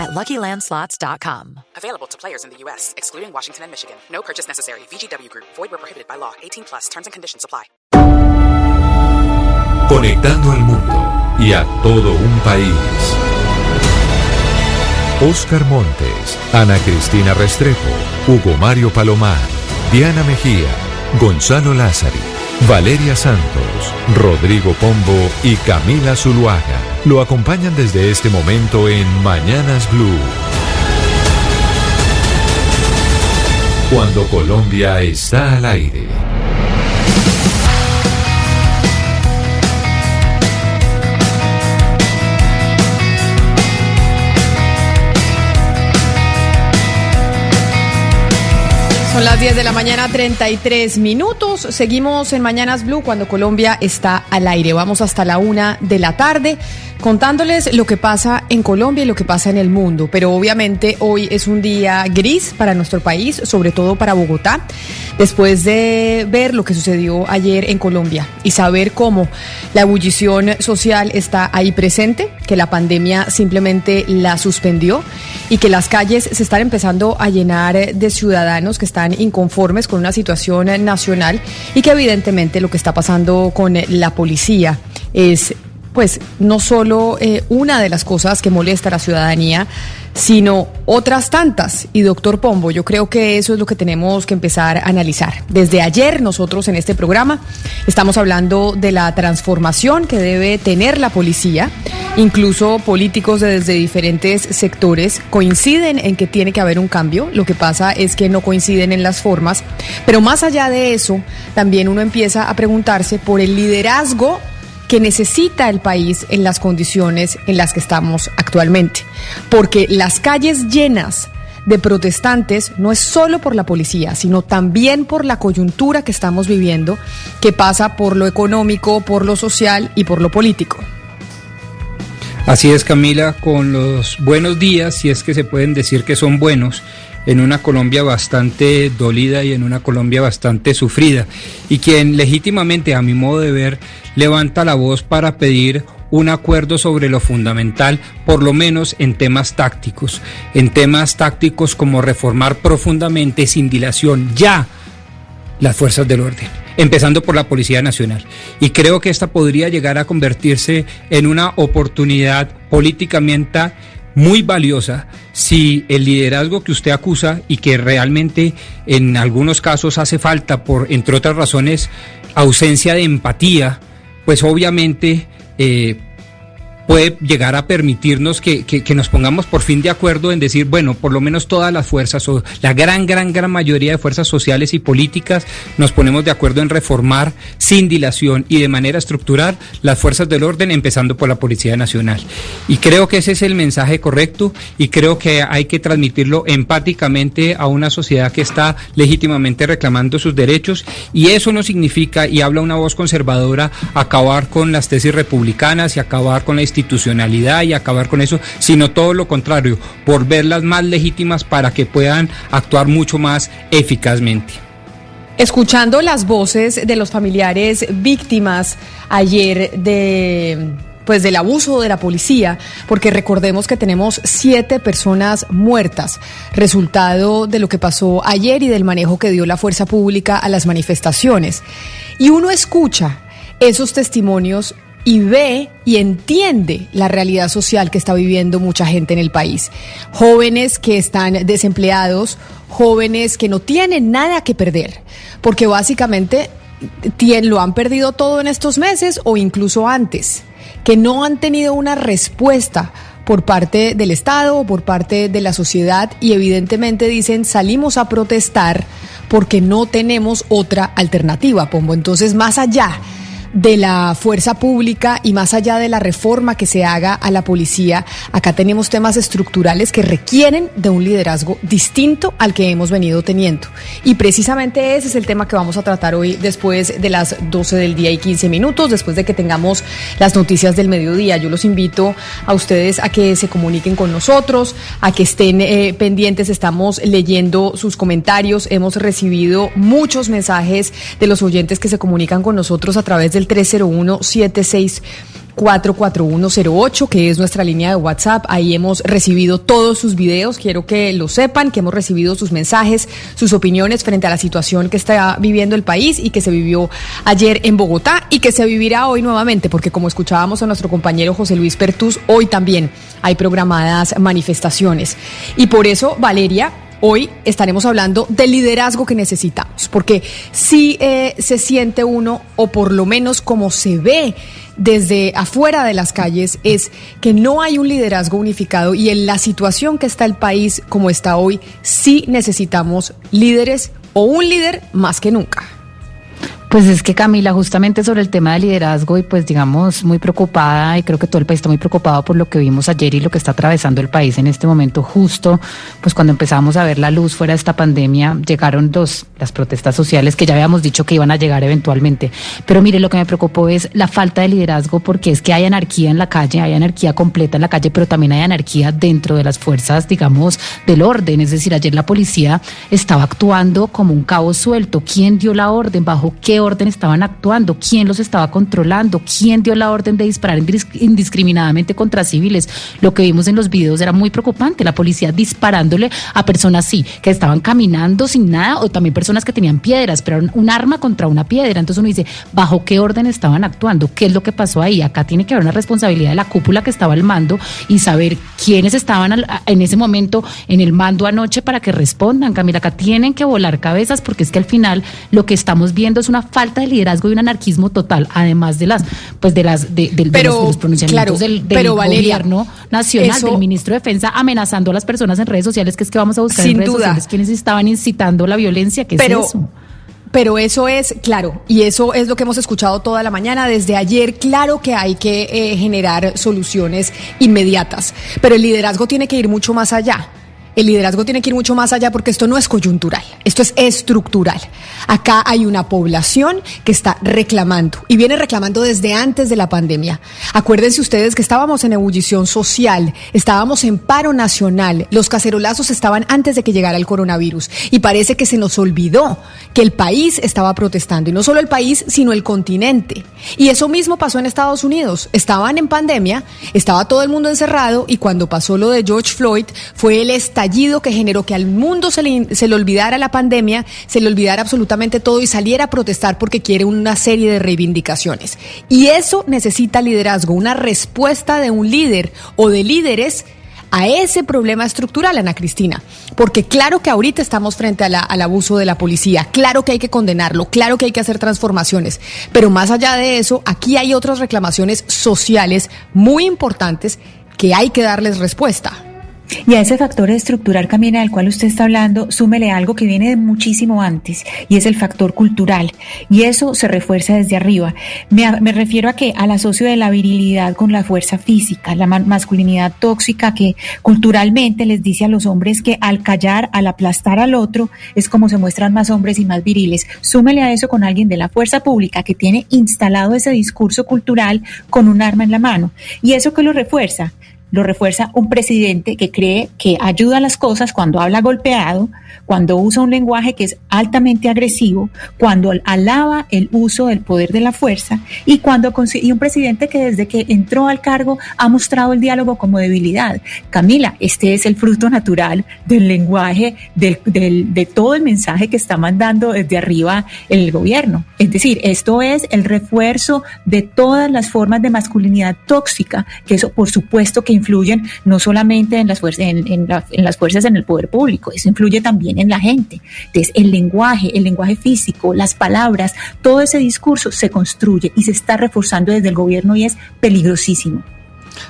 at LuckyLandSlots.com. Available to players in the U.S., excluding Washington and Michigan. No purchase necessary. VGW Group. Void where prohibited by law. 18 plus. Terms and conditions apply. Conectando al mundo y a todo un país. Oscar Montes, Ana Cristina Restrepo, Hugo Mario Palomar, Diana Mejía, Gonzalo Lázari, Valeria Santos, Rodrigo Pombo y Camila Zuluaga lo acompañan desde este momento en Mañanas Blue. Cuando Colombia está al aire. Son las 10 de la mañana, 33 minutos. Seguimos en Mañanas Blue cuando Colombia está al aire. Vamos hasta la una de la tarde contándoles lo que pasa en Colombia y lo que pasa en el mundo. Pero obviamente hoy es un día gris para nuestro país, sobre todo para Bogotá, después de ver lo que sucedió ayer en Colombia y saber cómo la ebullición social está ahí presente, que la pandemia simplemente la suspendió y que las calles se están empezando a llenar de ciudadanos que están inconformes con una situación nacional y que evidentemente lo que está pasando con la policía es pues no solo eh, una de las cosas que molesta a la ciudadanía, sino otras tantas. Y doctor Pombo, yo creo que eso es lo que tenemos que empezar a analizar. Desde ayer nosotros en este programa estamos hablando de la transformación que debe tener la policía. Incluso políticos desde diferentes sectores coinciden en que tiene que haber un cambio. Lo que pasa es que no coinciden en las formas. Pero más allá de eso, también uno empieza a preguntarse por el liderazgo que necesita el país en las condiciones en las que estamos actualmente. Porque las calles llenas de protestantes no es solo por la policía, sino también por la coyuntura que estamos viviendo, que pasa por lo económico, por lo social y por lo político. Así es, Camila, con los buenos días, si es que se pueden decir que son buenos, en una Colombia bastante dolida y en una Colombia bastante sufrida, y quien legítimamente, a mi modo de ver, levanta la voz para pedir un acuerdo sobre lo fundamental, por lo menos en temas tácticos, en temas tácticos como reformar profundamente, sin dilación, ya las fuerzas del orden, empezando por la Policía Nacional. Y creo que esta podría llegar a convertirse en una oportunidad políticamente muy valiosa si el liderazgo que usted acusa y que realmente en algunos casos hace falta por, entre otras razones, ausencia de empatía, pues obviamente eh, puede llegar a permitirnos que, que, nos pongamos por fin de acuerdo en decir, bueno, por lo menos todas las fuerzas o la gran, gran, gran mayoría de fuerzas sociales y políticas nos ponemos de acuerdo en reformar sin dilación y de manera estructural las fuerzas del orden, empezando por la Policía Nacional. Y creo que ese es el mensaje correcto y creo que hay que transmitirlo empáticamente a una sociedad que está legítimamente reclamando sus derechos y eso no significa, y habla una voz conservadora, acabar con las tesis republicanas y acabar con la institución institucionalidad y acabar con eso, sino todo lo contrario, volverlas más legítimas para que puedan actuar mucho más eficazmente. Escuchando las voces de los familiares víctimas ayer de pues del abuso de la policía, porque recordemos que tenemos siete personas muertas, resultado de lo que pasó ayer y del manejo que dio la fuerza pública a las manifestaciones. Y uno escucha esos testimonios y ve y entiende la realidad social que está viviendo mucha gente en el país. Jóvenes que están desempleados, jóvenes que no tienen nada que perder, porque básicamente lo han perdido todo en estos meses o incluso antes, que no han tenido una respuesta por parte del Estado o por parte de la sociedad y evidentemente dicen salimos a protestar porque no tenemos otra alternativa, Pombo. Entonces, más allá de la fuerza pública y más allá de la reforma que se haga a la policía, acá tenemos temas estructurales que requieren de un liderazgo distinto al que hemos venido teniendo. Y precisamente ese es el tema que vamos a tratar hoy después de las 12 del día y 15 minutos, después de que tengamos las noticias del mediodía. Yo los invito a ustedes a que se comuniquen con nosotros, a que estén eh, pendientes. Estamos leyendo sus comentarios. Hemos recibido muchos mensajes de los oyentes que se comunican con nosotros a través del 301 76 44108, que es nuestra línea de WhatsApp. Ahí hemos recibido todos sus videos. Quiero que lo sepan, que hemos recibido sus mensajes, sus opiniones frente a la situación que está viviendo el país y que se vivió ayer en Bogotá y que se vivirá hoy nuevamente, porque como escuchábamos a nuestro compañero José Luis Pertús, hoy también hay programadas manifestaciones. Y por eso, Valeria, Hoy estaremos hablando del liderazgo que necesitamos, porque si eh, se siente uno, o por lo menos como se ve desde afuera de las calles, es que no hay un liderazgo unificado y en la situación que está el país como está hoy, sí necesitamos líderes o un líder más que nunca. Pues es que Camila, justamente sobre el tema de liderazgo y pues digamos muy preocupada y creo que todo el país está muy preocupado por lo que vimos ayer y lo que está atravesando el país en este momento justo, pues cuando empezamos a ver la luz fuera de esta pandemia, llegaron dos, las protestas sociales que ya habíamos dicho que iban a llegar eventualmente. Pero mire, lo que me preocupó es la falta de liderazgo porque es que hay anarquía en la calle, hay anarquía completa en la calle, pero también hay anarquía dentro de las fuerzas, digamos, del orden. Es decir, ayer la policía estaba actuando como un cabo suelto. ¿Quién dio la orden? ¿Bajo qué orden estaban actuando, quién los estaba controlando, quién dio la orden de disparar indiscriminadamente contra civiles. Lo que vimos en los videos era muy preocupante, la policía disparándole a personas sí, que estaban caminando sin nada, o también personas que tenían piedras, pero un arma contra una piedra. Entonces uno dice, ¿bajo qué orden estaban actuando? ¿Qué es lo que pasó ahí? Acá tiene que haber una responsabilidad de la cúpula que estaba al mando y saber quiénes estaban en ese momento en el mando anoche para que respondan. Camila, acá tienen que volar cabezas porque es que al final lo que estamos viendo es una falta de liderazgo y un anarquismo total, además de las, pues de las, de, los, pronunciamientos del, gobierno nacional, del ministro de Defensa, amenazando a las personas en redes sociales, que es que vamos a buscar en redes sociales quienes estaban incitando la violencia, que es eso. Pero eso es, claro, y eso es lo que hemos escuchado toda la mañana desde ayer. Claro que hay que eh, generar soluciones inmediatas, pero el liderazgo tiene que ir mucho más allá. El liderazgo tiene que ir mucho más allá porque esto no es coyuntural, esto es estructural. Acá hay una población que está reclamando y viene reclamando desde antes de la pandemia. Acuérdense ustedes que estábamos en ebullición social, estábamos en paro nacional, los cacerolazos estaban antes de que llegara el coronavirus y parece que se nos olvidó que el país estaba protestando y no solo el país, sino el continente. Y eso mismo pasó en Estados Unidos. Estaban en pandemia, estaba todo el mundo encerrado y cuando pasó lo de George Floyd fue el estallido que generó que al mundo se le, se le olvidara la pandemia, se le olvidara absolutamente todo y saliera a protestar porque quiere una serie de reivindicaciones. Y eso necesita liderazgo, una respuesta de un líder o de líderes a ese problema estructural, Ana Cristina. Porque claro que ahorita estamos frente al abuso de la policía, claro que hay que condenarlo, claro que hay que hacer transformaciones, pero más allá de eso, aquí hay otras reclamaciones sociales muy importantes que hay que darles respuesta. Y a ese factor estructural, Camina, del cual usted está hablando, súmele algo que viene de muchísimo antes, y es el factor cultural. Y eso se refuerza desde arriba. Me, me refiero a que al asocio de la virilidad con la fuerza física, la masculinidad tóxica que culturalmente les dice a los hombres que al callar, al aplastar al otro, es como se muestran más hombres y más viriles. Súmele a eso con alguien de la fuerza pública que tiene instalado ese discurso cultural con un arma en la mano. ¿Y eso que lo refuerza? Lo refuerza un presidente que cree que ayuda a las cosas cuando habla golpeado, cuando usa un lenguaje que es altamente agresivo, cuando alaba el uso del poder de la fuerza y cuando y un presidente que desde que entró al cargo ha mostrado el diálogo como debilidad. Camila, este es el fruto natural del lenguaje, del, de todo el mensaje que está mandando desde arriba el gobierno. Es decir, esto es el refuerzo de todas las formas de masculinidad tóxica, que eso por supuesto que influyen no solamente en las, fuerzas, en, las fuerzas en el poder público, eso influye también en la gente. Entonces, el lenguaje, el lenguaje físico, las palabras, todo ese discurso se construye y se está reforzando desde el gobierno y es peligrosísimo.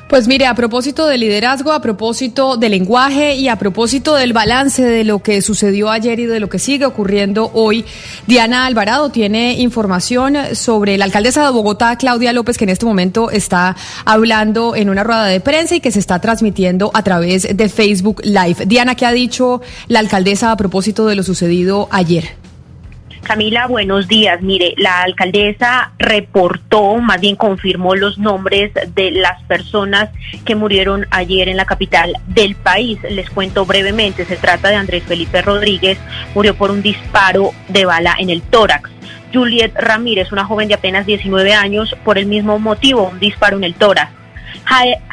Pues mire, a propósito de liderazgo, a propósito de lenguaje y a propósito del balance de lo que sucedió ayer y de lo que sigue ocurriendo hoy, Diana Alvarado tiene información sobre la alcaldesa de Bogotá, Claudia López, que en este momento está hablando en una rueda de prensa y que se está transmitiendo a través de Facebook Live. Diana, ¿qué ha dicho la alcaldesa a propósito de lo sucedido ayer? Camila, buenos días. Mire, la alcaldesa reportó, más bien confirmó los nombres de las personas que murieron ayer en la capital del país. Les cuento brevemente, se trata de Andrés Felipe Rodríguez, murió por un disparo de bala en el tórax. Juliet Ramírez, una joven de apenas 19 años, por el mismo motivo, un disparo en el tórax.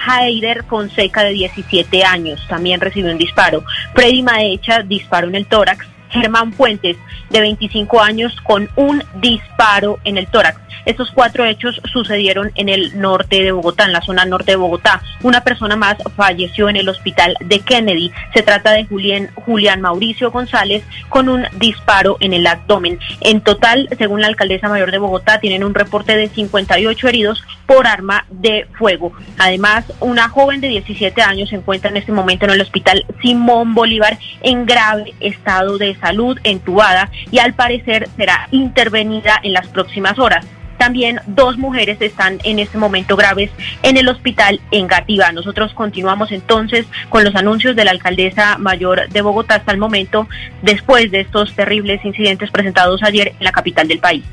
Haider Fonseca, de 17 años, también recibió un disparo. Freddy Maecha, disparo en el tórax. Germán Fuentes, de 25 años, con un disparo en el tórax. Estos cuatro hechos sucedieron en el norte de Bogotá, en la zona norte de Bogotá. Una persona más falleció en el hospital de Kennedy. Se trata de Julián, Julián Mauricio González con un disparo en el abdomen. En total, según la alcaldesa mayor de Bogotá, tienen un reporte de 58 heridos por arma de fuego. Además, una joven de 17 años se encuentra en este momento en el hospital Simón Bolívar en grave estado de salud, entubada y al parecer será intervenida en las próximas horas. También dos mujeres están en este momento graves en el hospital en Gativa. Nosotros continuamos entonces con los anuncios de la alcaldesa mayor de Bogotá hasta el momento, después de estos terribles incidentes presentados ayer en la capital del país.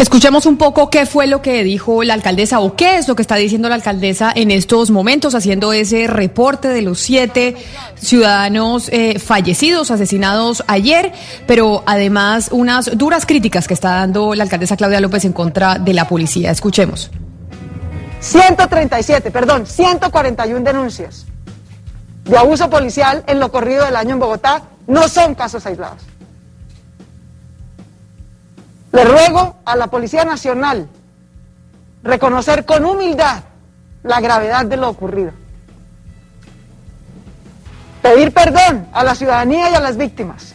Escuchemos un poco qué fue lo que dijo la alcaldesa o qué es lo que está diciendo la alcaldesa en estos momentos, haciendo ese reporte de los siete ciudadanos eh, fallecidos, asesinados ayer, pero además unas duras críticas que está dando la alcaldesa Claudia López en contra de la policía. Escuchemos. 137, perdón, 141 denuncias de abuso policial en lo corrido del año en Bogotá no son casos aislados. Le ruego a la Policía Nacional reconocer con humildad la gravedad de lo ocurrido. Pedir perdón a la ciudadanía y a las víctimas.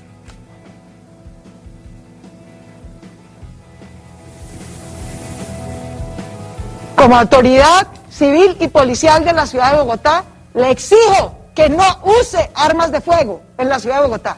Como autoridad civil y policial de la ciudad de Bogotá, le exijo que no use armas de fuego en la ciudad de Bogotá.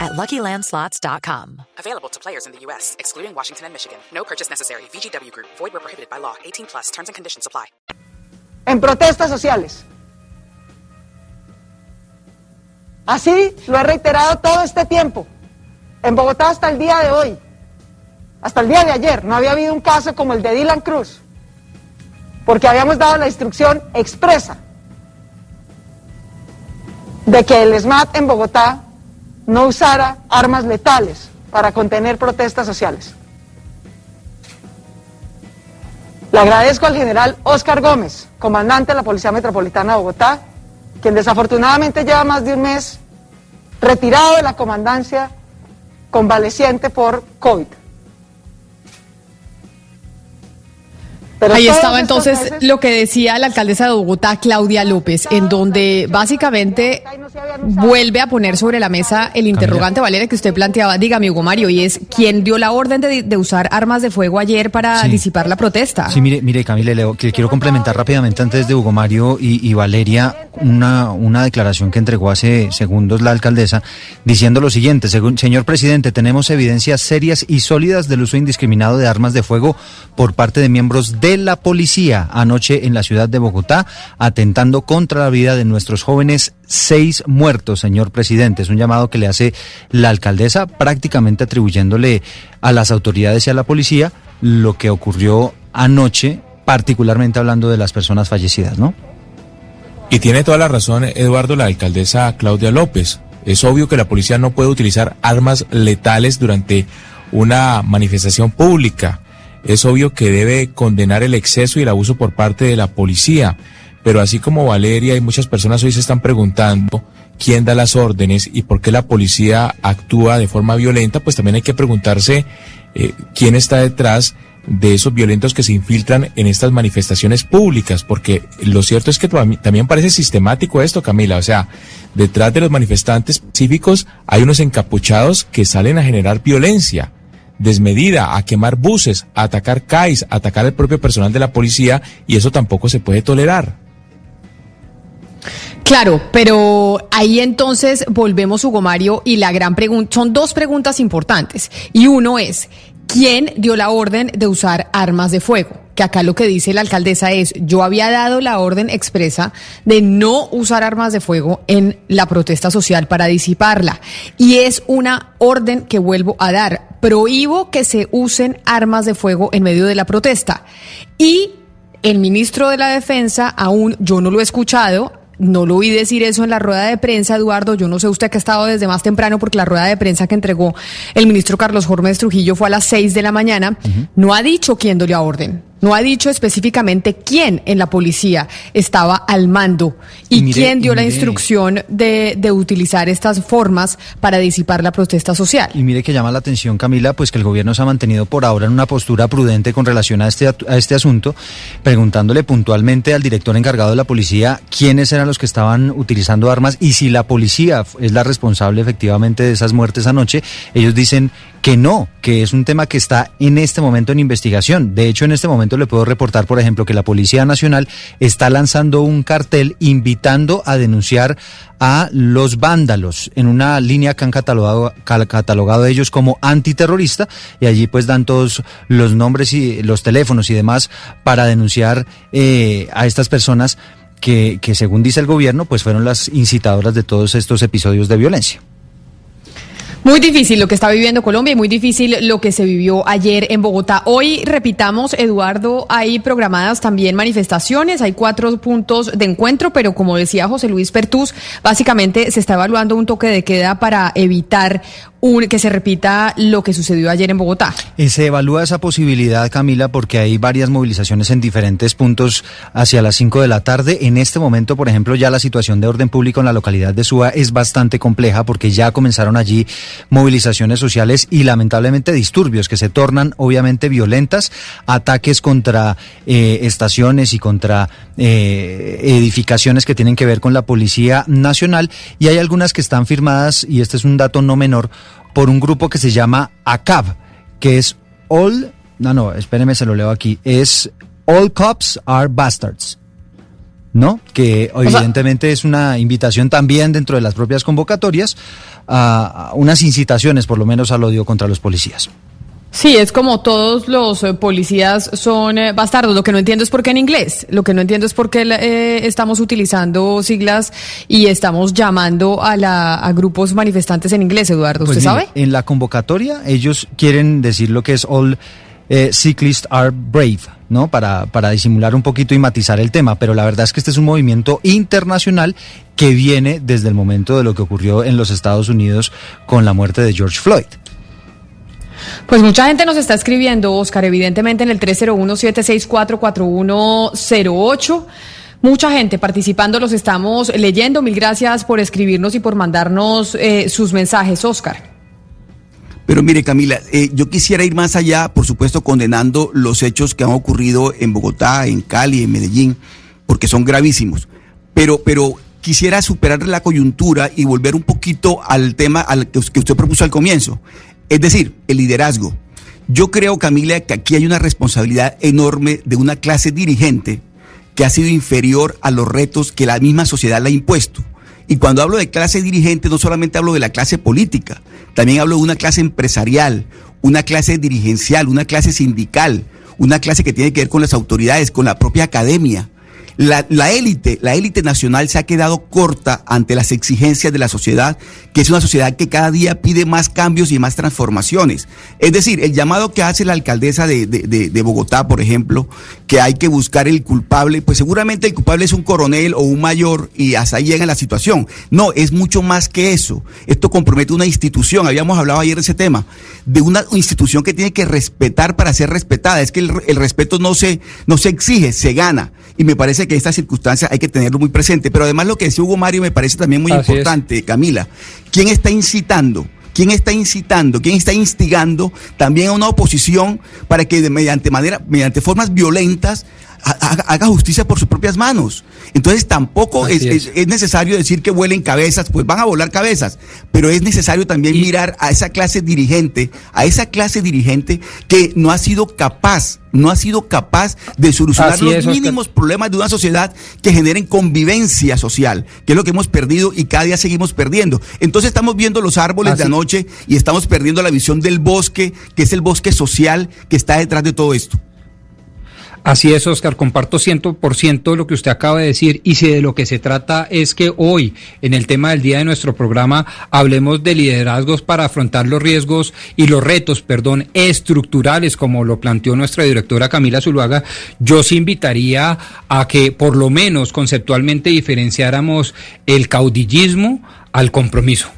at LuckyLandSlots.com. Available to players in the U.S., excluding Washington and Michigan. No purchase necessary. VGW Group. Void where prohibited by law. 18 plus. Terms and conditions apply. En protestas sociales. Así lo he reiterado todo este tiempo. En Bogotá hasta el día de hoy, hasta el día de ayer, no había habido un caso como el de Dylan Cruz, porque habíamos dado la instrucción expresa de que el SMAT en Bogotá no usara armas letales para contener protestas sociales. Le agradezco al general Oscar Gómez, comandante de la Policía Metropolitana de Bogotá, quien desafortunadamente lleva más de un mes retirado de la comandancia convaleciente por COVID. Pero Ahí estaba entonces lo que decía la alcaldesa de Bogotá, Claudia López, en donde básicamente vuelve a poner sobre la mesa el interrogante, Valeria, que usted planteaba, dígame, Hugo Mario, y es quién dio la orden de, usar armas de fuego ayer para disipar la protesta. Sí, mire, mire, Camila, le, quiero complementar rápidamente antes de Hugo Mario y, Valeria una, una declaración que entregó hace segundos la alcaldesa diciendo lo siguiente, señor presidente, tenemos evidencias serias y sólidas del uso indiscriminado de armas de fuego por parte de miembros de de la policía anoche en la ciudad de Bogotá, atentando contra la vida de nuestros jóvenes, seis muertos, señor presidente. Es un llamado que le hace la alcaldesa, prácticamente atribuyéndole a las autoridades y a la policía lo que ocurrió anoche, particularmente hablando de las personas fallecidas, ¿no? Y tiene toda la razón, Eduardo, la alcaldesa Claudia López. Es obvio que la policía no puede utilizar armas letales durante una manifestación pública es obvio que debe condenar el exceso y el abuso por parte de la policía. Pero así como Valeria y muchas personas hoy se están preguntando quién da las órdenes y por qué la policía actúa de forma violenta, pues también hay que preguntarse eh, quién está detrás de esos violentos que se infiltran en estas manifestaciones públicas, porque lo cierto es que también parece sistemático esto, Camila, o sea, detrás de los manifestantes pacíficos hay unos encapuchados que salen a generar violencia desmedida, a quemar buses, a atacar CAIS, a atacar al propio personal de la policía, y eso tampoco se puede tolerar. Claro, pero ahí entonces volvemos, Hugo Mario, y la gran pregunta, son dos preguntas importantes. Y uno es, ¿quién dio la orden de usar armas de fuego? Que acá lo que dice la alcaldesa es, yo había dado la orden expresa de no usar armas de fuego en la protesta social para disiparla. Y es una orden que vuelvo a dar. Prohíbo que se usen armas de fuego en medio de la protesta. Y el ministro de la Defensa, aún yo no lo he escuchado, no lo oí decir eso en la rueda de prensa, Eduardo. Yo no sé usted que ha estado desde más temprano, porque la rueda de prensa que entregó el ministro Carlos Jormes Trujillo fue a las seis de la mañana. No ha dicho quién dio la orden. No ha dicho específicamente quién en la policía estaba al mando y, quién dio la instrucción de, de, utilizar estas formas para disipar la protesta social. Y mire que llama la atención, Camila, pues que el gobierno se ha mantenido por ahora en una postura prudente con relación a este, a este asunto, preguntándole puntualmente al director encargado de la policía quiénes eran los que estaban utilizando armas y si la policía es la responsable efectivamente de esas muertes anoche. Ellos dicen que no, que es un tema que está en este momento en investigación. De hecho, en este momento le puedo reportar, por ejemplo, que la Policía Nacional está lanzando un cartel invitando a denunciar a los vándalos en una línea que han catalogado, catalogado ellos como antiterrorista y allí pues dan todos los nombres y los teléfonos y demás para denunciar eh, a estas personas que, que según dice el gobierno pues fueron las incitadoras de todos estos episodios de violencia. Muy difícil lo que está viviendo Colombia y muy difícil lo que se vivió ayer en Bogotá. Hoy, repitamos, Eduardo, hay programadas también manifestaciones, hay cuatro puntos de encuentro, pero como decía José Luis Pertús, básicamente se está evaluando un toque de queda para evitar que se repita lo que sucedió ayer en Bogotá. Y se evalúa esa posibilidad, Camila, porque hay varias movilizaciones en diferentes puntos hacia las 5 de la tarde. En este momento, por ejemplo, ya la situación de orden público en la localidad de Suba es bastante compleja porque ya comenzaron allí movilizaciones sociales y lamentablemente disturbios que se tornan obviamente violentas, ataques contra eh, estaciones y contra eh, edificaciones que tienen que ver con la Policía Nacional y hay algunas que están firmadas, y este es un dato no menor, por un grupo que se llama ACAB, que es All, no, no, espéreme, se lo leo aquí, es All Cops Are Bastards. ¿No? Que evidentemente es una invitación también dentro de las propias convocatorias a unas incitaciones, por lo menos, al odio contra los policías. Sí, es como todos los eh, policías son eh, bastardos. Lo que no entiendo es por qué en inglés. Lo que no entiendo es por qué eh, estamos utilizando siglas y estamos llamando a, la, a grupos manifestantes en inglés, Eduardo. ¿Usted pues sabe? En la convocatoria ellos quieren decir lo que es all cyclists are brave, ¿no? Para, para disimular un poquito y matizar el tema. Pero la verdad es que este es un movimiento internacional que viene desde el momento de lo que ocurrió en los Estados Unidos con la muerte de George Floyd. Pues mucha gente nos está escribiendo, Oscar, evidentemente en el 301-764-4108. Mucha gente participando, los estamos leyendo. Mil gracias por escribirnos y por mandarnos eh, sus mensajes, Oscar. Pero mire, Camila, eh, yo quisiera ir más allá, por supuesto, condenando los hechos que han ocurrido en Bogotá, en Cali, en Medellín, porque son gravísimos. Pero, pero quisiera superar la coyuntura y volver un poquito al tema al que usted propuso al comienzo. Es decir, el liderazgo. Yo creo, Camila, que aquí hay una responsabilidad enorme de una clase dirigente que ha sido inferior a los retos que la misma sociedad le ha impuesto. Y cuando hablo de clase dirigente, no solamente hablo de la clase política, también hablo de una clase empresarial, una clase dirigencial, una clase sindical, una clase que tiene que ver con las autoridades, con la propia academia. La élite, la élite nacional se ha quedado corta ante las exigencias de la sociedad, que es una sociedad que cada día pide más cambios y más transformaciones. Es decir, el llamado que hace la alcaldesa de, de, Bogotá, por ejemplo, que hay que buscar el culpable, pues seguramente el culpable es un coronel o un mayor y hasta ahí llega la situación. No, es mucho más que eso. Esto compromete una institución, habíamos hablado ayer de ese tema, de una institución que tiene que respetar para ser respetada. Es que el, el respeto no se, no se exige, se gana. Y me parece que esta circunstancia hay que tenerlo muy presente. Pero además lo que decía Hugo Mario me parece también muy Así importante, Camila. ¿Quién está incitando? ¿Quién está incitando? ¿Quién está instigando también a una oposición para que de- mediante manera, mediante formas violentas haga, justicia por sus propias manos? Entonces tampoco es, Así es. es- es necesario decir que vuelen cabezas, pues van a volar cabezas, pero es necesario también mirar a esa clase dirigente, a esa clase dirigente que no ha sido capaz, no ha sido capaz de solucionar Así los Oscar. mínimos problemas de una sociedad que generen convivencia social, que es lo que hemos perdido y cada día seguimos perdiendo. Entonces estamos viendo los árboles de anoche y estamos perdiendo la visión del bosque, que es el bosque social que está detrás de todo esto. Así es, Oscar, comparto 100% lo que usted acaba de decir y si de lo que se trata es que hoy, en el tema del día de nuestro programa, hablemos de liderazgos para afrontar los riesgos y los retos, perdón, estructurales, como lo planteó nuestra directora Camila Zuluaga, yo sí invitaría a que por lo menos conceptualmente diferenciáramos el caudillismo al compromiso.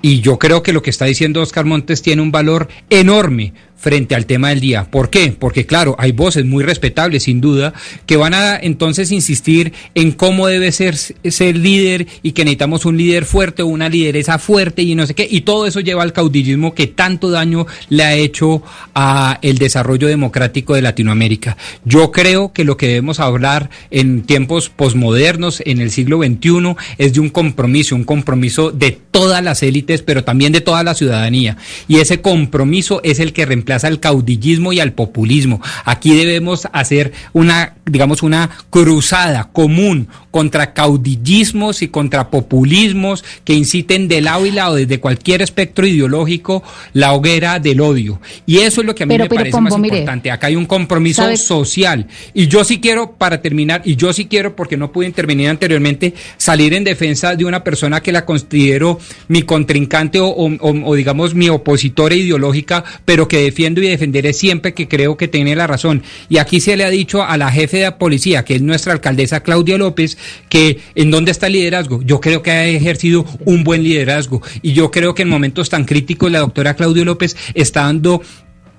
Y yo creo que lo que está diciendo Oscar Montes tiene un valor enorme frente al tema del día. ¿Por qué? Porque claro, hay voces muy respetables, sin duda, que van a entonces insistir en cómo debe ser ser líder y que necesitamos un líder fuerte una lideresa fuerte y no sé qué. Y todo eso lleva al caudillismo que tanto daño le ha hecho a el desarrollo democrático de Latinoamérica. Yo creo que lo que debemos hablar en tiempos posmodernos, en el siglo XXI, es de un compromiso, un compromiso de todas las élites, pero también de toda la ciudadanía. Y ese compromiso es el que reemplaza al caudillismo y al populismo. Aquí debemos hacer una, digamos, una cruzada común contra caudillismos y contra populismos que inciten de lado y lado, desde cualquier espectro ideológico, la hoguera del odio. Y eso es lo que a mí Pero- me pero, parece Pombo, más mire, importante. Acá hay un compromiso social. Y yo sí quiero, para terminar, y yo sí quiero, porque no pude intervenir anteriormente, salir en defensa de una persona que la considero mi contrincante o- o, digamos mi opositora ideológica, pero que defiendo y defenderé siempre que creo que tiene la razón. Y aquí se le ha dicho a la jefe de policía, que es nuestra alcaldesa Claudia López, que en dónde está el liderazgo. Yo creo que ha ejercido un buen liderazgo. Y yo creo que en momentos tan críticos la doctora Claudia López está dando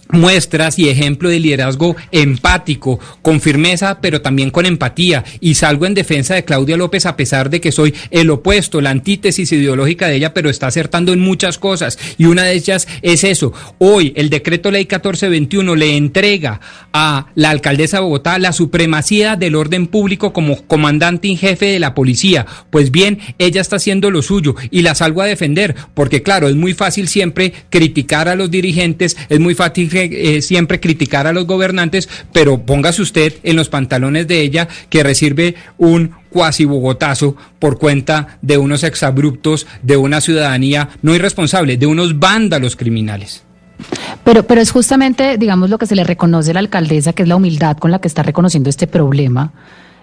muestras y ejemplo de liderazgo empático, con firmeza, pero también con empatía. Y salgo en defensa de Claudia López a pesar de que soy el opuesto, la antítesis ideológica de ella, pero está acertando en muchas cosas. Y una de ellas es eso. Hoy el decreto ley 1421 le entrega a la alcaldesa de Bogotá la supremacía del orden público como comandante en jefe de la policía. Pues bien, ella está haciendo lo suyo y la salgo a defender, porque claro, es muy fácil siempre criticar a los dirigentes, es muy fácil eh, siempre criticar a los gobernantes, pero póngase usted en los pantalones de ella que recibe un cuasi bogotazo por cuenta de unos exabruptos de una ciudadanía no irresponsable, de unos vándalos criminales. Pero, pero es justamente, digamos, lo que se le reconoce a la alcaldesa, que es la humildad con la que está reconociendo este problema,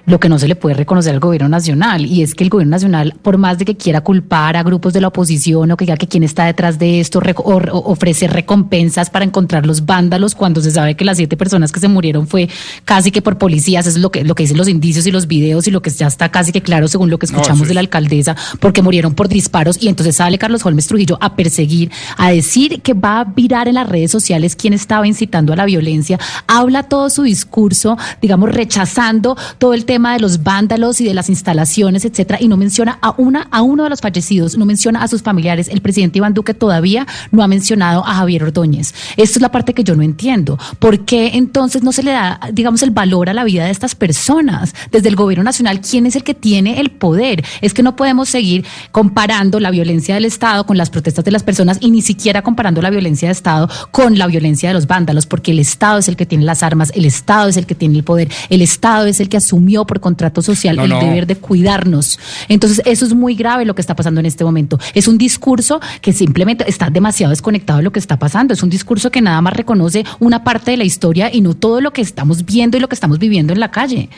lo que no se le puede reconocer al gobierno nacional. Y es que el gobierno nacional, por más de que quiera culpar a grupos de la oposición o que diga que quién está detrás de esto, rec- o, ofrecer recompensas para encontrar los vándalos, cuando se sabe que las siete personas que se murieron fue casi que por policías, eso es lo que, lo que dicen los indicios y los videos y lo que ya está casi que claro según lo que No, escuchamos sí. de la alcaldesa, porque murieron por disparos y entonces sale Carlos Holmes Trujillo a perseguir, a decir que va a virar en las redes sociales quién estaba incitando a la violencia, habla todo su discurso, digamos, rechazando todo el tema de los vándalos y de las instalaciones, etcétera, y no menciona a una, a uno de los fallecidos, no menciona a sus familiares. El presidente Iván Duque todavía no ha mencionado a Javier Ordóñez. Esto es la parte que yo no entiendo. ¿Por qué entonces no se le da, digamos, el valor a la vida de estas personas? Desde el gobierno nacional, ¿quién es el que tiene el poder? Es que no podemos seguir comparando la violencia del Estado con las protestas de las personas y ni siquiera comparando la violencia de Estado con la violencia de los vándalos, porque el Estado es el que tiene las armas, el Estado es el que tiene el poder, el Estado es el que asumió por contrato social No, el no. deber de cuidarnos. Entonces, eso es muy grave lo que está pasando en este momento. Es un discurso que simplemente está demasiado desconectado de lo que está pasando. Es un discurso que nada más reconoce una parte de la historia y no todo lo que estamos viendo y lo que estamos viviendo en la calle.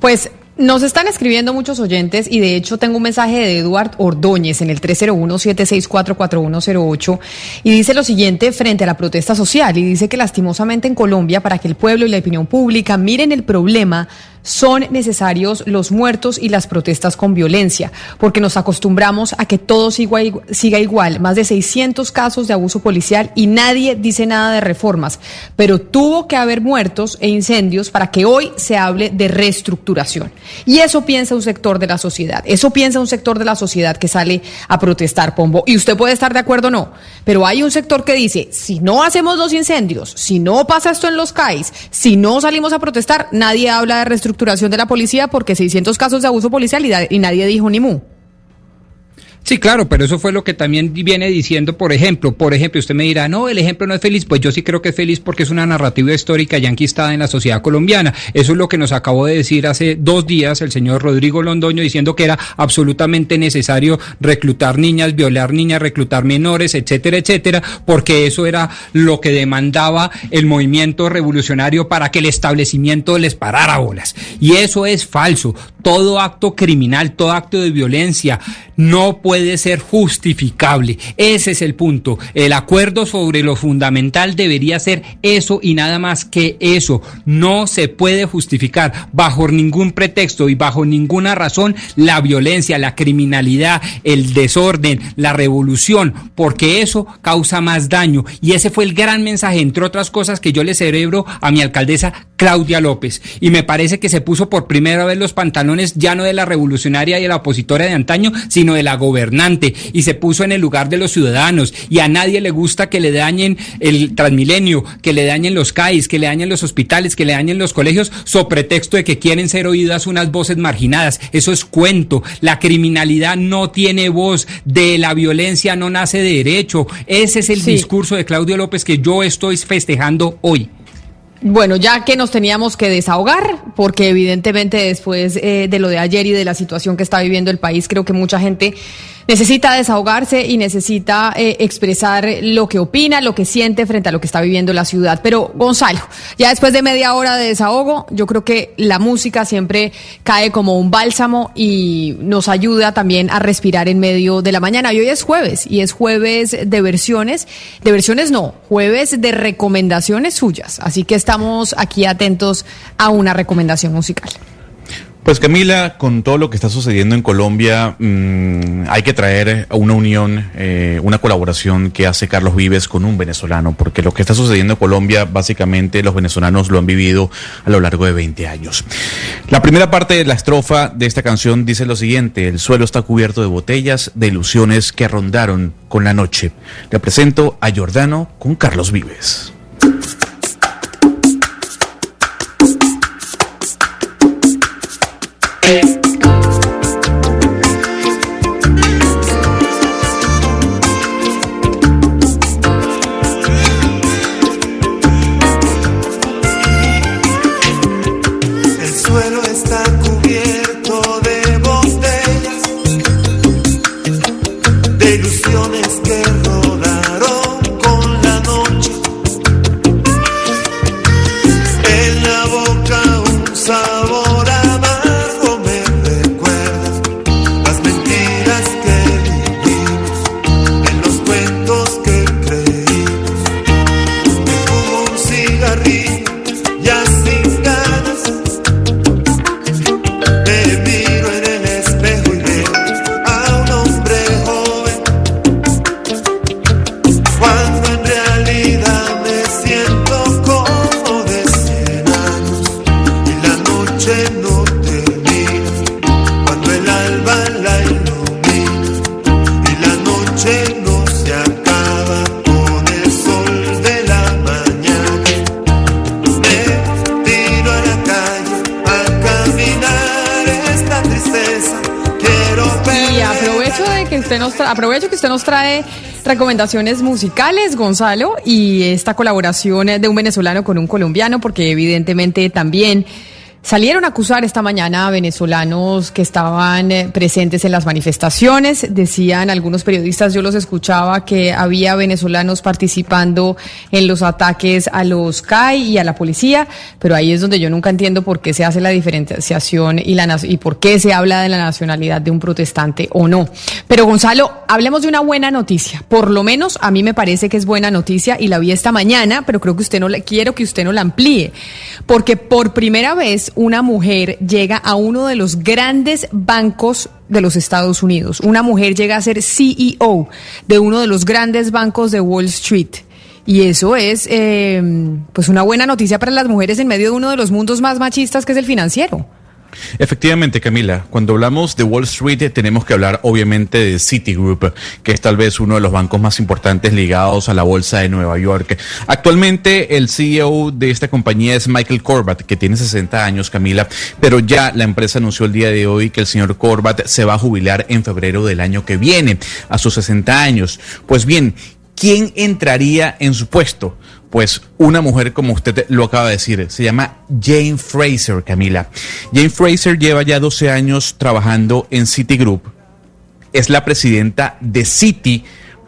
Pues nos están escribiendo muchos oyentes y de hecho tengo un mensaje de Eduard Ordóñez en el 301-764-4108 y dice lo siguiente frente a la protesta social y dice que lastimosamente en Colombia para que el pueblo y la opinión pública miren el problema son necesarios los muertos y las protestas con violencia, porque nos acostumbramos a que todo siga, igual, más de 600 casos de abuso policial y nadie dice nada de reformas, pero tuvo que haber muertos e incendios para que hoy se hable de reestructuración. Y eso piensa un sector de la sociedad, eso piensa un sector de la sociedad que sale a protestar, Pombo. Y usted puede estar de acuerdo o no, pero hay un sector que dice, si no hacemos los incendios, si no pasa esto en los CAIs, si no salimos a protestar, nadie habla de reestructuración de la policía porque 600 casos de abuso policial y, y nadie dijo ni mu. Sí, claro, pero eso fue lo que también viene diciendo, por ejemplo, por ejemplo, usted me dirá, no, el ejemplo no es feliz, pues yo sí creo que es feliz porque es una narrativa histórica ya enquistada en la sociedad colombiana. Eso es lo que nos acabó de decir hace dos días el señor Rodrigo Londoño diciendo que era absolutamente necesario reclutar niñas, violar niñas, reclutar menores, etcétera, etcétera, porque eso era lo que demandaba el movimiento revolucionario para que el establecimiento les parara bolas. Y eso es falso. Todo acto criminal, todo acto de violencia no puede ser justificable. Ese es el punto. El acuerdo sobre lo fundamental debería ser eso y nada más que eso. No se puede justificar bajo ningún pretexto y bajo ninguna razón la violencia, la criminalidad, el desorden, la revolución, porque eso causa más daño. Y ese fue el gran mensaje, entre otras cosas, que yo le cerebro a mi alcaldesa Claudia López. Y me parece que se puso por primera vez los pantalones ya no de la revolucionaria y de la opositora de antaño, sino de la gobernadora y se puso en el lugar de los ciudadanos y a nadie le gusta que le dañen el Transmilenio, que le dañen los CAIs, que le dañen los hospitales, que le dañen los colegios, so pretexto de que quieren ser oídas unas voces marginadas. Eso es cuento. La criminalidad no tiene voz, de la violencia no nace de derecho. Ese es el discurso de Claudio López que yo estoy festejando hoy. Bueno, ya que nos teníamos que desahogar, porque evidentemente después eh, de lo de ayer y de la situación que está viviendo el país, creo que mucha gente necesita desahogarse y necesita eh, expresar lo que opina, lo que siente frente a lo que está viviendo la ciudad. Pero Gonzalo, ya después de media hora de desahogo, yo creo que la música siempre cae como un bálsamo y nos ayuda también a respirar en medio de la mañana. Y hoy es jueves y es jueves de versiones, de versiones no, jueves de recomendaciones suyas. Así que estamos aquí atentos a una recomendación musical. Pues Camila, con todo lo que está sucediendo en Colombia, mm, hay que traer una unión, eh, una colaboración que hace Carlos Vives con un venezolano, porque lo que está sucediendo en Colombia, básicamente los venezolanos lo han vivido a lo largo de 20 años. La primera parte de la estrofa de esta canción dice lo siguiente, el suelo está cubierto de botellas de ilusiones que rondaron con la noche. Le presento a Jordano con Carlos Vives. Bye. Aprovecho que usted nos trae recomendaciones musicales, Gonzalo, y esta colaboración de un venezolano con un colombiano, porque evidentemente también Salieron a acusar esta mañana a venezolanos que estaban eh, presentes en las manifestaciones. Decían algunos periodistas, yo los escuchaba, que había venezolanos participando en los ataques a los CAI y a la policía, pero ahí es donde yo nunca entiendo por qué se hace la diferenciación y, la, y por qué se habla de la nacionalidad de un protestante o no. Pero Gonzalo, hablemos de una buena noticia. Por lo menos a mí me parece que es buena noticia y la vi esta mañana, pero creo que usted no le quiero que usted no la amplíe, porque por primera vez una mujer llega a uno de los grandes bancos de los Estados Unidos. Una mujer llega a ser CEO de uno de los grandes bancos de Wall Street. Y eso es eh, pues una buena noticia para las mujeres en medio de uno de los mundos más machistas que es el financiero. Efectivamente, Camila, cuando hablamos de Wall Street eh, tenemos que hablar obviamente de Citigroup, que es tal vez uno de los bancos más importantes ligados a la Bolsa de Nueva York. Actualmente el CEO de esta compañía es Michael Corbat, que tiene 60 años, Camila, pero ya la empresa anunció el día de hoy que el señor Corbat se va a jubilar en febrero del año que viene, a sus 60 años. Pues bien, ¿quién entraría en su puesto? Pues una mujer, como usted lo acaba de decir, se llama Jane Fraser, Camila. Jane Fraser lleva ya 12 años trabajando en Citigroup. Es la presidenta de Citi,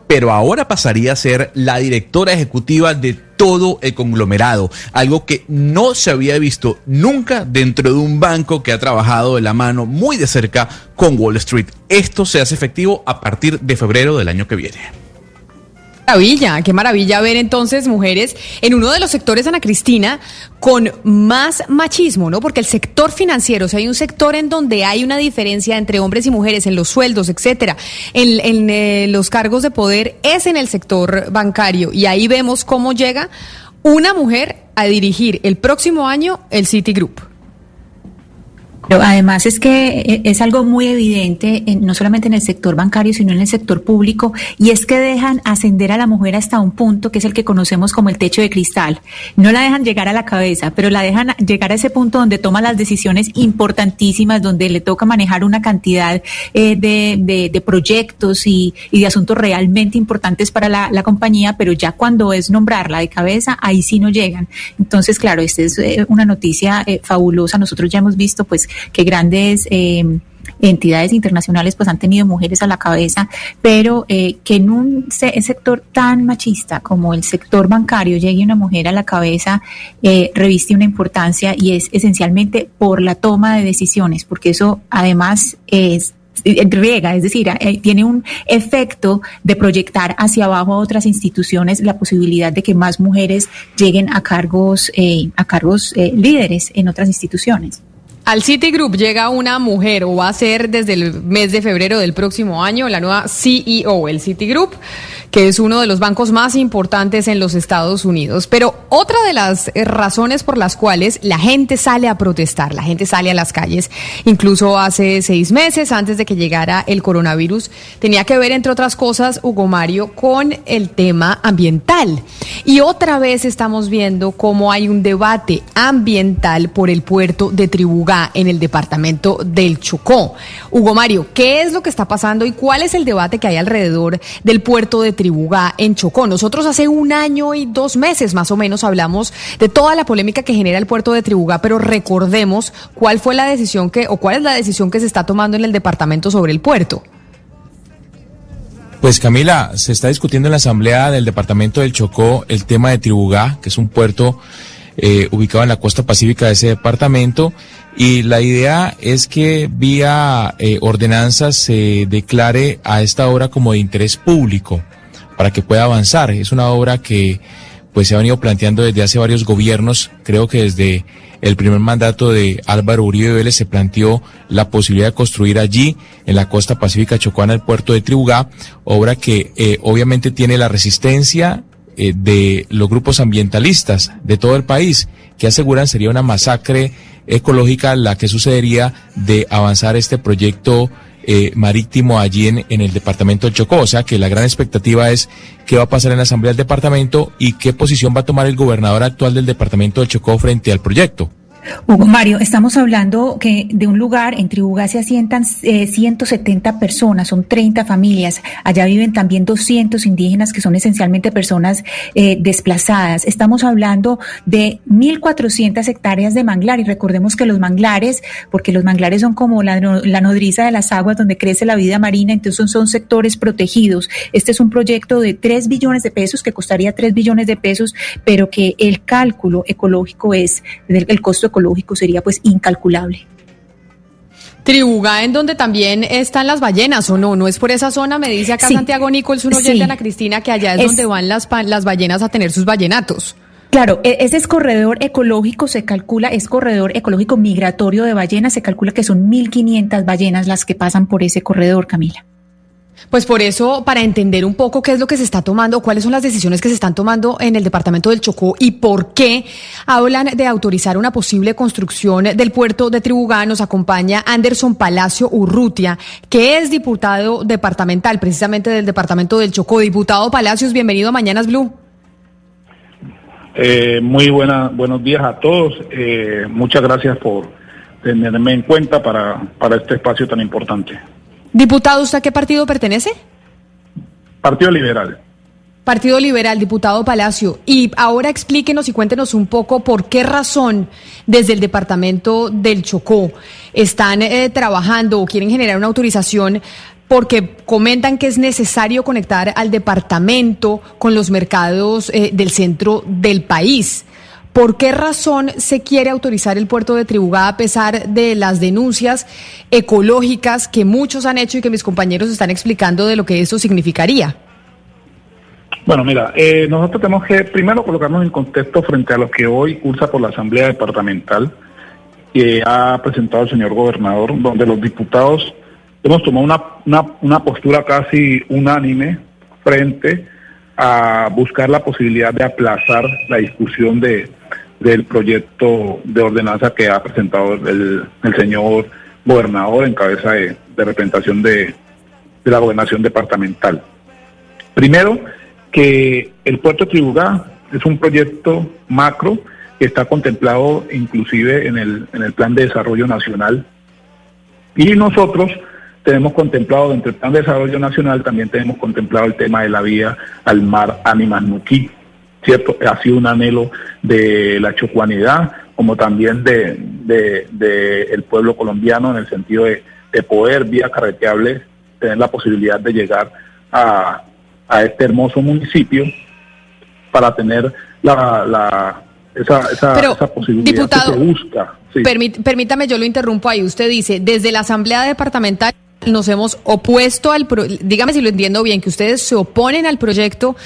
pero ahora pasaría a ser la directora ejecutiva de todo el conglomerado, algo que no se había visto nunca dentro de un banco que ha trabajado de la mano muy de cerca con Wall Street. Esto se hace efectivo a partir de febrero del año que viene maravilla, qué maravilla ver entonces mujeres en uno de los sectores, Ana Cristina, con más machismo, ¿no? Porque el sector financiero, o sea, hay un sector en donde hay una diferencia entre hombres y mujeres en los sueldos, etcétera, en, eh, los cargos de poder, es en el sector bancario. Y ahí vemos cómo llega una mujer a dirigir el próximo año el Citigroup. Pero además es que eh, es algo muy evidente, no solamente en el sector bancario, sino en el sector público, y es que dejan ascender a la mujer hasta un punto que es el que conocemos como el techo de cristal. No la dejan llegar a la cabeza, pero la dejan llegar a ese punto donde toma las decisiones importantísimas, donde le toca manejar una cantidad eh, de, proyectos y, de asuntos realmente importantes para la, compañía, pero ya cuando es nombrarla de cabeza, ahí sí no llegan. Entonces, claro, esta es eh, una noticia fabulosa. Nosotros ya hemos visto, pues, que grandes eh, entidades internacionales pues han tenido mujeres a la cabeza, pero eh, que en un sector tan machista como el sector bancario llegue una mujer a la cabeza eh, reviste una importancia y es esencialmente por la toma de decisiones, porque eso además es riega, es decir, tiene un efecto de proyectar hacia abajo a otras instituciones la posibilidad de que más mujeres lleguen a cargos, a cargos líderes en otras instituciones. Al Citigroup llega una mujer o va a ser desde el mes de febrero del próximo año la nueva CEO, el Citigroup que es uno de los bancos más importantes en los Estados Unidos. Pero otra de las eh, razones por las cuales la gente sale a protestar, la gente sale a las calles, incluso hace seis meses, antes de que llegara el coronavirus, tenía que ver, entre otras cosas, Hugo Mario, con el tema ambiental. Y otra vez estamos viendo cómo hay un debate ambiental por el puerto de Tribugá en el departamento del Chocó. Hugo Mario, ¿qué es lo que está pasando y cuál es el debate que hay alrededor del puerto de Tribugá? En Chocó. Nosotros hace un año y dos meses más o menos hablamos de toda la polémica que genera el puerto de Tribugá, pero recordemos cuál fue la decisión que o cuál es la decisión que se está tomando en el departamento sobre el puerto. Pues Camila, se está discutiendo en la asamblea del departamento del Chocó el tema de Tribugá, que es un puerto eh, ubicado en la costa pacífica de ese departamento y la idea es que vía eh, ordenanzas se declare a esta obra como de interés público para que pueda avanzar. Es una obra que pues se ha venido planteando desde hace varios gobiernos, creo que desde el primer mandato de Álvaro Uribe Vélez se planteó la posibilidad de construir allí, en la costa pacífica chocuana, el puerto de Tribugá, obra que eh, obviamente tiene la resistencia eh, de los grupos ambientalistas de todo el país, que aseguran sería una masacre ecológica la que sucedería de avanzar este proyecto eh, marítimo allí en, en, el departamento del Chocó. O sea que la gran expectativa es qué va a pasar en la Asamblea del Departamento y qué posición va a tomar el gobernador actual del departamento del Chocó frente al proyecto. Hugo Mario, estamos hablando que de un lugar, en Tribugá se asientan 170 eh, personas, son 30 familias. Allá viven también 200 indígenas que son esencialmente personas eh, desplazadas. Estamos hablando de 1.400 hectáreas de manglar y recordemos que los manglares, porque los manglares son como la, nodriza de las aguas donde crece la vida marina, entonces son, sectores protegidos. Este es un proyecto de 3 billones de pesos que costaría 3 billones de pesos, pero que el cálculo ecológico es, el costo ecológico sería pues incalculable. Tribugá, en donde también están las ballenas, ¿o no? No es por esa zona, me dice acá Santiago Nichols, un oyente, Sí. Ana Cristina, que allá es, donde van las, las ballenas a tener sus ballenatos. Claro, e- ese es corredor ecológico, se calcula, es corredor ecológico migratorio de ballenas, se calcula que son 1.500 ballenas las que pasan por ese corredor, Camila. Pues por eso, para entender un poco qué es lo que se está tomando, cuáles son las decisiones que se están tomando en el departamento del Chocó y por qué hablan de autorizar una posible construcción del puerto de Tribugá, nos acompaña Anderson Palacio Urrutia, que es diputado departamental, precisamente del departamento del Chocó. Diputado Palacios, bienvenido a Mañanas Blue. Eh, muy buena, buenos días a todos. Eh, muchas gracias por tenerme en cuenta para, para este espacio tan importante. Diputado, ¿usted a qué partido pertenece? Partido Liberal. Partido Liberal, diputado Palacio. Y ahora explíquenos y cuéntenos un poco por qué razón desde el departamento del Chocó están eh, trabajando o quieren generar una autorización porque comentan que es necesario conectar al departamento con los mercados eh, del centro del país. ¿Por qué razón se quiere autorizar el puerto de Tribugá a pesar de las denuncias ecológicas que muchos han hecho y que mis compañeros están explicando de lo que eso significaría? Bueno, mira, eh, nosotros tenemos que primero colocarnos en contexto frente a lo que hoy cursa por la Asamblea Departamental que ha presentado el señor gobernador, donde los diputados hemos tomado una, una postura casi unánime frente a buscar la posibilidad de aplazar la discusión de, del proyecto de ordenanza que ha presentado el, señor gobernador en cabeza de, representación de, la gobernación departamental. Primero, que el puerto Tribugá es un proyecto macro que está contemplado inclusive en el, en el plan de desarrollo nacional y nosotros tenemos contemplado dentro del plan de desarrollo nacional también tenemos contemplado el tema de la vía al mar Ánimas Nuquí, ¿cierto? Ha sido un anhelo de la chocuanidad como también de, de, de el pueblo colombiano en el sentido de, de poder vía carreteable tener la posibilidad de llegar a, a este hermoso municipio para tener la, la esa, esa, Pero, esa posibilidad diputado, que se busca. Sí. Permítame, yo lo interrumpo ahí. Usted dice, desde la Asamblea Departamental nos hemos opuesto al, pro- dígame si lo entiendo bien, que ustedes se oponen al proyecto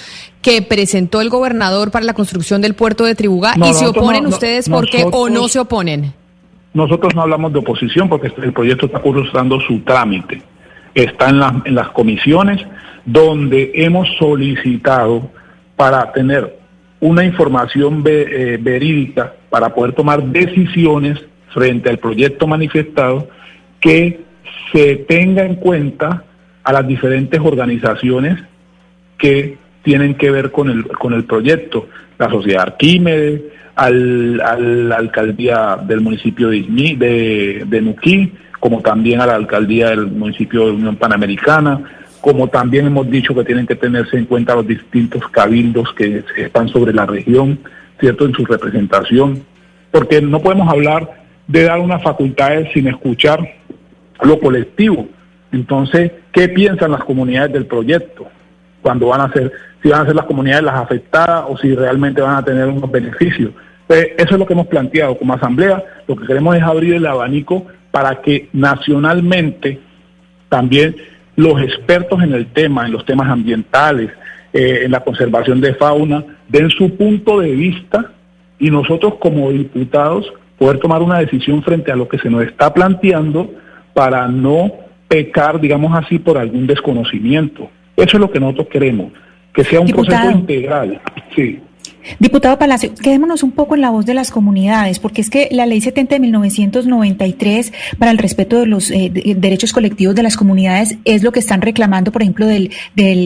que presentó el gobernador para la construcción del puerto de Tribugá No, y se oponen no- no- ustedes por qué o no se oponen. Nosotros no hablamos de oposición porque el proyecto está cursando su trámite. Está en, la- en las comisiones donde hemos solicitado para tener una información ve- eh, verídica para poder tomar decisiones frente al proyecto manifestado que se tenga en cuenta a las diferentes organizaciones que tienen que ver con el, con el proyecto, la sociedad Arquímedes, al, a la alcaldía del municipio de, de Nuquí, como también a la alcaldía del municipio de Unión Panamericana, como también hemos dicho que tienen que tenerse en cuenta los distintos cabildos que están sobre la región, ¿cierto?, en su representación, porque no podemos hablar de dar unas facultades sin escuchar lo colectivo. Entonces, ¿qué piensan las comunidades del proyecto? Cuando van a ser, si van a ser las comunidades las afectadas o si realmente van a tener unos beneficios. Pues eso es lo que hemos planteado como asamblea. Lo que queremos es abrir el abanico para que nacionalmente también los expertos en el tema, en los temas ambientales, eh, en la conservación de fauna, den su punto de vista y nosotros como diputados poder tomar una decisión frente a lo que se nos está planteando para no pecar, digamos así, por algún desconocimiento. Eso es lo que nosotros queremos, que sea un Diputado. proceso integral. Sí. Diputado Palacio, quedémonos un poco en la voz de las comunidades, porque es que la ley 70 de 1993 para el respeto de los eh, de- derechos colectivos de las comunidades es lo que están reclamando, por ejemplo, del,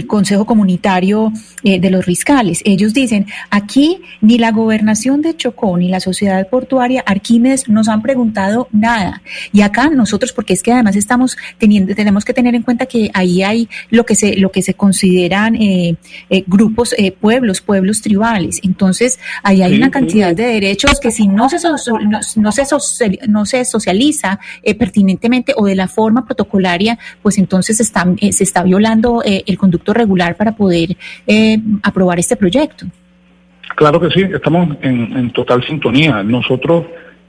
Consejo Comunitario eh, de los Riscales. Ellos dicen, aquí ni la gobernación de Chocó ni la sociedad portuaria Arquímedes nos han preguntado nada. Y acá nosotros, porque es que además estamos teniendo, tenemos que tener en cuenta que ahí hay lo que se, lo que se consideran eh, eh, grupos, pueblos, pueblos tribales. Entonces, ahí hay Sí, una sí. cantidad de derechos que si no se, so- no, no se, social- no se socializa eh, pertinentemente o de la forma protocolaria, pues entonces están, eh, se está violando eh, el conducto regular para poder eh, aprobar este proyecto. Claro que sí, estamos en, en total sintonía. Nosotros,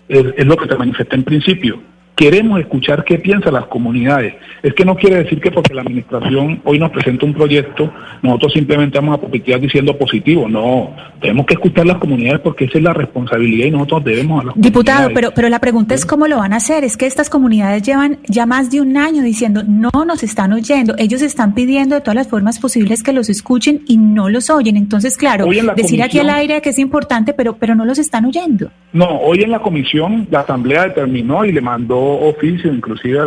es, es lo que te manifesté en principio, Queremos escuchar qué piensan las comunidades. Es que no quiere decir que porque la administración hoy nos presenta un proyecto, nosotros simplemente vamos a publicar diciendo positivo. No, tenemos que escuchar las comunidades porque esa es la responsabilidad y nosotros debemos a las Diputado, pero, pero la pregunta es cómo lo van a hacer. Es que estas comunidades llevan ya más de un año diciendo no nos están oyendo. Ellos están pidiendo de todas las formas posibles que los escuchen y no los oyen. Entonces, claro, decir aquí al aire que es importante, pero, pero no los están oyendo. No, hoy en la comisión la Asamblea determinó y le mandó oficio, inclusive a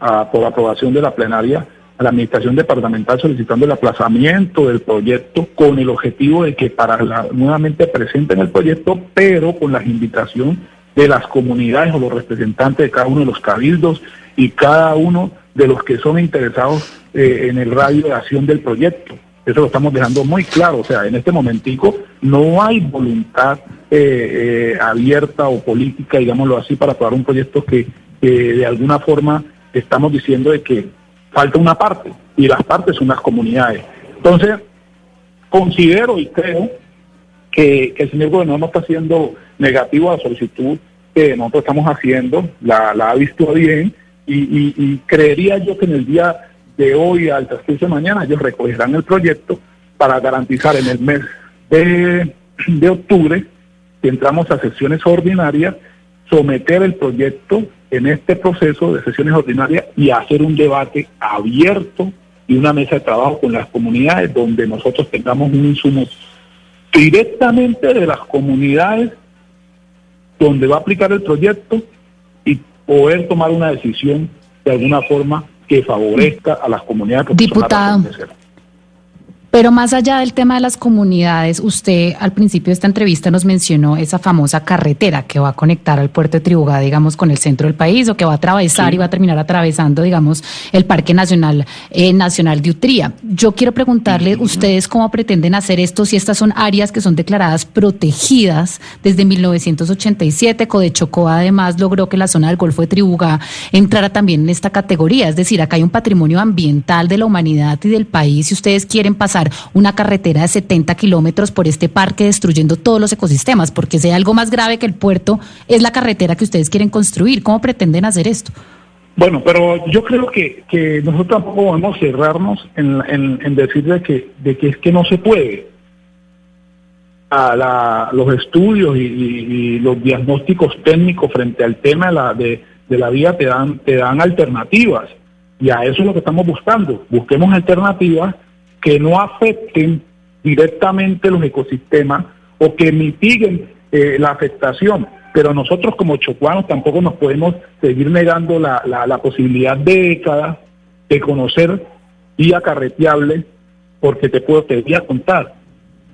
la, por aprobación de la plenaria, a la Administración Departamental solicitando el aplazamiento del proyecto con el objetivo de que para la, nuevamente presenten el proyecto, pero con la invitación de las comunidades o los representantes de cada uno de los cabildos y cada uno de los que son interesados eh, en el radio de acción del proyecto. Eso lo estamos dejando muy claro. O sea, en este momentico no hay voluntad eh, eh, abierta o política, digámoslo así, para aprobar un proyecto que de alguna forma estamos diciendo de que falta una parte y las partes son las comunidades. Entonces, considero y creo que, el señor gobernador no está siendo negativo a la solicitud que nosotros estamos haciendo, la, ha visto bien y, creería yo que en el día de hoy al transcurso de mañana ellos recogerán el proyecto para garantizar en el mes de, de octubre que entramos a sesiones ordinarias, someter el proyecto en este proceso de sesiones ordinarias y hacer un debate abierto y una mesa de trabajo con las comunidades donde nosotros tengamos un insumo directamente de las comunidades donde va a aplicar el proyecto y poder tomar una decisión de alguna forma que favorezca a las comunidades. Diputado. Pero más allá del tema de las comunidades, usted al principio de esta entrevista nos mencionó esa famosa carretera que va a conectar al puerto de Tribugá, digamos, con el centro del país o que va a atravesar y va a terminar atravesando, digamos, el Parque Nacional eh, Nacional de Utría. Yo quiero preguntarle, ¿ustedes cómo pretenden hacer esto si estas son áreas que son declaradas protegidas desde 1987? Codechocó además logró que la zona del Golfo de Tribugá entrara también en esta categoría. Es decir, acá hay un patrimonio ambiental de la humanidad y del país y ustedes quieren pasar una carretera de 70 kilómetros por este parque destruyendo todos los ecosistemas, porque sea algo más grave que el puerto es la carretera que ustedes quieren construir. ¿Cómo pretenden hacer esto? Bueno, pero yo creo que, que nosotros tampoco podemos cerrarnos en, en, decir de que, de que es que no se puede. A los estudios y, los diagnósticos técnicos frente al tema de la, de, de la vía te dan, te dan alternativas. Y a eso es lo que estamos buscando. Busquemos alternativas que no afecten directamente los ecosistemas o que mitiguen eh, la afectación. Pero nosotros como chocuanos tampoco nos podemos seguir negando la, la, posibilidad de décadas de conocer vía carreteable, porque te puedo te voy a contar.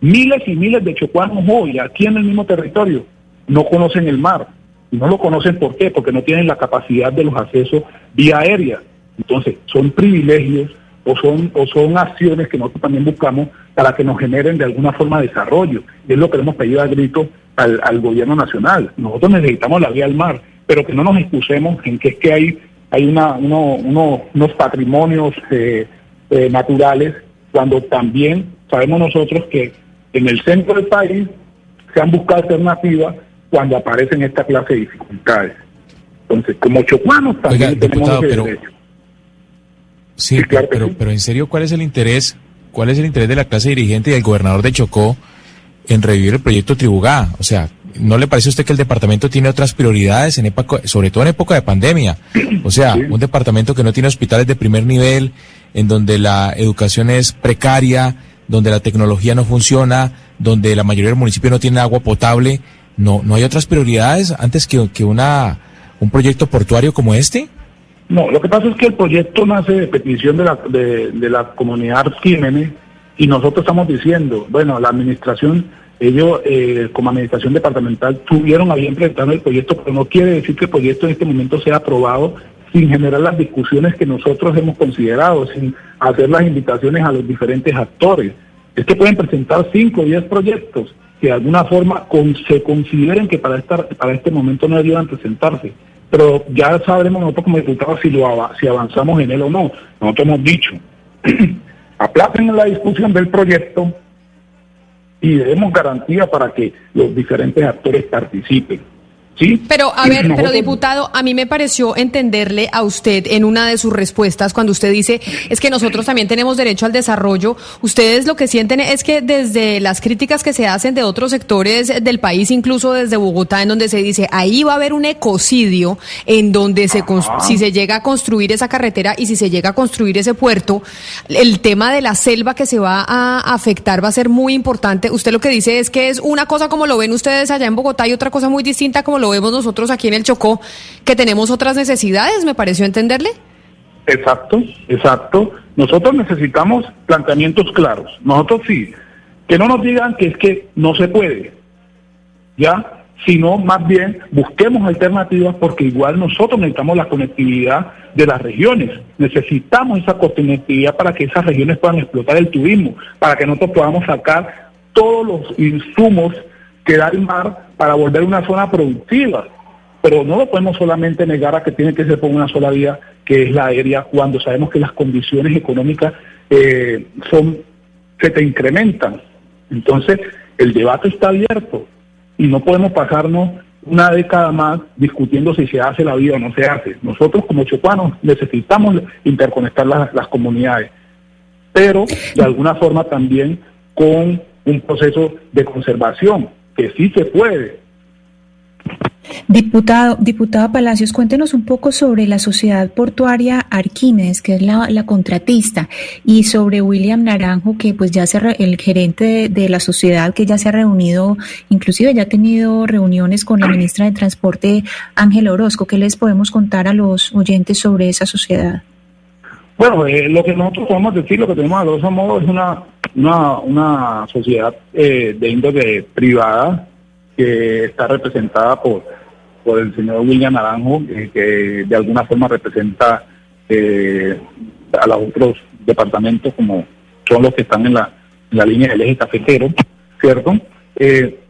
Miles y miles de chocuanos hoy, aquí en el mismo territorio, no conocen el mar. No lo conocen ¿por qué? Porque no tienen la capacidad de los accesos vía aérea. Entonces, son privilegios o son, o son acciones que nosotros también buscamos para que nos generen de alguna forma desarrollo. Y es lo que hemos pedido a grito al, al gobierno nacional. Nosotros necesitamos la vía al mar, pero que no nos excusemos en que es que hay, hay una, uno, unos patrimonios eh, eh, naturales cuando también sabemos nosotros que en el centro del país se han buscado alternativas cuando aparecen esta clase de dificultades. Entonces, como chocuanos también tenemos ese derecho. Sí, pero, pero, en serio, ¿cuál es el interés? ¿Cuál es el interés de la clase dirigente y del gobernador de Chocó en revivir el proyecto Tribugá? O sea, ¿no le parece a usted que el departamento tiene otras prioridades, en época, sobre todo en época de pandemia? O sea, un departamento que no tiene hospitales de primer nivel, en donde la educación es precaria, donde la tecnología no funciona, donde la mayoría del municipio no tiene agua potable. ¿No, no hay otras prioridades antes que, que una, un proyecto portuario como este? No, lo que pasa es que el proyecto nace de petición de la, de, la comunidad Jiménez y nosotros estamos diciendo, bueno, la administración, ellos eh, como administración departamental tuvieron a bien presentar el proyecto, pero no quiere decir que el proyecto en este momento sea aprobado sin generar las discusiones que nosotros hemos considerado, sin hacer las invitaciones a los diferentes actores. Es que pueden presentar cinco o diez proyectos que de alguna forma se consideren que para, esta, para este momento no deberían presentarse pero ya sabremos nosotros como diputados si, lo, si avanzamos en él o no. Nosotros hemos dicho, aplacen la discusión del proyecto y demos garantía para que los diferentes actores participen. ¿Sí? Pero, a ver, pero diputado, a mí me pareció entenderle a usted en una de sus respuestas cuando usted dice es que nosotros también tenemos derecho al desarrollo. Ustedes lo que sienten es que desde las críticas que se hacen de otros sectores del país, incluso desde Bogotá, en donde se dice ahí va a haber un ecocidio en donde se si se llega a construir esa carretera y si se llega a construir ese puerto, el tema de la selva que se va a afectar va a ser muy importante. Usted lo que dice es que es una cosa como lo ven ustedes allá en Bogotá y otra cosa muy distinta como lo vemos nosotros aquí en el Chocó, que tenemos otras necesidades, me pareció entenderle. Exacto, exacto. Nosotros necesitamos planteamientos claros. Nosotros sí, que no nos digan que es que no se puede, ¿ya? Sino más bien busquemos alternativas porque igual nosotros necesitamos la conectividad de las regiones. Necesitamos esa conectividad para que esas regiones puedan explotar el turismo, para que nosotros podamos sacar todos los insumos que da el mar para volver una zona productiva pero no lo podemos solamente negar a que tiene que ser por una sola vía, que es la aérea, cuando sabemos que las condiciones económicas eh, son se te incrementan. Entonces, el debate está abierto y no podemos pasarnos una década más discutiendo si se hace la vía o no se hace. Nosotros como chocuanos necesitamos interconectar las, las comunidades, pero de alguna forma también con un proceso de conservación, que sí se puede, Diputado, diputada Palacios, cuéntenos un poco sobre la sociedad portuaria Arquímedes, que es la, la contratista, y sobre William Naranjo, que pues ya se re- el gerente de, de la sociedad, que ya se ha reunido, inclusive ya ha tenido reuniones con la ministra de Transporte, Ángel Orozco. ¿Qué les podemos contar a los oyentes sobre esa sociedad? Bueno, eh, lo que nosotros podemos decir, lo que tenemos a grosso modo es una, una, una sociedad eh, de índole privada que está representada por, por el señor William Naranjo, eh, que de alguna forma representa eh, a los otros departamentos como son los que están en la, la línea del eje cafetero, ¿cierto? Eh,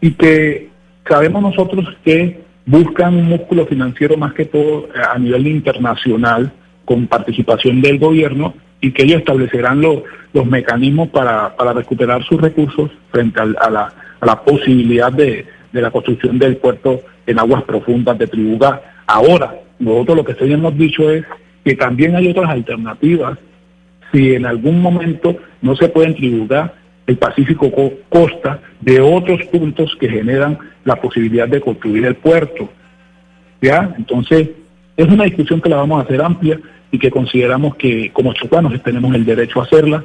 y que sabemos nosotros que buscan un músculo financiero más que todo a nivel internacional con participación del gobierno y que ellos establecerán los, los mecanismos para, para recuperar sus recursos frente al- a, la, a la posibilidad de, de la construcción del puerto en aguas profundas de Tribugá. Ahora, nosotros lo que sí hemos dicho es que también hay otras alternativas si en algún momento no se puede tributar el Pacífico co- costa de otros puntos que generan la posibilidad de construir el puerto. ¿Ya? Entonces, es una discusión que la vamos a hacer amplia y que consideramos que como chocuanos tenemos el derecho a hacerla,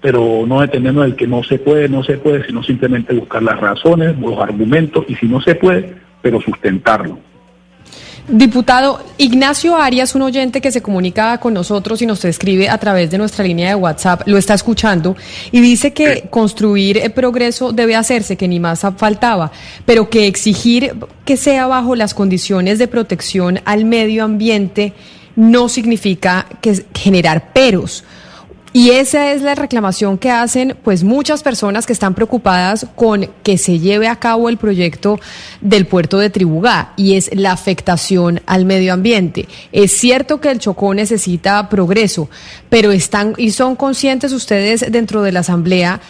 pero no detenernos del que no se puede, no se puede, sino simplemente buscar las razones, los argumentos y si no se puede, pero sustentarlo. Diputado Ignacio Arias, un oyente que se comunica con nosotros y nos escribe a través de nuestra línea de WhatsApp, lo está escuchando y dice que construir eh, progreso debe hacerse, que ni más faltaba, pero que exigir que sea bajo las condiciones de protección al medio ambiente no significa que generar peros. Y esa es la reclamación que hacen pues muchas personas que están preocupadas con que se lleve a cabo el proyecto del puerto de Tribugá y es la afectación al medio ambiente. Es cierto que el Chocó necesita progreso, pero están y son conscientes ustedes dentro de la asamblea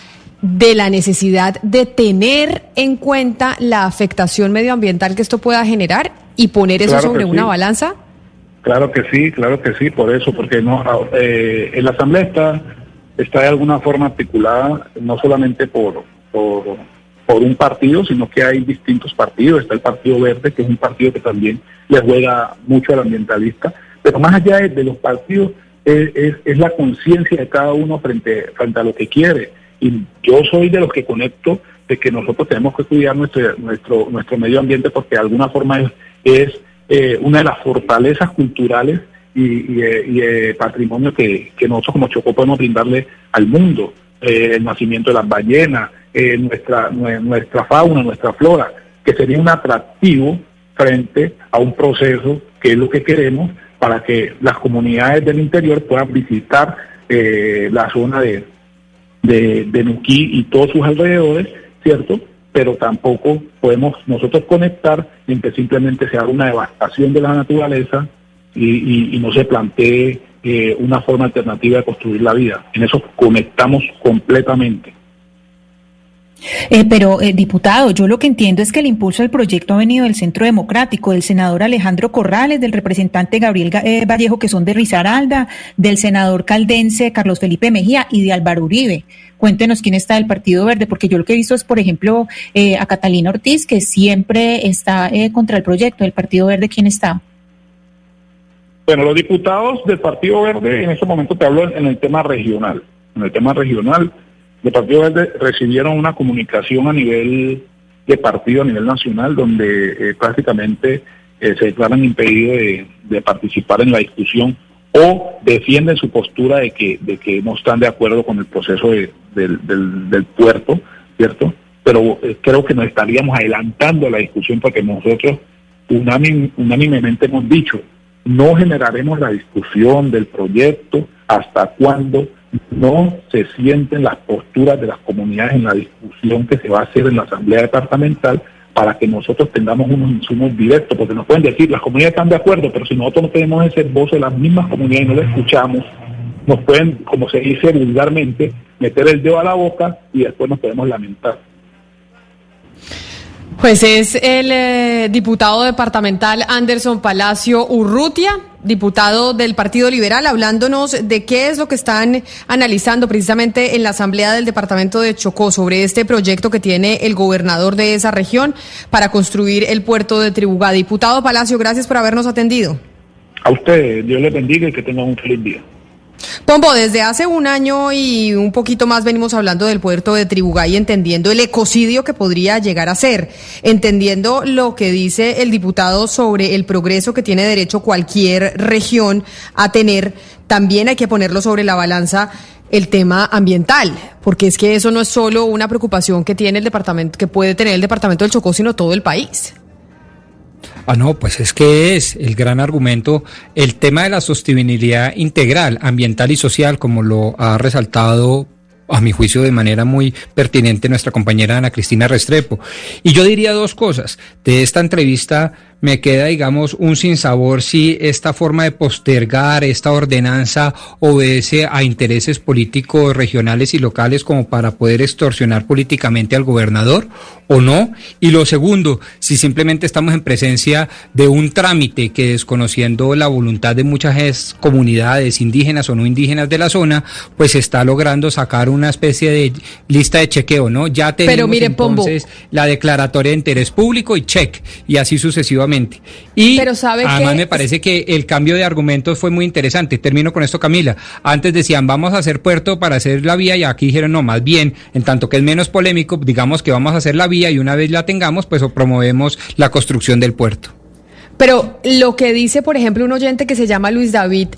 de la necesidad de tener en cuenta la afectación medioambiental que esto pueda generar y poner eso Claro sobre sí. una balanza. Claro que sí, claro que sí, por eso, porque no, eh, en la Asamblea está, está de alguna forma articulada no solamente por, por, un partido, sino que hay distintos partidos. Está el Partido Verde, que es un partido que también le juega mucho al ambientalista, pero más allá de, los partidos es, es, la conciencia de cada uno frente, frente a lo que quiere. Y yo soy de los que conecto de que nosotros tenemos que cuidar nuestro, nuestro, nuestro medio ambiente porque de alguna forma es eh, una de las fortalezas culturales y, y, eh, eh, patrimonio que, nosotros como Chocó podemos brindarle al mundo. El nacimiento de las ballenas, nuestra, nue- nuestra fauna, nuestra flora, que sería un atractivo frente a un proceso que es lo que queremos para que las comunidades del interior puedan visitar la zona de, de, de Nuquí y todos sus alrededores, ¿cierto? Pero tampoco podemos nosotros conectar en que simplemente sea una devastación de la naturaleza y, y- y no se plantee eh, una forma alternativa de construir la vida. En eso conectamos completamente. Eh, pero, eh, diputado, yo lo que entiendo es que el impulso al proyecto ha venido del Centro Democrático, del senador Alejandro Corrales, del representante Gabriel eh, Vallejo, que son de Risaralda, del senador caldense Carlos Felipe Mejía y de Álvaro Uribe. Cuéntenos quién está del Partido Verde, porque yo lo que he visto es, por ejemplo, a Catalina Ortiz, que siempre está contra el proyecto del Partido Verde. ¿Quién está? Bueno, los diputados del Partido Verde, en este momento te hablo en el tema regional. En el tema regional, el Partido Verde recibieron una comunicación a nivel de partido, a nivel nacional, donde eh, prácticamente eh, se declaran impedidos de, participar en la discusión o defienden su postura de que, de que no están de acuerdo con el proceso del, del, puerto, ¿cierto? Pero eh, creo que nos estaríamos adelantando la discusión porque nosotros unánimemente hemos dicho, no generaremos la discusión del proyecto hasta cuando no se sienten las posturas de las comunidades en la discusión que se va a hacer en la Asamblea Departamental para que nosotros tengamos unos insumos directos, porque nos pueden decir, las comunidades están de acuerdo, pero si nosotros no tenemos ese voz de las mismas comunidades y no las escuchamos, nos pueden, como se dice vulgarmente, meter el dedo a la boca y después nos podemos lamentar. Pues es el eh, diputado departamental Anderson Palacio Urrutia, diputado del Partido Liberal, hablándonos de qué es lo que están analizando precisamente en la Asamblea del Departamento de Chocó sobre este proyecto que tiene el gobernador de esa región para construir el puerto de Tribugá. Diputado Palacio, gracias por habernos atendido. A usted, Dios le bendiga y que tenga un feliz día. Pombo, desde hace un año y un poquito más venimos hablando del puerto de Tribugay, entendiendo el ecocidio que podría llegar a ser, entendiendo lo que dice el diputado sobre el progreso que tiene derecho cualquier región a tener, también hay que ponerlo sobre la balanza el tema ambiental, porque es que eso no es solo una preocupación que tiene el departamento, que puede tener el departamento del Chocó, sino todo el país. Ah, no, pues es que es el gran argumento el tema de la sostenibilidad integral, ambiental y social, como lo ha resaltado a mi juicio de manera muy pertinente nuestra compañera Ana Cristina Restrepo. Y yo diría dos cosas de esta entrevista me queda, digamos, un sinsabor si esta forma de postergar esta ordenanza obedece a intereses políticos regionales y locales como para poder extorsionar políticamente al gobernador o no. Y lo segundo, si simplemente estamos en presencia de un trámite que desconociendo la voluntad de muchas comunidades indígenas o no indígenas de la zona, pues está logrando sacar una especie de lista de chequeo, ¿no? Ya tenemos entonces la declaratoria de interés público y check, y así sucesivamente y Pero sabe además me parece que el cambio de argumentos fue muy interesante. Termino con esto, Camila. Antes decían, vamos a hacer puerto para hacer la vía y aquí dijeron, no, más bien, en tanto que es menos polémico, digamos que vamos a hacer la vía y una vez la tengamos, pues promovemos la construcción del puerto. Pero lo que dice, por ejemplo, un oyente que se llama Luis David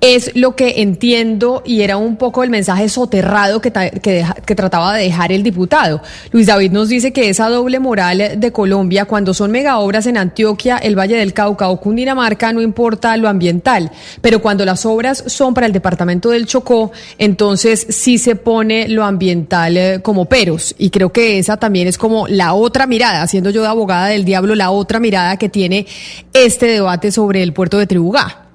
es lo que entiendo y era un poco el mensaje soterrado que, que, trataba de dejar el diputado. Luis David nos dice que esa doble moral de Colombia, cuando son mega obras en Antioquia, el Valle del Cauca o Cundinamarca, no importa lo ambiental, pero cuando las obras son para el departamento del Chocó, entonces sí se pone lo ambiental eh, como peros. Y creo que esa también es como la otra mirada, siendo yo de abogada del diablo, la otra mirada que tiene este debate sobre el puerto de Tribugá.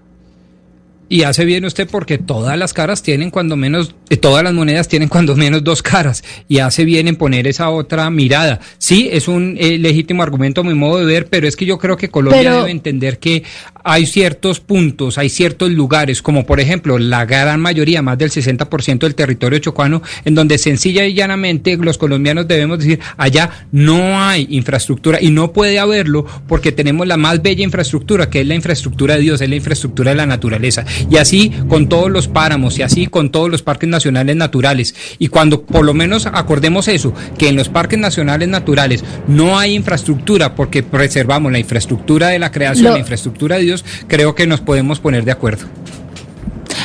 Y hace bien usted porque todas las caras tienen cuando menos, eh, todas las monedas tienen cuando menos dos caras. Y hace bien en poner esa otra mirada. Sí, es un eh, legítimo argumento a mi modo de ver, pero es que yo creo que Colombia debe entender que hay ciertos puntos, hay ciertos lugares, como por ejemplo la gran mayoría, más del 60% del territorio chocuano, en donde sencilla y llanamente los colombianos debemos decir, allá no hay infraestructura y no puede haberlo porque tenemos la más bella infraestructura, que es la infraestructura de Dios, es la infraestructura de la naturaleza. Y así con todos los páramos y así con todos los parques nacionales naturales. Y cuando por lo menos acordemos eso, que en los parques nacionales naturales no hay infraestructura porque preservamos la infraestructura de la creación, la infraestructura de Dios, creo que nos podemos poner de acuerdo.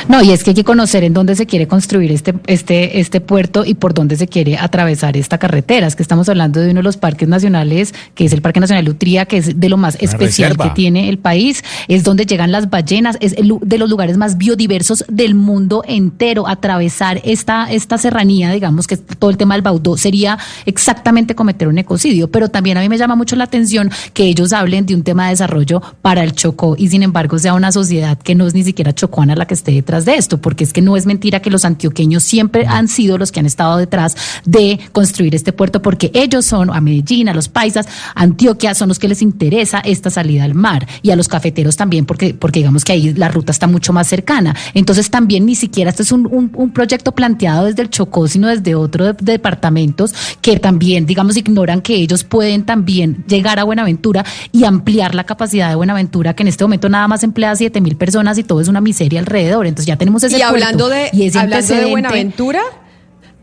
No, y es que hay que conocer en dónde se quiere construir este, este, este puerto y por dónde se quiere atravesar esta carretera. Es que estamos hablando de uno de los parques nacionales, que es el Parque Nacional Utría, que es de lo más especial que tiene el país. Es donde llegan las ballenas, es de los lugares más biodiversos del mundo entero. Atravesar esta, esta serranía, digamos que todo el tema del Baudó, sería exactamente cometer un ecocidio. Pero también a mí me llama mucho la atención que ellos hablen de un tema de desarrollo para el Chocó y sin embargo sea una sociedad que no es ni siquiera chocuana la que esté detrás detrás de esto, porque es que no es mentira que los antioqueños siempre han sido los que han estado detrás de construir este puerto, porque ellos son, a Medellín, a los paisas, Antioquia, son los que les interesa esta salida al mar y a los cafeteros también, porque, porque digamos que ahí la ruta está mucho más cercana. Entonces también ni siquiera este es un, un, proyecto planteado desde el Chocó, sino desde otros departamentos que también, digamos, ignoran que ellos pueden también llegar a Buenaventura y ampliar la capacidad de Buenaventura, que en este momento nada más emplea a 7 mil personas y todo es una miseria alrededor. Entonces ya tenemos ese y hablando de, y hablando de Buenaventura.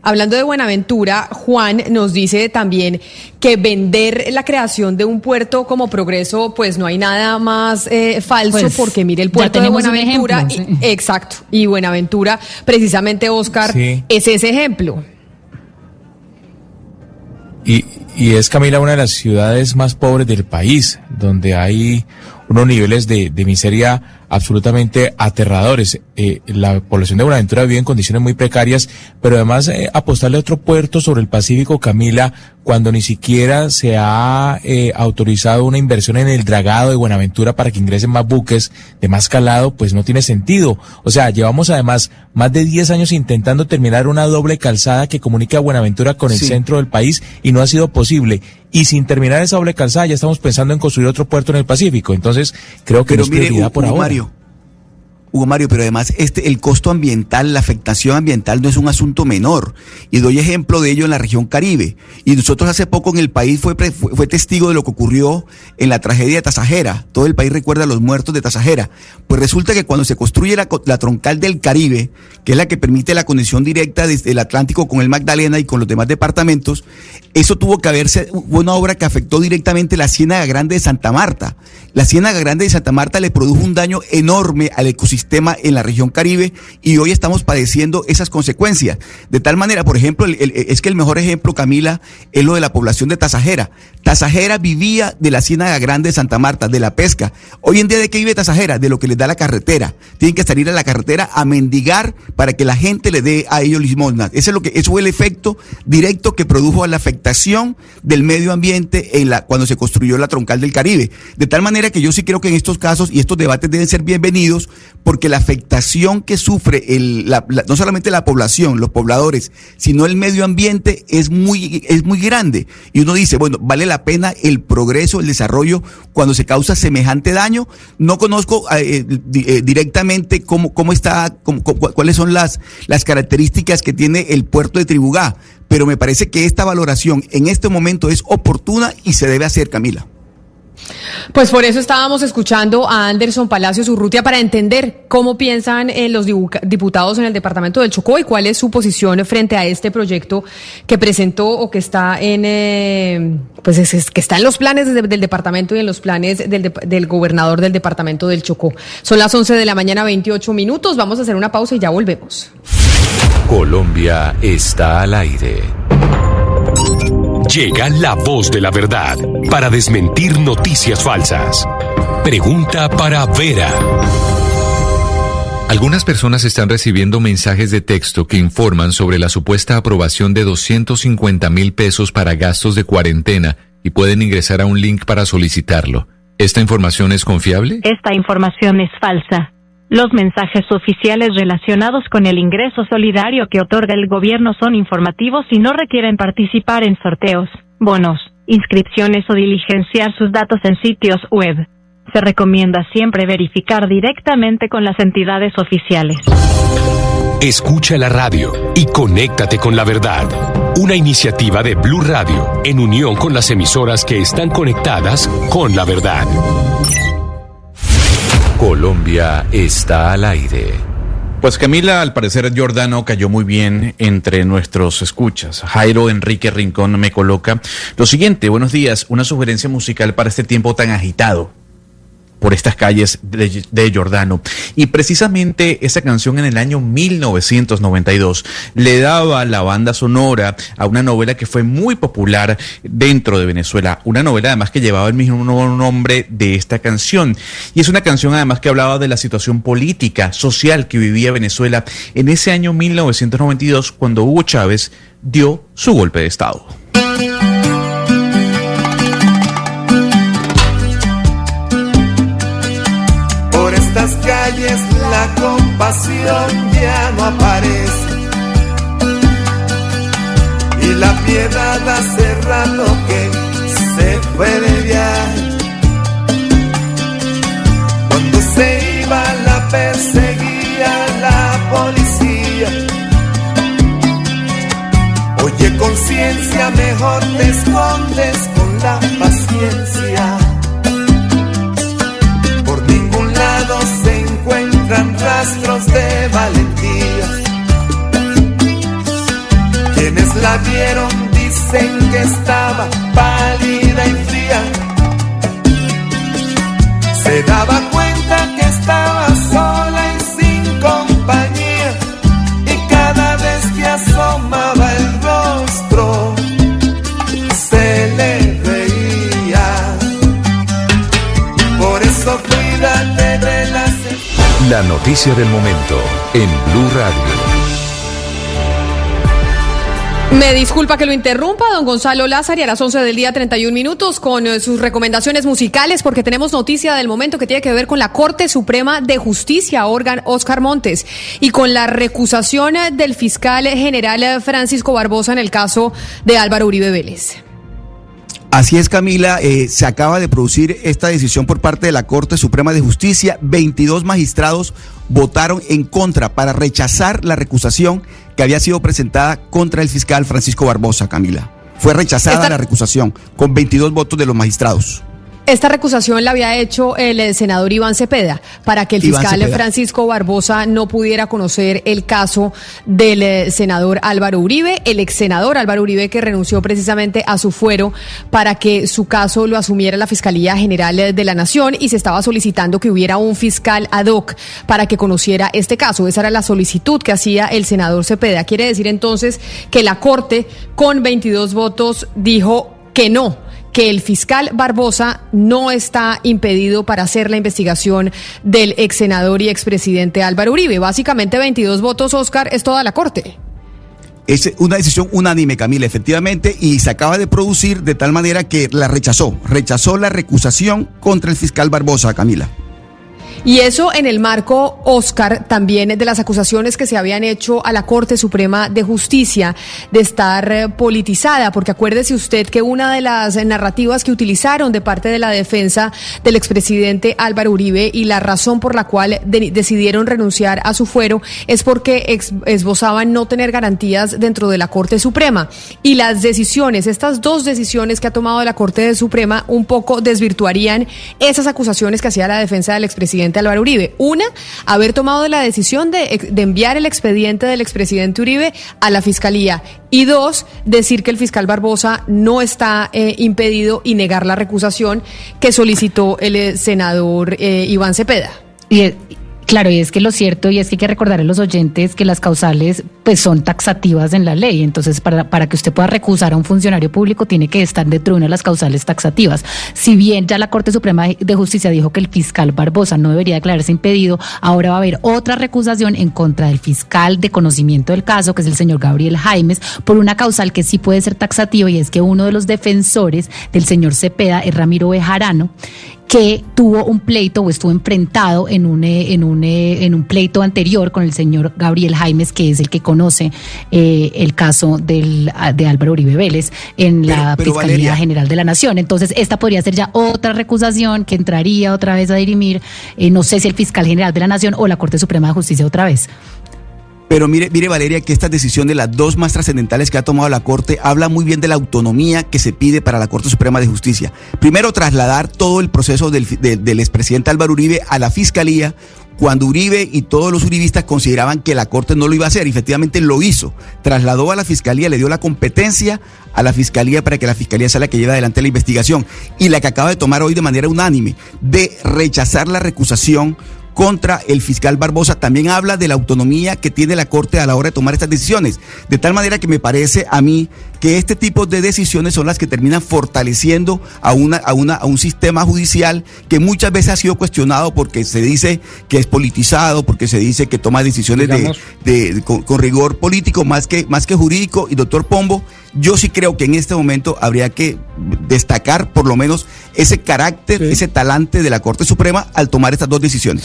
Hablando de Buenaventura, Juan nos dice también que vender la creación de un puerto como progreso, pues no hay nada más eh, falso, pues, porque mire el puerto de Buenaventura. Exacto. Y Buenaventura, precisamente, Oscar, es ese ejemplo. Y, y es, Camila, una de las ciudades más pobres del país, donde hay unos niveles de, de miseria absolutamente aterradores. Eh, la población de Buenaventura vive en condiciones muy precarias, pero además eh, apostarle a otro puerto sobre el Pacífico, Camila, cuando ni siquiera se ha eh, autorizado una inversión en el dragado de Buenaventura para que ingresen más buques de más calado, pues no tiene sentido. O sea, llevamos además más de 10 años intentando terminar una doble calzada que comunique a Buenaventura con el centro del país y no ha sido posible. Y sin terminar esa doble calzada ya estamos pensando en construir otro puerto en el Pacífico. Entonces, creo que no es prioridad por ahora. Hugo Mario, pero además este, el costo ambiental, la afectación ambiental no es un asunto menor. Y doy ejemplo de ello en la región Caribe. Y nosotros hace poco en el país fue, fue, testigo de lo que ocurrió en la tragedia de Tasajera. Todo el país recuerda a los muertos de Tasajera. Pues resulta que cuando se construye la, la troncal del Caribe, que es la que permite la conexión directa desde el Atlántico con el Magdalena y con los demás departamentos, eso tuvo que haberse, una obra que afectó directamente la Ciénaga Grande de Santa Marta. La Ciénaga Grande de Santa Marta le produjo un daño enorme al ecosistema sistema en la región Caribe y hoy estamos padeciendo esas consecuencias. De tal manera, por ejemplo, es que el mejor ejemplo, Camila, es lo de la población de Tasajera. Tasajera vivía de la Ciénaga Grande de Santa Marta, de la pesca. Hoy en día, ¿de qué vive Tasajera? De lo que les da la carretera. Tienen que salir a la carretera a mendigar para que la gente le dé a ellos limosnas. Ese es lo que, eso fue el efecto directo que produjo la afectación del medio ambiente en la, cuando se construyó la troncal del Caribe. De tal manera que yo sí creo que en estos casos, y estos debates deben ser bienvenidos, porque la afectación que sufre el, no solamente la población, los pobladores, sino el medio ambiente es muy, es muy grande. Y uno dice, bueno, vale la pena el progreso, el desarrollo cuando se causa semejante daño. No conozco eh, eh, directamente cómo, cómo está, cuáles son las, las características que tiene el puerto de Tribugá, pero me parece que esta valoración en este momento es oportuna y se debe hacer, Camila. Pues por eso estábamos escuchando a Anderson Palacios Urrutia para entender cómo piensan eh, los diputados en el departamento del Chocó y cuál es su posición frente a este proyecto que presentó o que está en eh, pues es, que está en los planes del departamento y en los planes del, del gobernador del departamento del Chocó. Son las 11 de la mañana, 28 minutos. Vamos a hacer una pausa y ya volvemos. Colombia está al aire. Llega la voz de la verdad para desmentir noticias falsas. Pregunta para Vera. Algunas personas están recibiendo mensajes de texto que informan sobre la supuesta aprobación de 250 mil pesos para gastos de cuarentena y pueden ingresar a un link para solicitarlo. ¿Esta información es confiable? Esta información es falsa. Los mensajes oficiales relacionados con el ingreso solidario que otorga el gobierno son informativos y no requieren participar en sorteos, bonos, inscripciones o diligenciar sus datos en sitios web. Se recomienda siempre verificar directamente con las entidades oficiales. Escucha la radio y conéctate con la verdad. Una iniciativa de Blue Radio en unión con las emisoras que están conectadas con la verdad. Colombia está al aire. Pues Camila, al parecer Giordano cayó muy bien entre nuestros escuchas. Jairo Enrique Rincón me coloca lo siguiente, buenos días, una sugerencia musical para este tiempo tan agitado por estas calles de, Giordano. Y precisamente esa canción en el año 1992 le daba la banda sonora a una novela que fue muy popular dentro de Venezuela. Una novela además que llevaba el mismo nombre de esta canción. Y es una canción además que hablaba de la situación política, social que vivía Venezuela en ese año 1992 cuando Hugo Chávez dio su golpe de Estado. Calles la compasión ya no aparece. Y la piedad hace rato que se fue de viaje. Cuando se iba la perseguía la policía. Oye conciencia, mejor te escondes con la paciencia. Por ningún lado se encuentran rastros de valentía. Quienes la vieron dicen que estaba pálida y fría. Se daba cuenta La noticia del momento en Blue Radio. Me disculpa que lo interrumpa, don Gonzalo Lázaro, a las 11 del día 31 minutos con eh, sus recomendaciones musicales, porque tenemos noticia del momento que tiene que ver con la Corte Suprema de Justicia, Organ Oscar Montes, y con la recusación del fiscal general eh, Francisco Barbosa en el caso de Álvaro Uribe Vélez. Así es, Camila, eh, se acaba de producir esta decisión por parte de la Corte Suprema de Justicia. 22 magistrados votaron en contra para rechazar la recusación que había sido presentada contra el fiscal Francisco Barbosa, Camila. Fue rechazada Esta- la recusación con 22 votos de los magistrados. Esta recusación la había hecho el eh, senador Iván Cepeda para que el Iván fiscal Cepeda. Francisco Barbosa no pudiera conocer el caso del eh, senador Álvaro Uribe, el ex senador Álvaro Uribe que renunció precisamente a su fuero para que su caso lo asumiera la Fiscalía General eh, de la Nación y se estaba solicitando que hubiera un fiscal ad hoc para que conociera este caso. Esa era la solicitud que hacía el senador Cepeda. Quiere decir entonces que la Corte con 22 votos dijo que no que el fiscal Barbosa no está impedido para hacer la investigación del ex senador y expresidente Álvaro Uribe. Básicamente 22 votos, Oscar, es toda la corte. Es una decisión unánime, Camila, efectivamente, y se acaba de producir de tal manera que la rechazó. Rechazó la recusación contra el fiscal Barbosa, Camila. Y eso en el marco, Oscar, también de las acusaciones que se habían hecho a la Corte Suprema de Justicia de estar eh, politizada, porque acuérdese usted que una de las narrativas que utilizaron de parte de la defensa del expresidente Álvaro Uribe y la razón por la cual de- decidieron renunciar a su fuero es porque esbozaban no tener garantías dentro de la Corte Suprema. Y las decisiones, estas dos decisiones que ha tomado la Corte Suprema, un poco desvirtuarían esas acusaciones que hacía la defensa del expresidente Álvaro Uribe. Una, haber tomado la decisión de, enviar el expediente del expresidente Uribe a la Fiscalía. Y dos, decir que el fiscal Barbosa no está eh, impedido y negar la recusación que solicitó el eh, senador eh, Iván Cepeda. Y claro, y es que lo cierto, y es que hay que recordar a los oyentes que las causales pues son taxativas en la ley. Entonces, para, para que usted pueda recusar a un funcionario público, tiene que estar dentro de una de las causales taxativas. Si bien ya la Corte Suprema de Justicia dijo que el fiscal Barbosa no debería declararse impedido, ahora va a haber otra recusación en contra del fiscal de conocimiento del caso, que es el señor Gabriel Jaimes, por una causal que sí puede ser taxativa, y es que uno de los defensores del señor Cepeda es Ramiro Bejarano que tuvo un pleito o estuvo enfrentado en un, eh, en un, eh, en un pleito anterior con el señor Gabriel Jaimes, que es el que conoce eh, el caso del, ah, de Álvaro Uribe Vélez en la pero, Fiscalía Valeria. General de la Nación. Entonces, esta podría ser ya otra recusación que entraría otra vez a dirimir, eh, no sé si el fiscal general de la Nación o la Corte Suprema de Justicia otra vez. Pero mire, mire Valeria, que esta decisión de las dos más trascendentales que ha tomado la Corte habla muy bien de la autonomía que se pide para la Corte Suprema de Justicia. Primero, trasladar todo el proceso del, fi- de- del expresidente Álvaro Uribe a la Fiscalía cuando Uribe y todos los uribistas consideraban que la Corte no lo iba a hacer. Efectivamente lo hizo. Trasladó a la Fiscalía, le dio la competencia a la Fiscalía para que la Fiscalía sea la que lleve adelante la investigación. Y la que acaba de tomar hoy de manera unánime, de rechazar la recusación contra el fiscal Barbosa también habla de la autonomía que tiene la Corte a la hora de tomar estas decisiones. De tal manera que me parece a mí que este tipo de decisiones son las que terminan fortaleciendo a, una, a, una, a un sistema judicial que muchas veces ha sido cuestionado porque se dice que es politizado, porque se dice que toma decisiones de, Digamos- de- de- con, con rigor político más que, más que jurídico. Y doctor Pombo, yo sí creo que en este momento habría que destacar por lo menos ese carácter, ese talante de la Corte Suprema al tomar estas dos decisiones.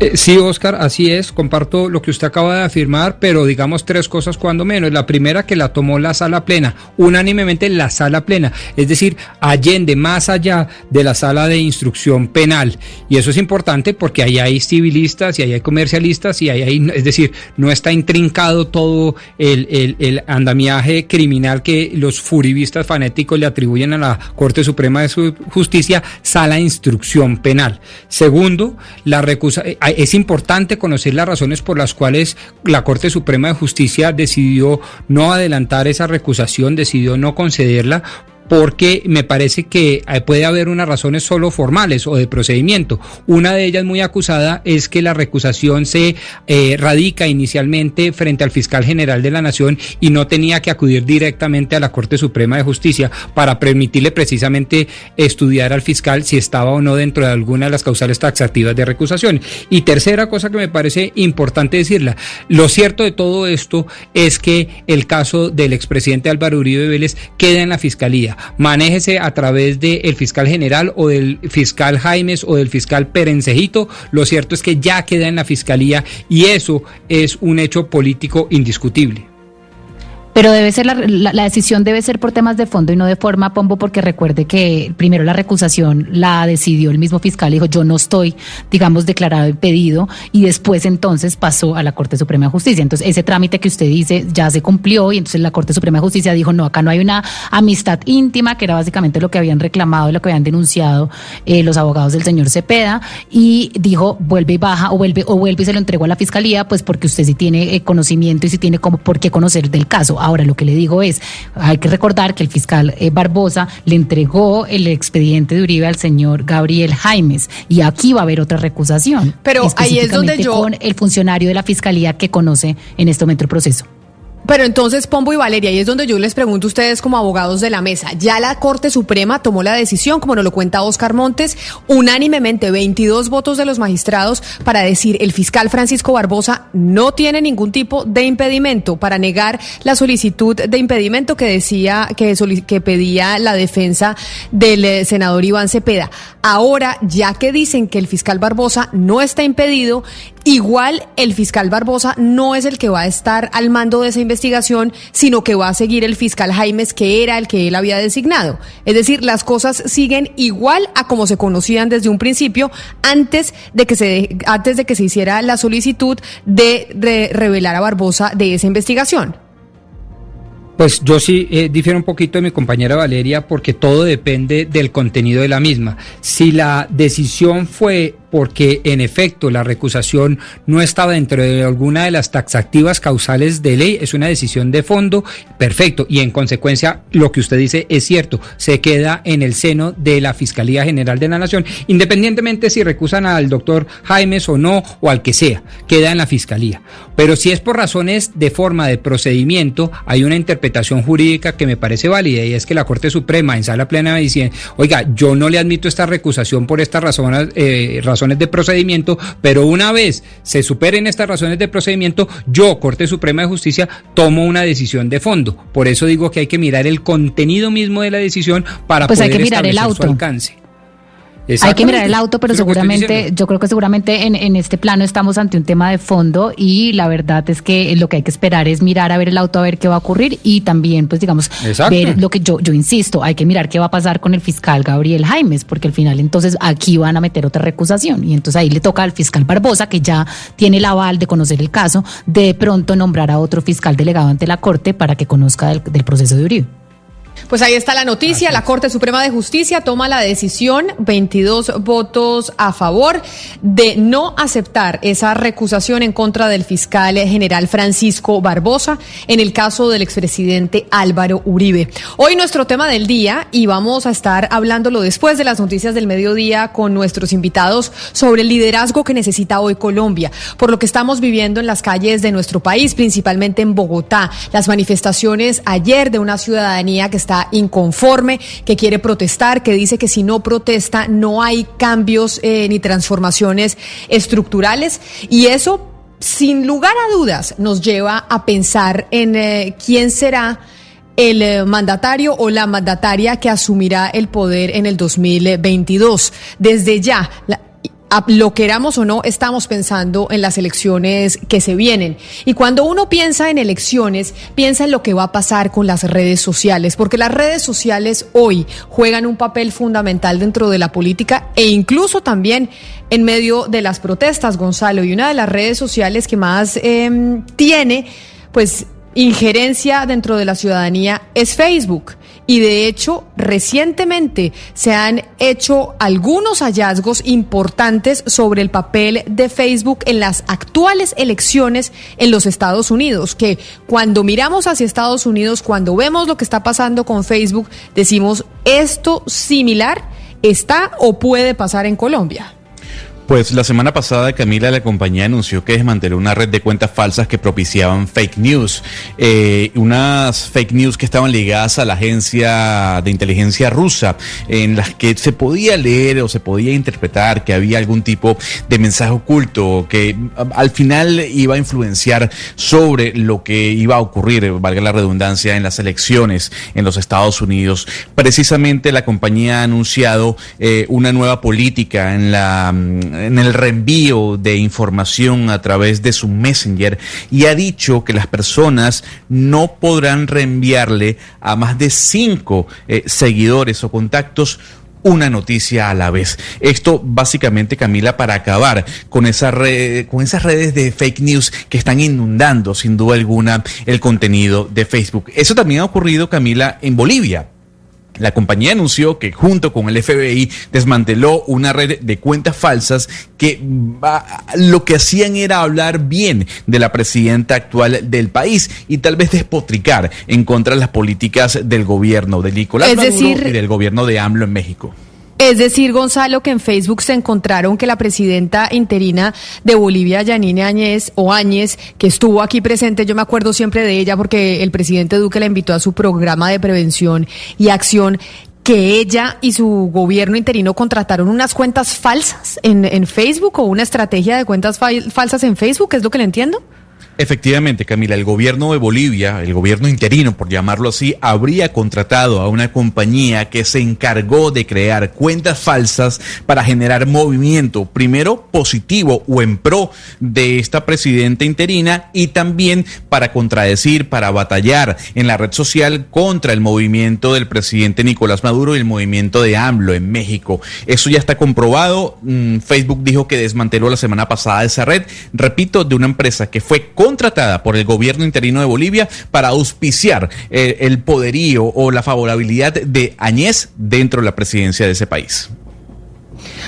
Eh, sí, Oscar, así es. Comparto lo que usted acaba de afirmar, pero digamos tres cosas cuando menos. La primera que la tomó la sala plena, unánimemente la sala plena, es decir, allende, más allá de la sala de instrucción penal. Y eso es importante porque ahí hay civilistas y ahí hay comercialistas y ahí hay, es decir, no está intrincado todo el, el, andamiaje criminal que los furibistas fanáticos le atribuyen a la Corte Suprema de Justicia, sala de instrucción penal. Segundo, la recusa eh, es importante conocer las razones por las cuales la Corte Suprema de Justicia decidió no adelantar esa recusación, decidió no concederla, porque me parece que eh, puede haber unas razones solo formales o de procedimiento. Una de ellas muy acusada es que la recusación se eh, radica inicialmente frente al fiscal general de la Nación y no tenía que acudir directamente a la Corte Suprema de Justicia para permitirle precisamente estudiar al fiscal si estaba o no dentro de alguna de las causales taxativas de recusación. Y tercera cosa que me parece importante decirla, lo cierto de todo esto es que el caso del expresidente Álvaro Uribe Vélez queda en la Fiscalía manéjese a través del fiscal general o del fiscal Jaimes o del fiscal Perencejito. Lo cierto es que ya queda en la fiscalía y eso es un hecho político indiscutible. Pero debe ser la, la, decisión debe ser por temas de fondo y no de forma, Pombo, porque recuerde que primero la recusación la decidió el mismo fiscal, dijo yo no estoy, digamos, declarado impedido, y después entonces pasó a la Corte Suprema de Justicia. Entonces, ese trámite que usted dice ya se cumplió y entonces la Corte Suprema de Justicia dijo no, acá no hay una amistad íntima, que era básicamente lo que habían reclamado y lo que habían denunciado eh, los abogados del señor Cepeda, y dijo vuelve y baja o vuelve o vuelve y se lo entregó a la fiscalía, pues porque usted sí tiene eh, conocimiento y sí tiene como por qué conocer del caso. Ahora, lo que le digo es, hay que recordar que el fiscal eh, Barbosa le entregó el expediente de Uribe al señor Gabriel Jaimes y aquí va a haber otra recusación. Pero ahí es donde yo... Con el funcionario de la fiscalía que conoce en este momento el proceso. Pero entonces, Pombo y Valeria, y es donde yo les pregunto a ustedes como abogados de la mesa, ya la Corte Suprema tomó la decisión, como nos lo cuenta Oscar Montes, unánimemente 22 votos de los magistrados para decir el fiscal Francisco Barbosa no tiene ningún tipo de impedimento para negar la solicitud de impedimento que decía que, pedía la defensa del eh, senador Iván Cepeda. Ahora, ya que dicen que el fiscal Barbosa no está impedido, igual el fiscal Barbosa no es el que va a estar al mando de esa investigación sino que va a seguir el fiscal Jaimes, que era el que él había designado. Es decir, las cosas siguen igual a como se conocían desde un principio, antes de que se, antes de que se hiciera la solicitud de revelar a Barbosa de esa investigación. Pues yo sí eh, difiero un poquito de mi compañera Valeria porque todo depende del contenido de la misma. Si la decisión fue porque en efecto la recusación no estaba dentro de alguna de las taxativas causales de ley, es una decisión de fondo, perfecto, y en consecuencia lo que usted dice es cierto, se queda en el seno de la Fiscalía General de la Nación, independientemente si recusan al doctor Jaimes o no, o al que sea, queda en la Fiscalía. Pero si es por razones de forma de procedimiento, hay una interpretación jurídica que me parece válida, y es que la Corte Suprema en sala plena dice, oiga, yo no le admito esta recusación por estas razones, eh, razones razones de procedimiento, pero una vez se superen estas razones de procedimiento, yo, Corte Suprema de Justicia, tomo una decisión de fondo. Por eso digo que hay que mirar el contenido mismo de la decisión para pues poder hay que mirar el auto. su alcance. Hay que mirar el auto, pero seguramente, yo creo que seguramente en, en, este plano estamos ante un tema de fondo y la verdad es que lo que hay que esperar es mirar a ver el auto, a ver qué va a ocurrir y también, pues digamos, ver lo que yo, yo insisto, hay que mirar qué va a pasar con el fiscal Gabriel Jaimes, porque al final entonces aquí van a meter otra recusación y entonces ahí le toca al fiscal Barbosa, que ya tiene el aval de conocer el caso, de pronto nombrar a otro fiscal delegado ante la Corte para que conozca del, del proceso de Uribe. Pues ahí está la noticia. La Corte Suprema de Justicia toma la decisión, 22 votos a favor, de no aceptar esa recusación en contra del fiscal general Francisco Barbosa en el caso del expresidente Álvaro Uribe. Hoy nuestro tema del día, y vamos a estar hablándolo después de las noticias del mediodía con nuestros invitados sobre el liderazgo que necesita hoy Colombia, por lo que estamos viviendo en las calles de nuestro país, principalmente en Bogotá. Las manifestaciones ayer de una ciudadanía que está está inconforme, que quiere protestar, que dice que si no protesta no hay cambios eh, ni transformaciones estructurales. Y eso, sin lugar a dudas, nos lleva a pensar en eh, quién será el eh, mandatario o la mandataria que asumirá el poder en el 2022. Desde ya, lo queramos o no, estamos pensando en las elecciones que se vienen. Y cuando uno piensa en elecciones, piensa en lo que va a pasar con las redes sociales, porque las redes sociales hoy juegan un papel fundamental dentro de la política e incluso también en medio de las protestas, Gonzalo. Y una de las redes sociales que más em, tiene, pues, injerencia dentro de la ciudadanía es Facebook. Y de hecho, recientemente se han hecho algunos hallazgos importantes sobre el papel de Facebook en las actuales elecciones en los Estados Unidos, que cuando miramos hacia Estados Unidos, cuando vemos lo que está pasando con Facebook, decimos, esto similar está o puede pasar en Colombia. Pues la semana pasada Camila la compañía anunció que desmanteló una red de cuentas falsas que propiciaban fake news, eh, unas fake news que estaban ligadas a la agencia de inteligencia rusa, en las que se podía leer o se podía interpretar que había algún tipo de mensaje oculto que al final iba a influenciar sobre lo que iba a ocurrir, valga la redundancia, en las elecciones en los Estados Unidos. Precisamente la compañía ha anunciado eh, una nueva política en la en el reenvío de información a través de su Messenger y ha dicho que las personas no podrán reenviarle a más de cinco eh, seguidores o contactos una noticia a la vez. Esto básicamente, Camila, para acabar con, esa con esas redes de fake news que están inundando sin duda alguna el contenido de Facebook. Eso también ha ocurrido, Camila, en Bolivia. La compañía anunció que junto con el FBI desmanteló una red de cuentas falsas que lo que hacían era hablar bien de la presidenta actual del país y tal vez despotricar en contra de las políticas del gobierno de Nicolás Maduro y del gobierno de AMLO en México. Es decir, Gonzalo, que en Facebook se encontraron que la presidenta interina de Bolivia, Yanine Áñez, o Áñez, que estuvo aquí presente, yo me acuerdo siempre de ella porque el presidente Duque la invitó a su programa de prevención y acción, que ella y su gobierno interino contrataron unas cuentas falsas en, en Facebook o una estrategia de cuentas falsas en Facebook, ¿es lo que le entiendo? Efectivamente, Camila, el gobierno de Bolivia, el gobierno interino, por llamarlo así, habría contratado a una compañía que se encargó de crear cuentas falsas para generar movimiento, primero positivo o en pro de esta presidenta interina y también para contradecir, para batallar en la red social contra el movimiento del presidente Nicolás Maduro y el movimiento de AMLO en México. Eso ya está comprobado. Mm, Facebook dijo que desmanteló la semana pasada esa red, repito, de una empresa que fue contratada por el gobierno interino de Bolivia para auspiciar eh, el poderío o la favorabilidad de Añez dentro de la presidencia de ese país.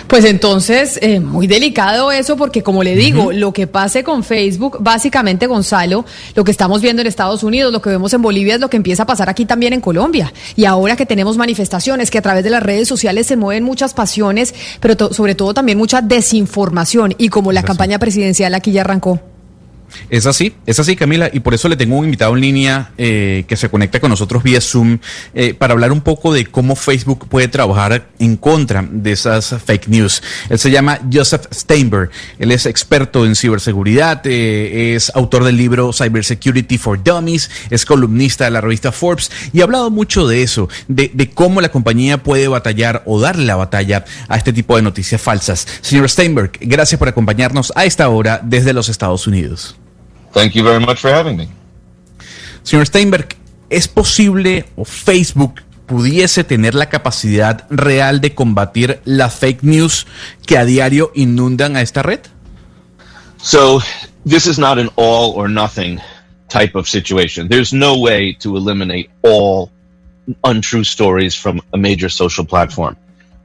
Pues entonces, eh, muy delicado eso, porque como le digo, lo que pase con Facebook, básicamente, Gonzalo, lo que estamos viendo en Estados Unidos, lo que vemos en Bolivia, es lo que empieza a pasar aquí también en Colombia. Y ahora que tenemos manifestaciones, que a través de las redes sociales se mueven muchas pasiones, pero sobre todo también mucha desinformación, y como la campaña presidencial aquí ya arrancó. Es así, es así Camila, y por eso le tengo un invitado en línea eh, que se conecta con nosotros vía Zoom eh, para hablar un poco de cómo Facebook puede trabajar en contra de esas fake news. Él se llama Joseph Steinberg, él es experto en ciberseguridad, eh, es autor del libro Cybersecurity for Dummies, es columnista de la revista Forbes y ha hablado mucho de eso, de, de cómo la compañía puede batallar o darle la batalla a este tipo de noticias falsas. Señor Steinberg, gracias por acompañarnos a esta hora desde los Estados Unidos. Thank you very much for having me. Señor Steinberg, ¿es posible o Facebook pudiese tener la capacidad real de combatir las fake news que a diario inundan a esta red? So, this is not an all or nothing type of situation. There's no way to eliminate all untrue stories from a major social platform.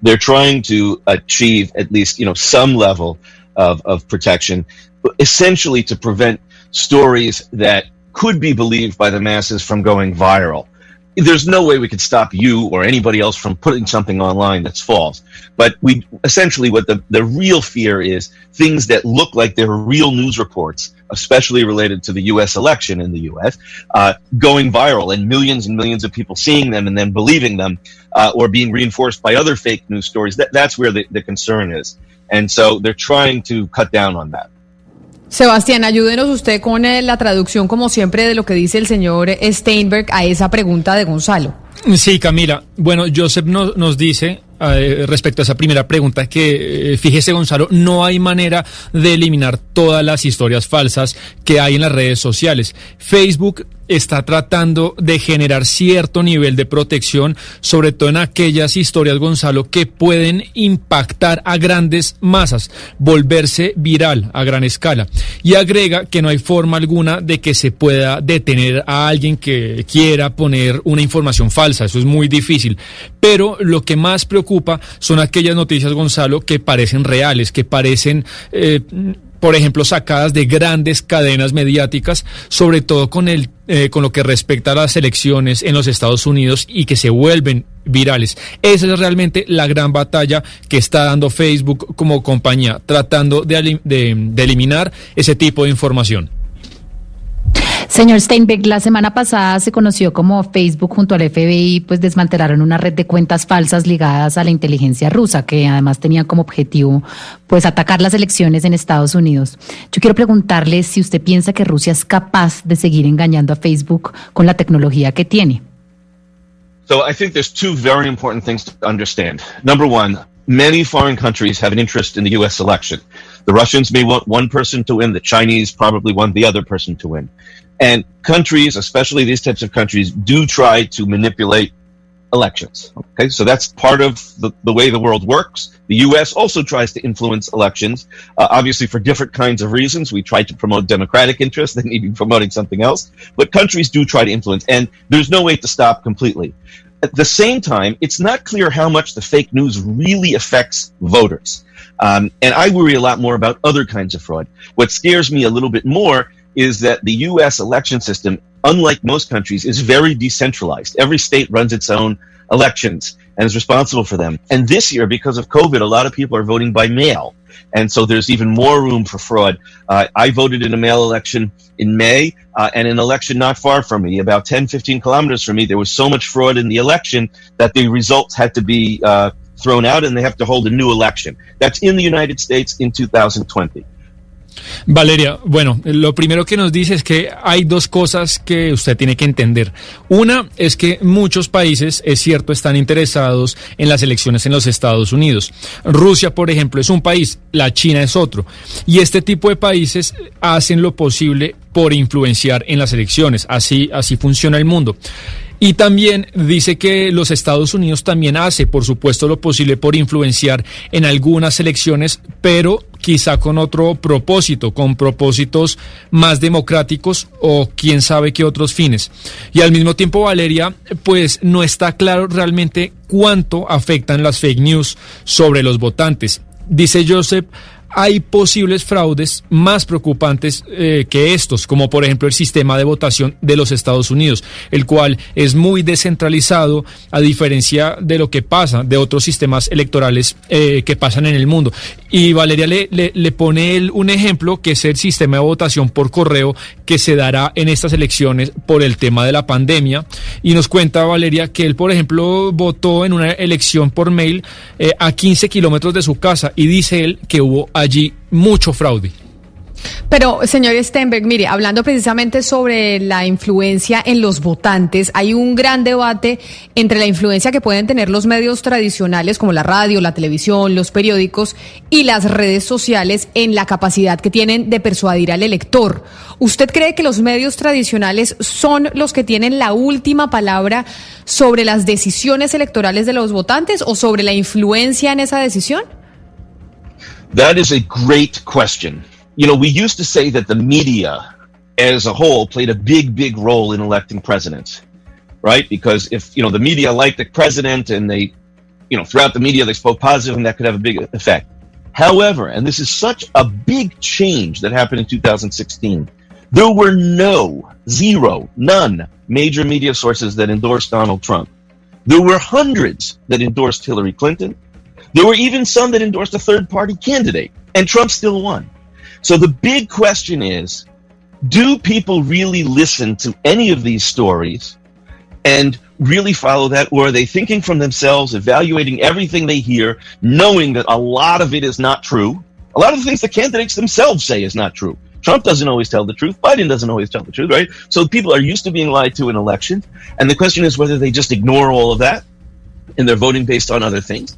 They're trying to achieve at least, you know, some level of, of protection, essentially to prevent stories that could be believed by the masses from going viral. There's no way we could stop you or anybody else from putting something online that's false. But we essentially what the, the real fear is things that look like they're real news reports, especially related to the US election in the US, uh, going viral and millions and millions of people seeing them and then believing them uh, or being reinforced by other fake news stories. That, that's where the, the concern is. And so they're trying to cut down on that. Sebastián, ayúdenos usted con eh, la traducción, como siempre, de lo que dice el señor Steinberg a esa pregunta de Gonzalo. Sí, Camila. Bueno, Joseph nos dice eh, respecto a esa primera pregunta, que eh, fíjese Gonzalo, no hay manera de eliminar todas las historias falsas que hay en las redes sociales. Facebook está tratando de generar cierto nivel de protección, sobre todo en aquellas historias, Gonzalo, que pueden impactar a grandes masas, volverse viral a gran escala. Y agrega que no hay forma alguna de que se pueda detener a alguien que quiera poner una información falsa. Eso es muy difícil. Pero lo que más preocupa son aquellas noticias, Gonzalo, que parecen reales, que parecen... Eh, por ejemplo, sacadas de grandes cadenas mediáticas, sobre todo con, el, eh, con lo que respecta a las elecciones en los Estados Unidos y que se vuelven virales. Esa es realmente la gran batalla que está dando Facebook como compañía, tratando de, de eliminar ese tipo de información. Señor Steinbeck, la semana pasada se conoció como Facebook junto al FBI pues desmantelaron una red de cuentas falsas ligadas a la inteligencia rusa que además tenía como objetivo pues atacar las elecciones en Estados Unidos. Yo quiero preguntarle si usted piensa que Rusia es capaz de seguir engañando a Facebook con la tecnología que tiene. So I think there's two very important things to understand. Number one, many foreign countries have an interest in the U.S. election. The Russians may want one person to win. The Chinese probably want the other person to win. And countries, especially these types of countries, do try to manipulate elections. Okay, so that's part of the, the way the world works. The U.S. also tries to influence elections, uh, obviously for different kinds of reasons. We try to promote democratic interests; they may be promoting something else. But countries do try to influence, and there's no way to stop completely. At the same time, it's not clear how much the fake news really affects voters. Um, and I worry a lot more about other kinds of fraud. What scares me a little bit more is that the U.S. election system, unlike most countries, is very decentralized. Every state runs its own elections and is responsible for them. And this year, because of COVID, a lot of people are voting by mail. And so there's even more room for fraud. Uh, I voted in a mail election in May, uh, and an election not far from me, about 10, 15 kilometers from me, there was so much fraud in the election that the results had to be uh, thrown out and they have to hold a new election. That's in the United States in 2020. Valeria, bueno, lo primero que nos dice es que hay dos cosas que usted tiene que entender. Una es que muchos países, es cierto, están interesados en las elecciones en los Estados Unidos. Rusia, por ejemplo, es un país, la China es otro. Y este tipo de países hacen lo posible por influenciar en las elecciones. Así, así funciona el mundo. Y también dice que los Estados Unidos también hace, por supuesto, lo posible por influenciar en algunas elecciones, pero quizá con otro propósito, con propósitos más democráticos o quién sabe qué otros fines. Y al mismo tiempo, Valeria, pues no está claro realmente cuánto afectan las fake news sobre los votantes. Dice Joseph, hay posibles fraudes más preocupantes eh, que estos, como por ejemplo el sistema de votación de los Estados Unidos, el cual es muy descentralizado a diferencia de lo que pasa de otros sistemas electorales eh, que pasan en el mundo. Y Valeria le, pone un ejemplo que es el sistema de votación por correo que se dará en estas elecciones por el tema de la pandemia. Y nos cuenta Valeria que él, por ejemplo, votó en una elección por mail eh, a 15 kilómetros de su casa y dice él que hubo allí mucho fraude. Pero, señor Stenberg, mire, hablando precisamente sobre la influencia en los votantes, hay un gran debate entre la influencia que pueden tener los medios tradicionales como la radio, la televisión, los periódicos y las redes sociales en la capacidad que tienen de persuadir al elector. ¿Usted cree que los medios tradicionales son los que tienen la última palabra sobre las decisiones electorales de los votantes o sobre la influencia en esa decisión? That is a great question. You know, we used to say that the media as a whole played a big, big role in electing presidents, right? Because if, you know, the media liked the president and they, you know, throughout the media they spoke positive and that could have a big effect. However, and this is such a big change that happened in 2016, there were no, zero, none major media sources that endorsed Donald Trump. There were hundreds that endorsed Hillary Clinton. There were even some that endorsed a third party candidate, and Trump still won. So the big question is do people really listen to any of these stories and really follow that? Or are they thinking from themselves, evaluating everything they hear, knowing that a lot of it is not true? A lot of the things the candidates themselves say is not true. Trump doesn't always tell the truth. Biden doesn't always tell the truth, right? So people are used to being lied to in elections. And the question is whether they just ignore all of that and they're voting based on other things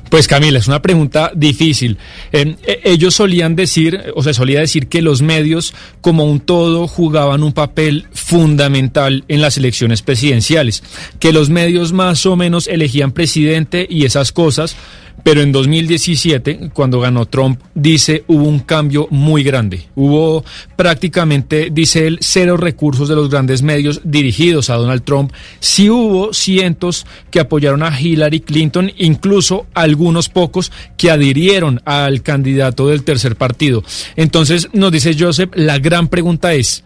Pues Camila, es una pregunta difícil. Eh, eh, ellos solían decir, o se solía decir que los medios como un todo jugaban un papel fundamental en las elecciones presidenciales, que los medios más o menos elegían presidente y esas cosas, pero en 2017, cuando ganó Trump, dice hubo un cambio muy grande. Hubo prácticamente, dice él, cero recursos de los grandes medios dirigidos a Donald Trump. Sí hubo cientos que apoyaron a Hillary Clinton, incluso algunos pocos que adhirieron al candidato del tercer partido. Entonces, nos dice Joseph, la gran pregunta es,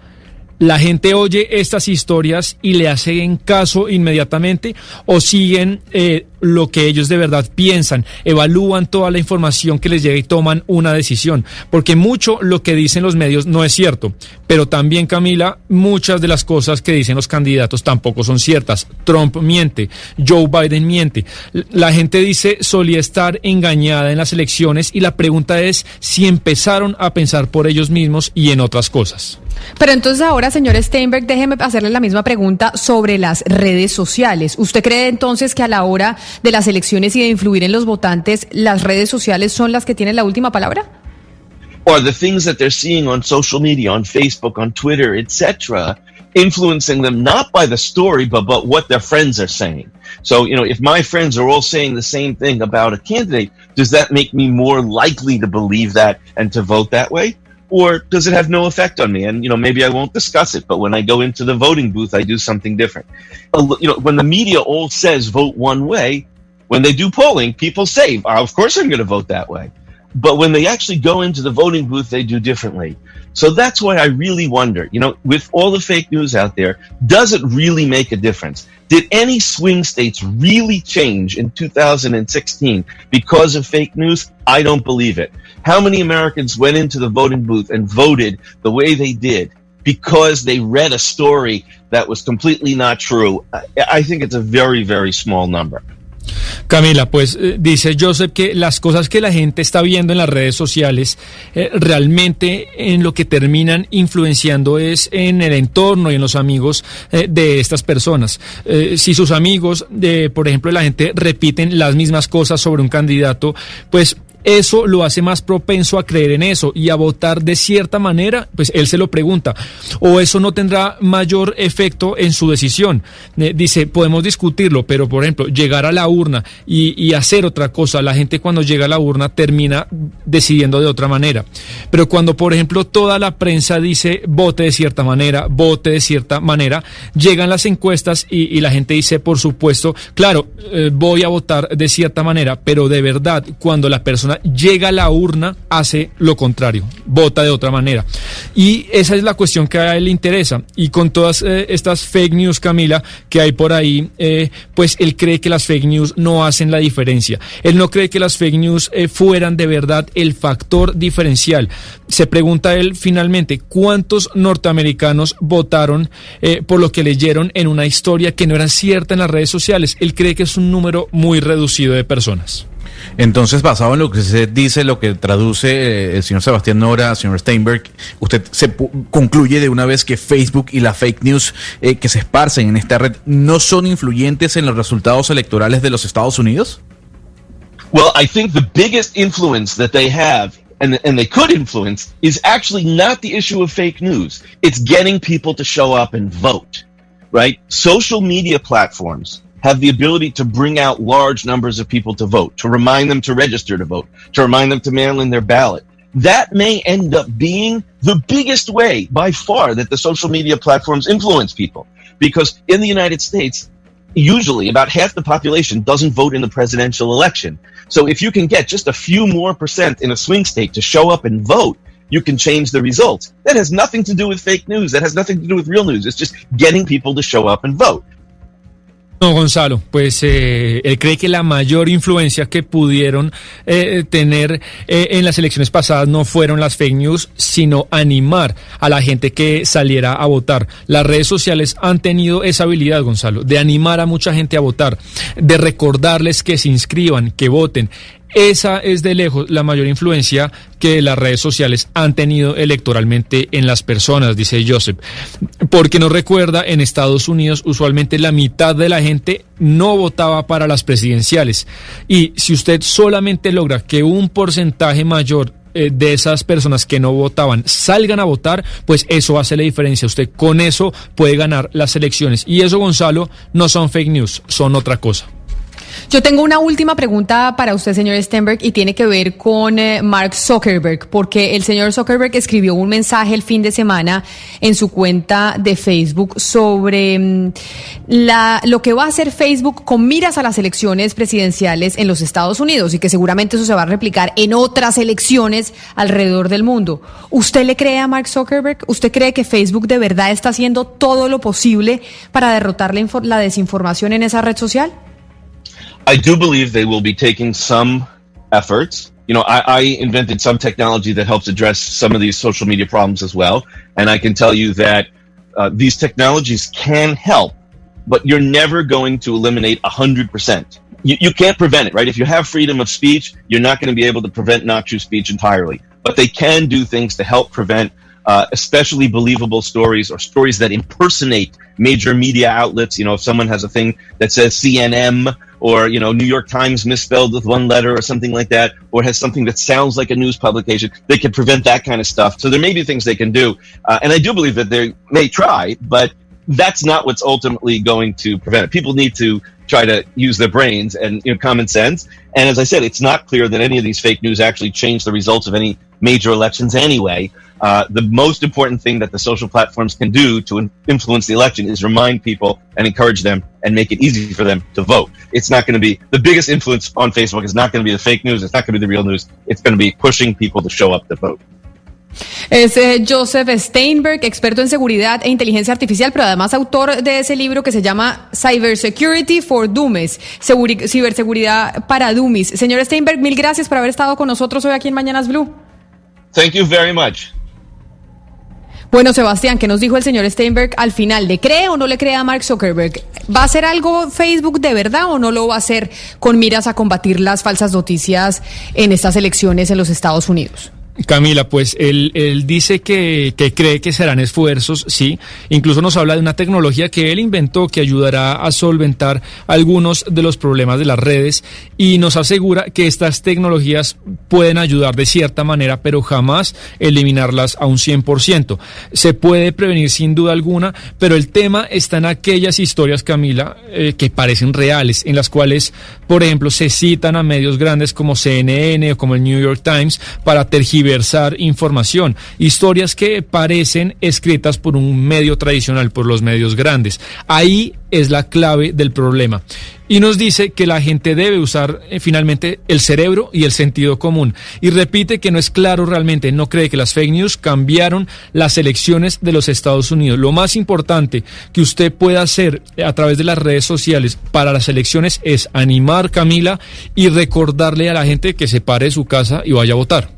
la gente oye estas historias y le hacen caso inmediatamente o siguen eh, lo que ellos de verdad piensan, evalúan toda la información que les llega y toman una decisión. Porque mucho lo que dicen los medios no es cierto, pero también Camila, muchas de las cosas que dicen los candidatos tampoco son ciertas. Trump miente, Joe Biden miente. La gente dice solía estar engañada en las elecciones y la pregunta es si empezaron a pensar por ellos mismos y en otras cosas. Pero entonces ahora, señor Steinberg, déjeme hacerle la misma pregunta sobre las redes sociales. ¿Usted cree entonces que a la hora de las elecciones y de influir en los votantes, las redes sociales son las que tienen la última palabra? Or the things that they're seeing on social media, on Facebook, on Twitter, etc., influencing them not by the story, but, but what their friends are saying. So, you know, if my friends are all saying the same thing about a candidate, does that make me more likely to believe that and to vote that way? Or does it have no effect on me? And you know, maybe I won't discuss it, but when I go into the voting booth, I do something different. You know, when the media all says vote one way, when they do polling, people say, oh, "Of course, I'm going to vote that way." But when they actually go into the voting booth, they do differently. So that's why I really wonder, you know, with all the fake news out there, does it really make a difference? Did any swing states really change in 2016 because of fake news? I don't believe it. How many Americans went into the voting booth and voted the way they did because they read a story that was completely not true? I think it's a very, very small number. Camila, pues eh, dice Joseph que las cosas que la gente está viendo en las redes sociales eh, realmente en lo que terminan influenciando es en el entorno y en los amigos eh, de estas personas. Si sus amigos, de, por ejemplo, la gente repiten las mismas cosas sobre un candidato, pues eso lo hace más propenso a creer en eso y a votar de cierta manera, pues él se lo pregunta, o eso no tendrá mayor efecto en su decisión. Eh, dice, podemos discutirlo, pero por ejemplo, llegar a la urna y, hacer otra cosa, la gente cuando llega a la urna termina decidiendo de otra manera. Pero cuando, por ejemplo, toda la prensa dice vote de cierta manera, vote de cierta manera, llegan las encuestas y, y la gente dice, por supuesto, claro, eh, voy a votar de cierta manera, pero de verdad, cuando la persona llega a la urna, hace lo contrario, vota de otra manera. Y esa es la cuestión que a él le interesa. Y con todas eh, estas fake news, Camila, que hay por ahí, eh, pues él cree que las fake news no hacen la diferencia. Él no cree que las fake news eh, fueran de verdad el factor diferencial. Se pregunta él finalmente, ¿cuántos norteamericanos votaron por lo que leyeron en una historia que no era cierta en las redes sociales? Él cree que es un número muy reducido de personas. Entonces, basado en lo que se dice, lo que traduce eh, el señor Sebastián Nora, señor Steinberg, usted se concluye de una vez que Facebook y la fake news eh, que se esparcen en esta red no son influyentes en los resultados electorales de los Estados Unidos? Well, I think the biggest influence that they have and, and they could influence is actually not the issue of fake news. It's getting people to show up and vote, right? Social media platforms have the ability to bring out large numbers of people to vote, to remind them to register to vote, to remind them to mail in their ballot. That may end up being the biggest way by far that the social media platforms influence people. Because in the United States, usually about half the population doesn't vote in the presidential election. So if you can get just a few more percent in a swing state to show up and vote, you can change the results. That has nothing to do with fake news. That has nothing to do with real news. It's just getting people to show up and vote. No, Gonzalo, pues eh, él cree que la mayor influencia que pudieron eh, tener eh, en las elecciones pasadas no fueron las fake news, sino animar a la gente que saliera a votar. Las redes sociales han tenido esa habilidad, Gonzalo, de animar a mucha gente a votar, de recordarles que se inscriban, que voten Esa es de lejos la mayor influencia que las redes sociales han tenido electoralmente en las personas, dice Joseph. Porque nos recuerda, en Estados Unidos usualmente la mitad de la gente no votaba para las presidenciales. Y si usted solamente logra que un porcentaje mayor eh, de esas personas que no votaban salgan a votar, pues eso hace la diferencia. Usted con eso puede ganar las elecciones. Y eso, Gonzalo, no son fake news, son otra cosa. Yo tengo una última pregunta para usted, señor Stenberg, y tiene que ver con eh, Mark Zuckerberg, porque el señor Zuckerberg escribió un mensaje el fin de semana en su cuenta de Facebook sobre mm, la, lo que va a hacer Facebook con miras a las elecciones presidenciales en los Estados Unidos y que seguramente eso se va a replicar en otras elecciones alrededor del mundo. ¿Usted le cree a Mark Zuckerberg? ¿Usted cree que Facebook de verdad está haciendo todo lo posible para derrotar la, la desinformación en esa red social? I do believe they will be taking some efforts. You know, I, I, invented some technology that helps address some of these social media problems as well. And I can tell you that uh, these technologies can help, but you're never going to eliminate 100%. You, you can't prevent it, right? If you have freedom of speech, you're not going to be able to prevent not true speech entirely. But they can do things to help prevent uh, especially believable stories or stories that impersonate major media outlets. You know, if someone has a thing that says CNN or, you know, New York Times misspelled with one letter or something like that, or has something that sounds like a news publication, they can prevent that kind of stuff. So there may be things they can do. Uh, and I do believe that they may try, but that's not what's ultimately going to prevent it. People need to try to use their brains and you know, common sense. And as I said, it's not clear that any of these fake news actually change the results of any major elections anyway. Uh, the most important thing that the social platforms can do to in- influence the election is remind people and encourage them and make it easy for them to vote. It's not going to be the biggest influence on Facebook is not going to be the fake news. It's not going to be the real news. It's going to be pushing people to show up to vote. Es eh, Joseph Steinberg, experto en seguridad e inteligencia artificial, pero además autor de ese libro que se llama Cybersecurity for Dummies, ciberseguridad para dummies. Señor Steinberg, mil gracias por haber estado con nosotros hoy aquí en Mañanas Blue. Thank you very much. Bueno, Sebastián, ¿qué nos dijo el señor Steinberg al final? ¿Le cree o no le cree a Mark Zuckerberg? ¿Va a hacer algo Facebook de verdad o no lo va a hacer con miras a combatir las falsas noticias en estas elecciones en los Estados Unidos? Camila, pues él, él dice que, que, cree que serán esfuerzos, sí. Incluso nos habla de una tecnología que él inventó que ayudará a solventar algunos de los problemas de las redes y nos asegura que estas tecnologías pueden ayudar de cierta manera, pero jamás eliminarlas a un 100%. Se puede prevenir sin duda alguna, pero el tema está en aquellas historias, Camila, eh, que parecen reales, en las cuales, por ejemplo, se citan a medios grandes como CNN o como el New York Times para tergiversar versar información, historias que parecen escritas por un medio tradicional, por los medios grandes. Ahí es la clave del problema. Y nos dice que la gente debe usar eh, finalmente el cerebro y el sentido común. Y repite que no es claro realmente, no cree que las fake news cambiaron las elecciones de los Estados Unidos. Lo más importante que usted puede hacer a través de las redes sociales para las elecciones es animar, Camila, y recordarle a la gente que se pare de su casa y vaya a votar.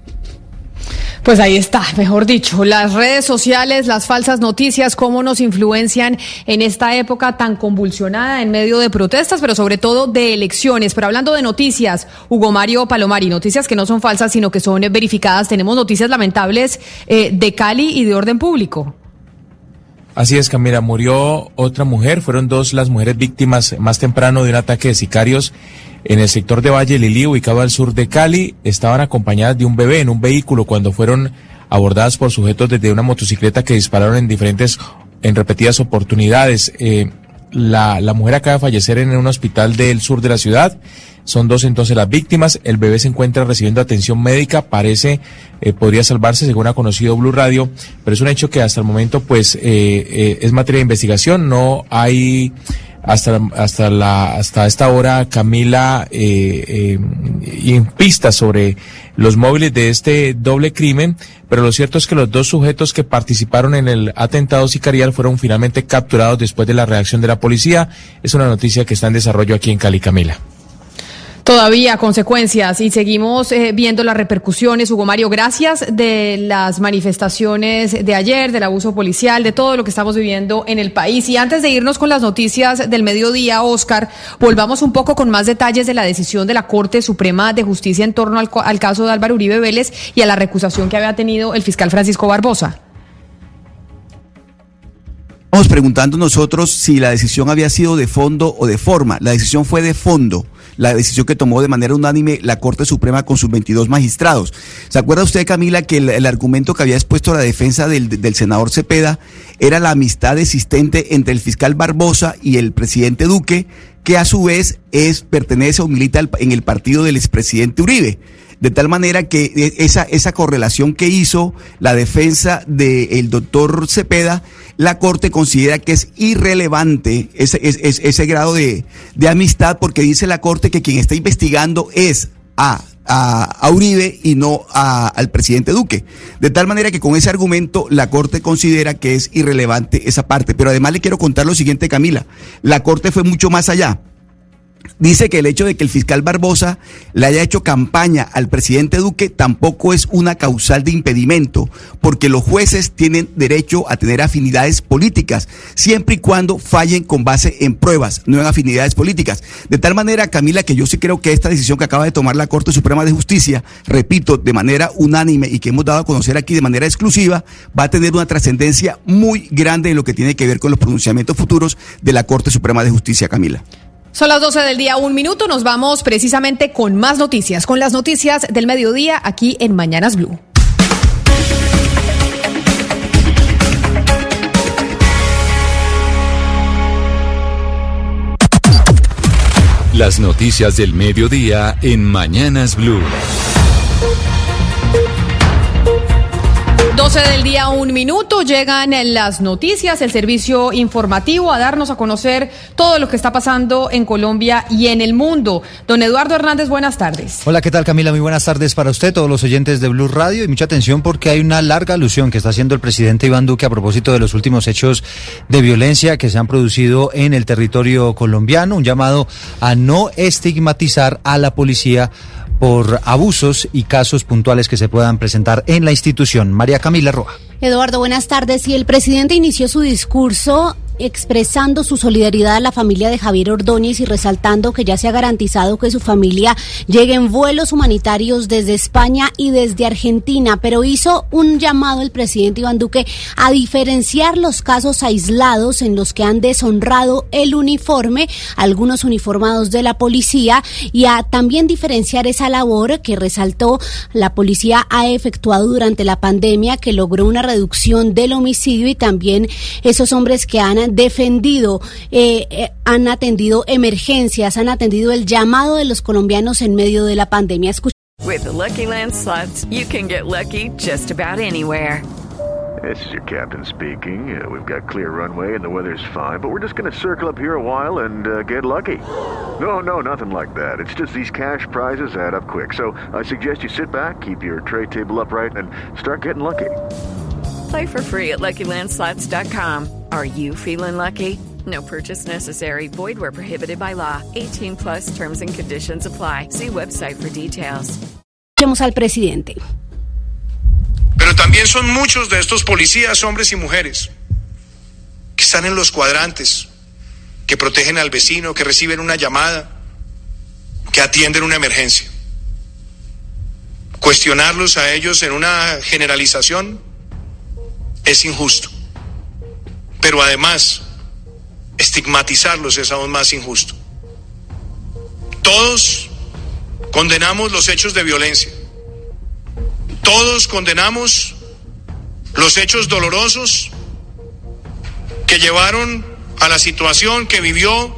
Pues ahí está, mejor dicho, las redes sociales, las falsas noticias, cómo nos influencian en esta época tan convulsionada en medio de protestas, pero sobre todo de elecciones. Pero hablando de noticias, Hugo Mario Palomari, noticias que no son falsas, sino que son verificadas, tenemos noticias lamentables eh, de Cali y de orden público. Así es, Camila, murió otra mujer, fueron dos las mujeres víctimas más temprano de un ataque de sicarios en el sector de Valle Lili, ubicado al sur de Cali, estaban acompañadas de un bebé en un vehículo cuando fueron abordadas por sujetos desde una motocicleta que dispararon en diferentes, en repetidas oportunidades. Eh, la, mujer acaba de fallecer en un hospital del sur de la ciudad. Son dos entonces las víctimas. El bebé se encuentra recibiendo atención médica. Parece eh, podría salvarse, según ha conocido Blue Radio, pero es un hecho que hasta el momento, pues, eh, eh, es materia de investigación. No hay hasta, hasta, la, hasta esta hora, Camila, eh, eh, sobre los móviles de este doble crimen, pero lo cierto es que los dos sujetos que participaron en el atentado sicarial fueron finalmente capturados después de la reacción de la policía. Es una noticia que está en desarrollo aquí en Cali, Camila. Todavía consecuencias y seguimos eh, viendo las repercusiones. Hugo Mario, gracias de las manifestaciones de ayer, del abuso policial, de todo lo que estamos viviendo en el país. Y antes de irnos con las noticias del mediodía, Oscar, volvamos un poco con más detalles de la decisión de la Corte Suprema de Justicia en torno al, al caso de Álvaro Uribe Vélez y a la recusación que había tenido el fiscal Francisco Barbosa. Estamos preguntando nosotros si la decisión había sido de fondo o de forma. La decisión fue de fondo la decisión que tomó de manera unánime la Corte Suprema con sus 22 magistrados. ¿Se acuerda usted, Camila, que el, argumento que había expuesto la defensa del, del, senador Cepeda era la amistad existente entre el fiscal Barbosa y el presidente Duque, que a su vez es, pertenece o milita en el partido del expresidente Uribe? De tal manera que e, esa, esa correlación que hizo la defensa del doctor Cepeda, la Corte considera que es irrelevante ese, ese, ese grado de, de, amistad porque dice la Corte que quien está investigando es a, a, Uribe y no a, al presidente Duque. De tal manera que con ese argumento la Corte considera que es irrelevante esa parte. Pero además le quiero contar lo siguiente, Camila. La Corte fue mucho más allá dice que el hecho de que el fiscal Barbosa le haya hecho campaña al presidente Duque tampoco es una causal de impedimento, porque los jueces tienen derecho a tener afinidades políticas, siempre y cuando fallen con base en pruebas, no en afinidades políticas. De tal manera, Camila, que yo sí creo que esta decisión que acaba de tomar la Corte Suprema de Justicia, repito, de manera unánime y que hemos dado a conocer aquí de manera exclusiva, va a tener una trascendencia muy grande en lo que tiene que ver con los pronunciamientos futuros de la Corte Suprema de Justicia, Camila. Son las 12 del día, un minuto. Nos vamos precisamente con más noticias, con las noticias del mediodía aquí en Mañanas Blue. Las noticias del mediodía en Mañanas Blue. 12 del día, un minuto, llegan las noticias, el servicio informativo a darnos a conocer todo lo que está pasando en Colombia y en el mundo. Don Eduardo Hernández, buenas tardes. Hola, ¿qué tal Camila? Muy buenas tardes para usted, todos los oyentes de Blue Radio y mucha atención porque hay una larga alusión que está haciendo el presidente Iván Duque a propósito de los últimos hechos de violencia que se han producido en el territorio colombiano, un llamado a no estigmatizar a la policía por abusos y casos puntuales que se puedan presentar en la institución. María Camila Roa. Eduardo, buenas tardes. Y el presidente inició su discurso expresando su solidaridad a la familia de Javier Ordóñez y resaltando que ya se ha garantizado que su familia llegue en vuelos humanitarios desde España y desde Argentina, pero hizo un llamado el presidente Iván Duque a diferenciar los casos aislados en los que han deshonrado el uniforme, algunos uniformados de la policía, y a también diferenciar esa labor que resaltó la policía ha efectuado durante la pandemia, que logró una reducción del homicidio y también esos hombres que han defendido, eh, eh, han atendido emergencias, han atendido el llamado de los colombianos en medio de la pandemia. Escuch With the Lucky Land slots, you can get lucky just about anywhere. This is your captain speaking. Uh, we've got clear runway and the weather's fine, but we're just going to circle up here a while and uh, get lucky. No, no, nothing like that. It's just these cash prizes add up quick. So I suggest you sit back, keep your tray table upright, and start getting lucky. Play for free at LuckyLandSlots.com. Are you feeling lucky? No purchase necessary. Void where prohibited by law. 18 plus terms and conditions apply. See website for details. Escuchemos al presidente. Pero también son muchos de estos policías, hombres y mujeres, que están en los cuadrantes, que protegen al vecino, que reciben una llamada, que atienden una emergencia. Cuestionarlos a ellos en una generalización es injusto. Pero además, estigmatizarlos es aún más injusto. Todos condenamos los hechos de violencia. Todos condenamos los hechos dolorosos que llevaron a la situación que vivió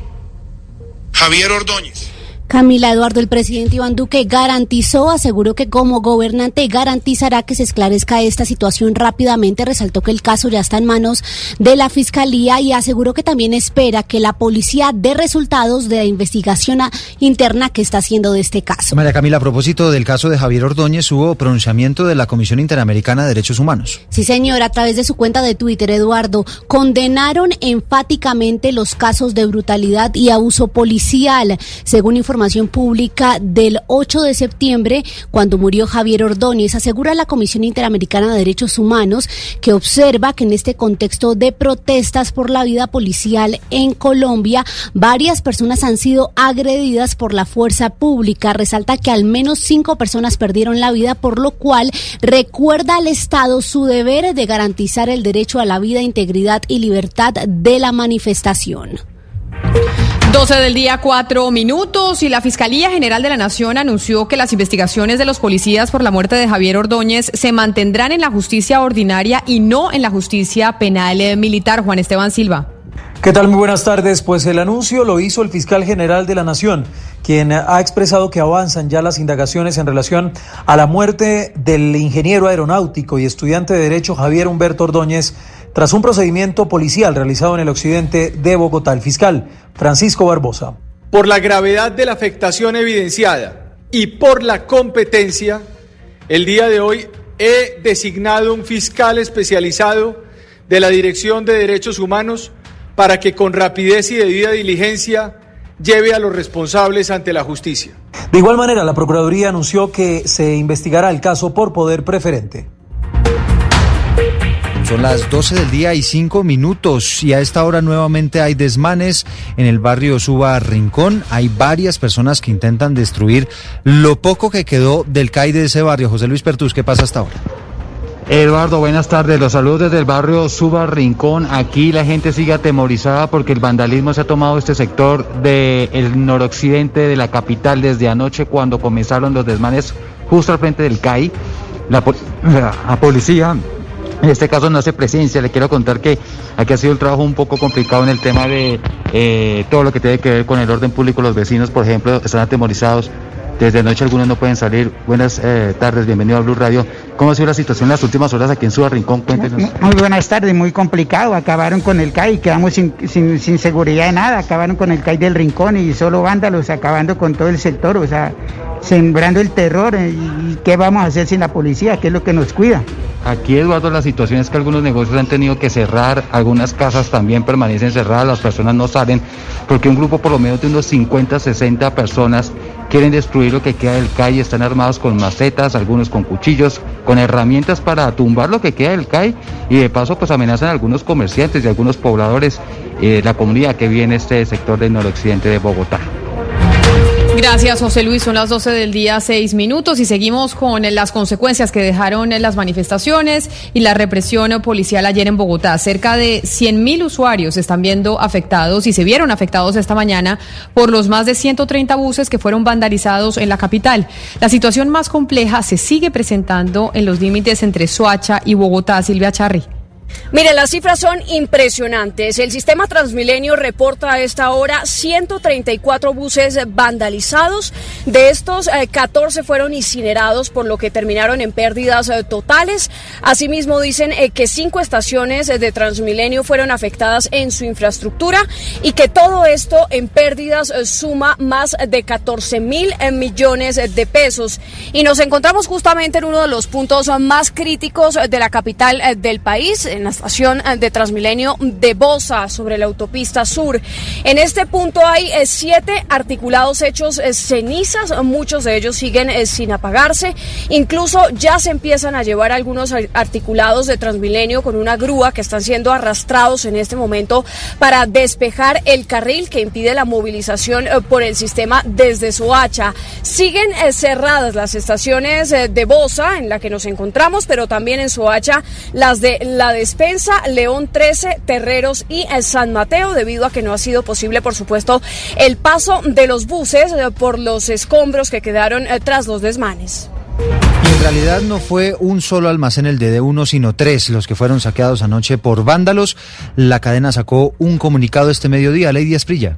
Javier Ordóñez. Camila Eduardo, el presidente Iván Duque garantizó, aseguró que como gobernante garantizará que se esclarezca esta situación rápidamente. Resaltó que el caso ya está en manos de la fiscalía y aseguró que también espera que la policía dé resultados de la investigación interna que está haciendo de este caso. María Camila, a propósito del caso de Javier Ordóñez, hubo pronunciamiento de la Comisión Interamericana de Derechos Humanos. Sí, señor, a través de su cuenta de Twitter, Eduardo, condenaron enfáticamente los casos de brutalidad y abuso policial, según información información pública del 8 de septiembre, cuando murió Javier Ordóñez, asegura la Comisión Interamericana de Derechos Humanos que observa que en este contexto de protestas por la vida policial en Colombia, varias personas han sido agredidas por la fuerza pública. Resalta que al menos cinco personas perdieron la vida, por lo cual recuerda al Estado su deber de garantizar el derecho a la vida, integridad y libertad de la manifestación. 12 del día, cuatro minutos, y la Fiscalía General de la Nación anunció que las investigaciones de los policías por la muerte de Javier Ordóñez se mantendrán en la justicia ordinaria y no en la justicia penal militar. Juan Esteban Silva. ¿Qué tal? Muy buenas tardes. Pues el anuncio lo hizo el fiscal general de la Nación, quien ha expresado que avanzan ya las indagaciones en relación a la muerte del ingeniero aeronáutico y estudiante de Derecho Javier Humberto Ordóñez tras un procedimiento policial realizado en el occidente de Bogotá. El fiscal Francisco Barbosa. Por la gravedad de la afectación evidenciada y por la competencia, el día de hoy he designado un fiscal especializado de la Dirección de Derechos Humanos para que con rapidez y debida diligencia lleve a los responsables ante la justicia. De igual manera, la Procuraduría anunció que se investigará el caso por poder preferente. Son las 12 del día y 5 minutos y a esta hora nuevamente hay desmanes en el barrio Suba Rincón. Hay varias personas que intentan destruir lo poco que quedó del CAI de ese barrio. José Luis Pertus, ¿qué pasa hasta ahora? Eduardo, buenas tardes. Los saludos desde el barrio Suba Rincón. Aquí la gente sigue atemorizada porque el vandalismo se ha tomado este sector del noroccidente de la capital desde anoche cuando comenzaron los desmanes justo al frente del CAI. La, la policía en este caso no hace presencia, le quiero contar que aquí ha sido un trabajo un poco complicado en el tema de eh, todo lo que tiene que ver con el orden público. Los vecinos, por ejemplo, están atemorizados. Desde noche algunos no pueden salir. Buenas eh, tardes, bienvenido a Blue Radio. ¿Cómo ha sido la situación en las últimas horas aquí en Suba Rincón? Cuéntenos. Muy, buenas tardes, muy complicado. Acabaron con el CAI, quedamos sin, sin, sin, seguridad de nada. Acabaron con el CAI del Rincón y solo vándalos, acabando con todo el sector. O sea, sembrando el terror. Eh, ¿Y qué vamos a hacer sin la policía? ¿Qué es lo que nos cuida? Aquí, Eduardo, la situación es que algunos negocios han tenido que cerrar, algunas casas también permanecen cerradas, las personas no salen, porque un grupo por lo menos de unos 50, 60 personas quieren destruir lo que queda del CAI, están armados con macetas, algunos con cuchillos, con herramientas para tumbar lo que queda del CAI y de paso pues amenazan a algunos comerciantes y algunos pobladores de eh, la comunidad que vive en este sector del noroccidente de Bogotá. Gracias, José Luis. Son las 12 del día, seis minutos, y seguimos con las consecuencias que dejaron las manifestaciones y la represión policial ayer en Bogotá. Cerca de 100 mil usuarios están viendo afectados y se vieron afectados esta mañana por los más de 130 buses que fueron vandalizados en la capital. La situación más compleja se sigue presentando en los límites entre Soacha y Bogotá. Silvia Charri. Mire, las cifras son impresionantes. El sistema Transmilenio reporta a esta hora 134 buses vandalizados. De estos, 14 fueron incinerados, por lo que terminaron en pérdidas totales. Asimismo, dicen que cinco estaciones de Transmilenio fueron afectadas en su infraestructura y que todo esto en pérdidas suma más de 14 mil millones de pesos. Y nos encontramos justamente en uno de los puntos más críticos de la capital del país en la estación de Transmilenio de Bosa, sobre la autopista sur. En este punto hay eh, siete articulados hechos eh, cenizas, muchos de ellos siguen eh, sin apagarse. Incluso ya se empiezan a llevar algunos articulados de Transmilenio con una grúa que están siendo arrastrados en este momento para despejar el carril que impide la movilización por el sistema desde Soacha. Siguen cerradas las estaciones de Bosa en la que nos encontramos, pero también en Soacha las de la de Despensa, León 13, Terreros y San Mateo, debido a que no ha sido posible, por supuesto, el paso de los buses eh, por los escombros que quedaron eh, tras los desmanes. Y en realidad no fue un solo almacén el de D1, sino tres los que fueron saqueados anoche por vándalos. La cadena sacó un comunicado este mediodía, Lady Esprilla.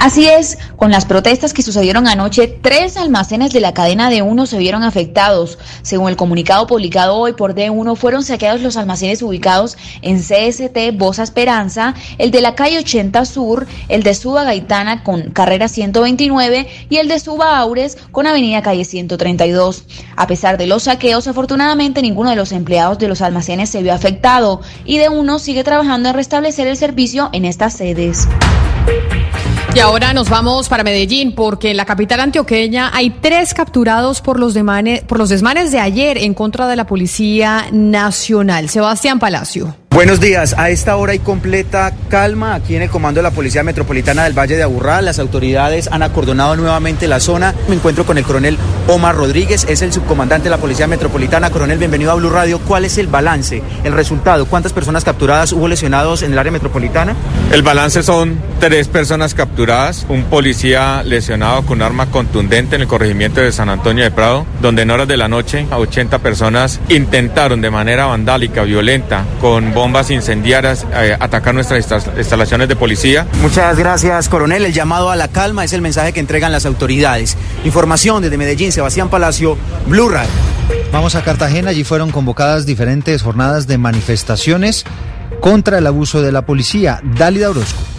Así es, con las protestas que sucedieron anoche, tres almacenes de la cadena de uno se vieron afectados. Según el comunicado publicado hoy por D1, fueron saqueados los almacenes ubicados en CST Bosa Esperanza, el de la calle 80 Sur, el de Suba Gaitana con carrera 129 y el de Suba Aures con avenida calle 132. A pesar de los saqueos, afortunadamente ninguno de los empleados de los almacenes se vio afectado y D1 sigue trabajando en restablecer el servicio en estas sedes. Y ahora nos vamos para Medellín porque en la capital antioqueña hay tres capturados por los, por los desmanes de ayer en contra de la Policía Nacional. Sebastián Palacio. Buenos días. A esta hora hay completa calma aquí en el comando de la Policía Metropolitana del Valle de Aburrá. Las autoridades han acordonado nuevamente la zona. Me encuentro con el coronel Omar Rodríguez, es el subcomandante de la Policía Metropolitana. Coronel, bienvenido a Blue Radio. ¿Cuál es el balance, el resultado? ¿Cuántas personas capturadas hubo lesionados en el área metropolitana? El balance son tres personas capturadas, un policía lesionado con un arma contundente en el corregimiento de San Antonio de Prado, donde en horas de la noche a 80 personas intentaron de manera vandálica, violenta, con bombas incendiarias, eh, atacar nuestras instalaciones de policía. Muchas gracias, coronel. El llamado a la calma es el mensaje que entregan las autoridades. Información desde Medellín, Sebastián Palacio, Blue Radio. Vamos a Cartagena, allí fueron convocadas diferentes jornadas de manifestaciones contra el abuso de la policía. Dálida Orozco.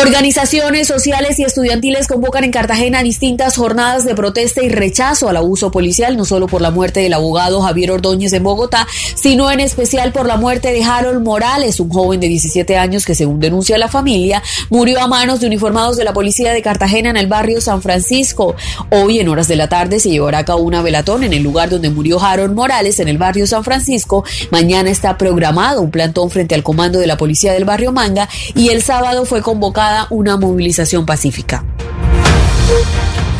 Organizaciones sociales y estudiantiles convocan en Cartagena distintas jornadas de protesta y rechazo al abuso policial, no solo por la muerte del abogado Javier Ordóñez en Bogotá, sino en especial por la muerte de Harold Morales, un joven de 17 años que, según denuncia la familia, murió a manos de uniformados de la policía de Cartagena en el barrio San Francisco. Hoy, en horas de la tarde, se llevará a cabo una velatón en el lugar donde murió Harold Morales, en el barrio San Francisco. Mañana está programado un plantón frente al comando de la policía del barrio Manga y el sábado fue convocado una movilización pacífica.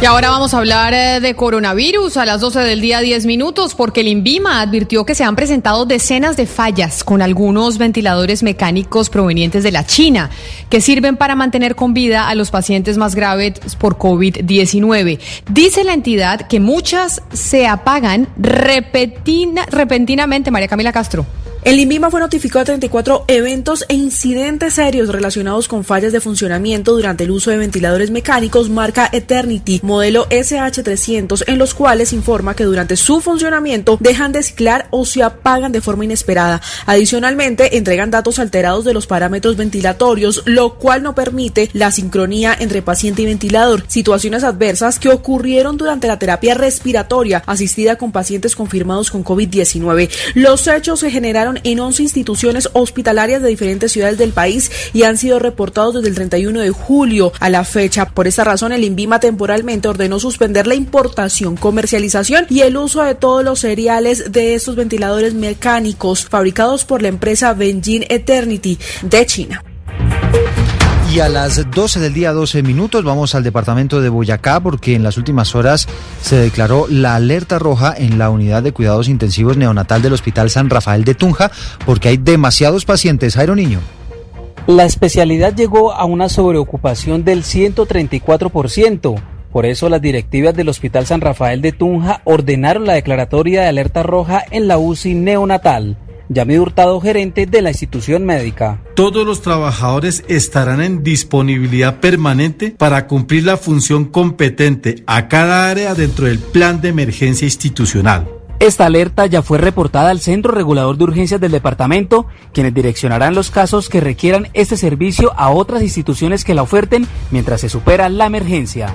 Y ahora vamos a hablar eh, de coronavirus a las 12 del día 10 minutos porque el INVIMA advirtió que se han presentado decenas de fallas con algunos ventiladores mecánicos provenientes de la China que sirven para mantener con vida a los pacientes más graves por COVID-19. Dice la entidad que muchas se apagan repentinamente, María Camila Castro. El INVIMA fue notificado de 34 eventos e incidentes serios relacionados con fallas de funcionamiento durante el uso de ventiladores mecánicos marca Eternity, modelo SH300, en los cuales informa que durante su funcionamiento dejan de ciclar o se apagan de forma inesperada. Adicionalmente, entregan datos alterados de los parámetros ventilatorios, lo cual no permite la sincronía entre paciente y ventilador, situaciones adversas que ocurrieron durante la terapia respiratoria asistida con pacientes confirmados con COVID-19. Los hechos se generaron en 11 instituciones hospitalarias de diferentes ciudades del país y han sido reportados desde el 31 de julio a la fecha. Por esta razón, el INVIMA temporalmente ordenó suspender la importación, comercialización y el uso de todos los cereales de estos ventiladores mecánicos fabricados por la empresa Benjin Eternity de China. Y a las 12 del día, 12 minutos, vamos al departamento de Boyacá porque en las últimas horas se declaró la alerta roja en la unidad de cuidados intensivos neonatal del Hospital San Rafael de Tunja porque hay demasiados pacientes. Jairo Niño. La especialidad llegó a una sobreocupación del 134%. Por eso las directivas del Hospital San Rafael de Tunja ordenaron la declaratoria de alerta roja en la UCI neonatal. Yamid Hurtado, gerente de la institución médica. Todos los trabajadores estarán en disponibilidad permanente para cumplir la función competente a cada área dentro del plan de emergencia institucional. Esta alerta ya fue reportada al Centro Regulador de Urgencias del departamento, quienes direccionarán los casos que requieran este servicio a otras instituciones que la oferten mientras se supera la emergencia.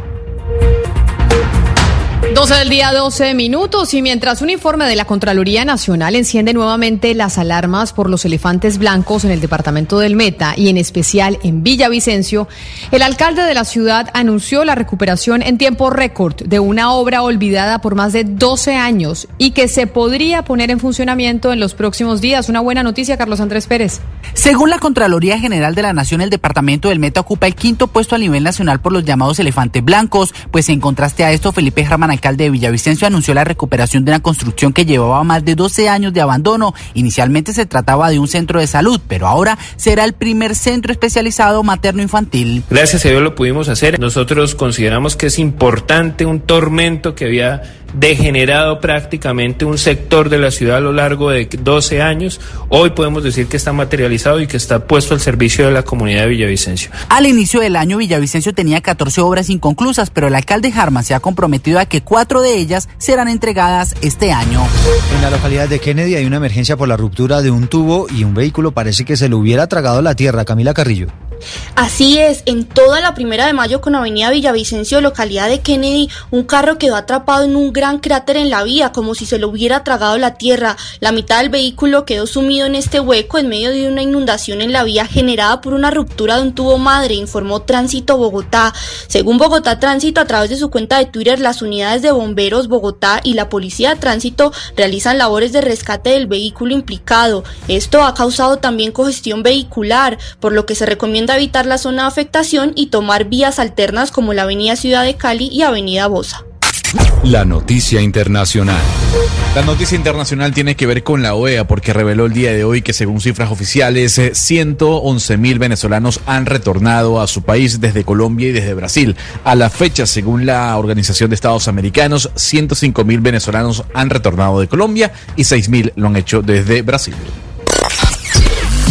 12 del día, 12 minutos. Y mientras un informe de la Contraloría Nacional enciende nuevamente las alarmas por los elefantes blancos en el departamento del Meta y en especial en Villavicencio, el alcalde de la ciudad anunció la recuperación en tiempo récord de una obra olvidada por más de 12 años y que se podría poner en funcionamiento en los próximos días. Una buena noticia, Carlos Andrés Pérez. Según la Contraloría General de la Nación, el departamento del Meta ocupa el quinto puesto a nivel nacional por los llamados elefantes blancos, pues en contraste a esto, Felipe Germán, de Villavicencio anunció la recuperación de una construcción que llevaba más de 12 años de abandono. Inicialmente se trataba de un centro de salud, pero ahora será el primer centro especializado materno-infantil. Gracias a Dios lo pudimos hacer. Nosotros consideramos que es importante un tormento que había degenerado prácticamente un sector de la ciudad a lo largo de 12 años, hoy podemos decir que está materializado y que está puesto al servicio de la comunidad de Villavicencio. Al inicio del año, Villavicencio tenía 14 obras inconclusas, pero el alcalde Harman se ha comprometido a que cuatro de ellas serán entregadas este año. En la localidad de Kennedy hay una emergencia por la ruptura de un tubo y un vehículo parece que se le hubiera tragado la tierra. Camila Carrillo. Así es, en toda la primera de mayo con Avenida Villavicencio, localidad de Kennedy, un carro quedó atrapado en un gran cráter en la vía, como si se lo hubiera tragado la tierra. La mitad del vehículo quedó sumido en este hueco en medio de una inundación en la vía generada por una ruptura de un tubo madre, informó Tránsito Bogotá. Según Bogotá Tránsito, a través de su cuenta de Twitter, las unidades de bomberos Bogotá y la Policía de Tránsito realizan labores de rescate del vehículo implicado. Esto ha causado también congestión vehicular, por lo que se recomienda evitar la zona de afectación y tomar vías alternas como la Avenida Ciudad de Cali y Avenida Bosa. La noticia internacional. La noticia internacional tiene que ver con la OEA porque reveló el día de hoy que según cifras oficiales 111 eh, mil venezolanos han retornado a su país desde Colombia y desde Brasil. A la fecha, según la Organización de Estados Americanos, 105 mil venezolanos han retornado de Colombia y 6 mil lo han hecho desde Brasil.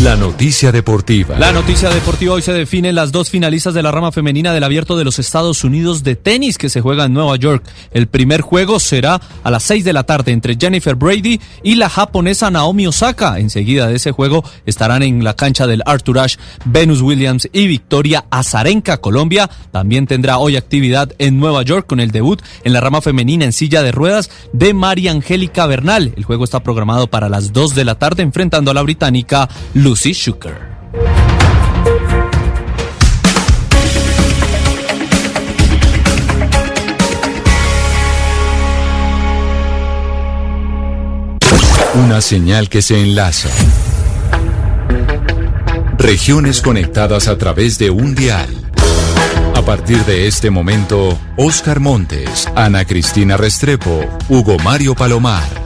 La noticia deportiva. La noticia deportiva hoy se define las dos finalistas de la rama femenina del Abierto de los Estados Unidos de tenis que se juega en Nueva York. El primer juego será a las 6 de la tarde entre Jennifer Brady y la japonesa Naomi Osaka. Enseguida de ese juego estarán en la cancha del Arthur Ashe Venus Williams y Victoria Azarenka. Colombia también tendrá hoy actividad en Nueva York con el debut en la rama femenina en silla de ruedas de María Angélica Bernal. El juego está programado para las 2 de la tarde enfrentando a la británica Lucy Schuker. Una señal que se enlaza. Regiones conectadas a través de un dial. A partir de este momento, Oscar Montes, Ana Cristina Restrepo, Hugo Mario Palomar.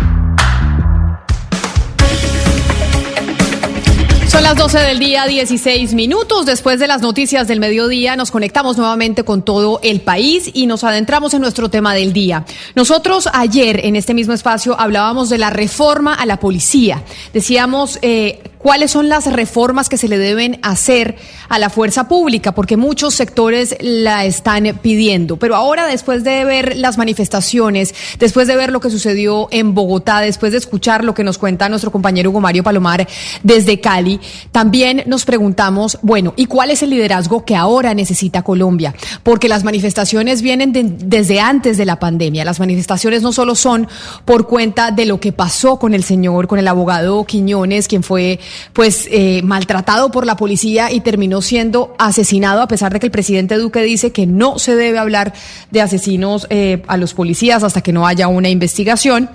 Las 12 del día, 16 minutos. Después de las noticias del mediodía, nos conectamos nuevamente con todo el país y nos adentramos en nuestro tema del día. Nosotros ayer en este mismo espacio hablábamos de la reforma a la policía. Decíamos eh, cuáles son las reformas que se le deben hacer a la fuerza pública, porque muchos sectores la están pidiendo. Pero ahora, después de ver las manifestaciones, después de ver lo que sucedió en Bogotá, después de escuchar lo que nos cuenta nuestro compañero Hugo Mario Palomar desde Cali, también nos preguntamos, bueno, ¿y cuál es el liderazgo que ahora necesita Colombia? Porque las manifestaciones vienen desde antes de la pandemia. Las manifestaciones no solo son por cuenta de lo que pasó con el señor, con el abogado Quiñones, quien fue pues eh, maltratado por la policía y terminó siendo asesinado, a pesar de que el presidente Duque dice que no se debe hablar de asesinos eh, a los policías hasta que no haya una investigación.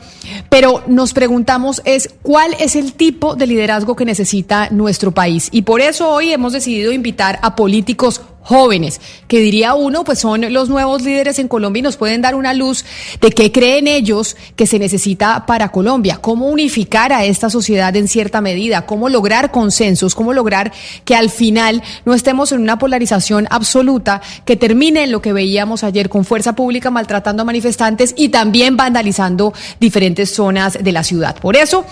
Pero nos preguntamos es cuál es el tipo de liderazgo que necesita nuestro país. Y por eso hoy hemos decidido invitar a políticos jóvenes, que diría uno, pues son los nuevos líderes en Colombia y nos pueden dar una luz de qué creen ellos que se necesita para Colombia, cómo unificar a esta sociedad en cierta medida, cómo lograr consensos, cómo lograr que al final no estemos en una polarización absoluta que termine en lo que veíamos ayer con fuerza pública maltratando a manifestantes y también vandalizando diferentes zonas de la ciudad. Por eso,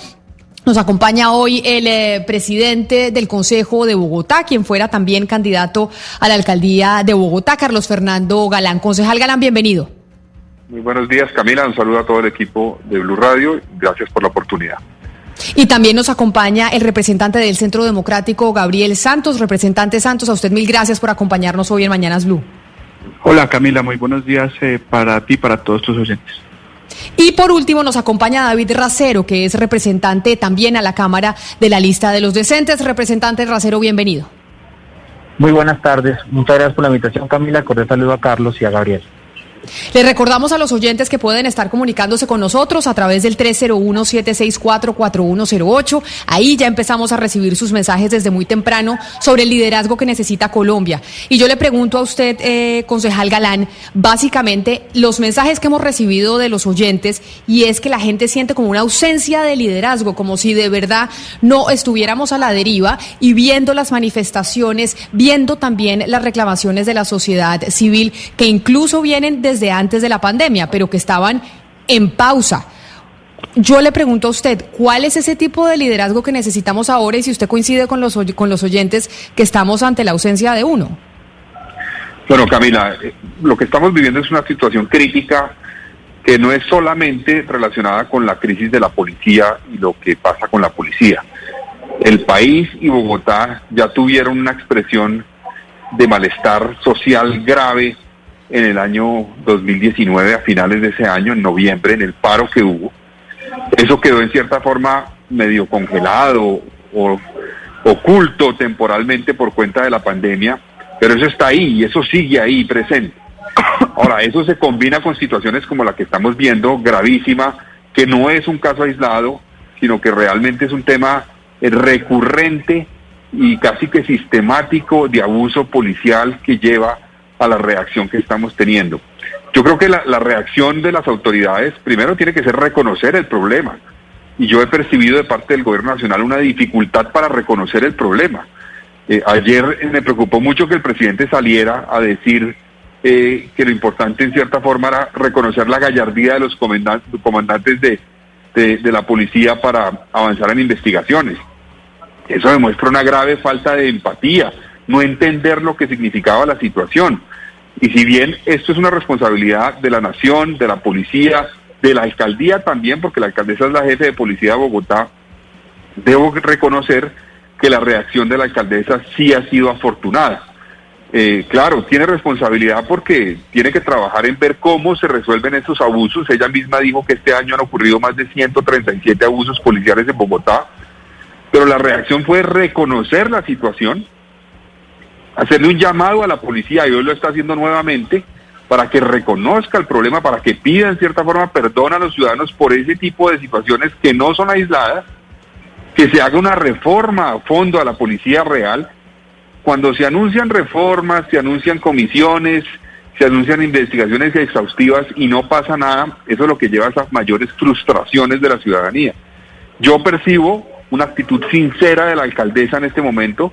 nos acompaña hoy el eh, presidente del Consejo de Bogotá, quien fuera también candidato a la alcaldía de Bogotá, Carlos Fernando Galán. Concejal Galán, bienvenido. Muy buenos días, Camila. Un saludo a todo el equipo de Blue Radio. Gracias por la oportunidad. Y también nos acompaña el representante del Centro Democrático, Gabriel Santos. Representante Santos, a usted mil gracias por acompañarnos hoy en Mañanas Blue. Hola, Camila. Muy buenos días eh, para ti y para todos tus oyentes. Y por último nos acompaña David Racero, que es representante también a la Cámara de la lista de los decentes. Representante Racero, bienvenido. Muy buenas tardes. Muchas gracias por la invitación, Camila. Cordial saludo a Carlos y a Gabriel. Le recordamos a los oyentes que pueden estar comunicándose con nosotros a través del 301-764-4108. Ahí ya empezamos a recibir sus mensajes desde muy temprano sobre el liderazgo que necesita Colombia. Y yo le pregunto a usted, eh, concejal Galán, básicamente los mensajes que hemos recibido de los oyentes y es que la gente siente como una ausencia de liderazgo, como si de verdad no estuviéramos a la deriva y viendo las manifestaciones, viendo también las reclamaciones de la sociedad civil que incluso vienen desde desde antes de la pandemia, pero que estaban en pausa. Yo le pregunto a usted, ¿cuál es ese tipo de liderazgo que necesitamos ahora y si usted coincide con los, con los oyentes que estamos ante la ausencia de uno? Bueno, Camila, eh, lo que estamos viviendo es una situación crítica que no es solamente relacionada con la crisis de la policía y lo que pasa con la policía. El país y Bogotá ya tuvieron una expresión de malestar social grave en el año 2019, a finales de ese año, en noviembre, en el paro que hubo. Eso quedó en cierta forma medio congelado o oculto temporalmente por cuenta de la pandemia, pero eso está ahí y eso sigue ahí presente. Ahora, eso se combina con situaciones como la que estamos viendo, gravísima, que no es un caso aislado, sino que realmente es un tema recurrente y casi que sistemático de abuso policial que lleva a la reacción que estamos teniendo. Yo creo que la, reacción de las autoridades primero tiene que ser reconocer el problema. Y yo he percibido de parte del gobierno nacional una dificultad para reconocer el problema. Eh, ayer me preocupó mucho que el presidente saliera a decir eh, que lo importante en cierta forma era reconocer la gallardía de los comandantes de la policía para avanzar en investigaciones. Eso demuestra una grave falta de empatía no entender lo que significaba la situación. Y si bien esto es una responsabilidad de la nación, de la policía, de la alcaldía también, porque la alcaldesa es la jefe de policía de Bogotá, debo reconocer que la reacción de la alcaldesa sí ha sido afortunada. Eh, claro, tiene responsabilidad porque tiene que trabajar en ver cómo se resuelven estos abusos. Ella misma dijo que este año han ocurrido más de 137 abusos policiales en Bogotá, pero la reacción fue reconocer la situación, hacerle un llamado a la policía, y hoy lo está haciendo nuevamente, para que reconozca el problema, para que pida en cierta forma perdón a los ciudadanos por ese tipo de situaciones que no son aisladas, que se haga una reforma a fondo a la policía real. Cuando se anuncian reformas, se anuncian comisiones, se anuncian investigaciones exhaustivas y no pasa nada, eso es lo que lleva a esas mayores frustraciones de la ciudadanía. Yo percibo una actitud sincera de la alcaldesa en este momento,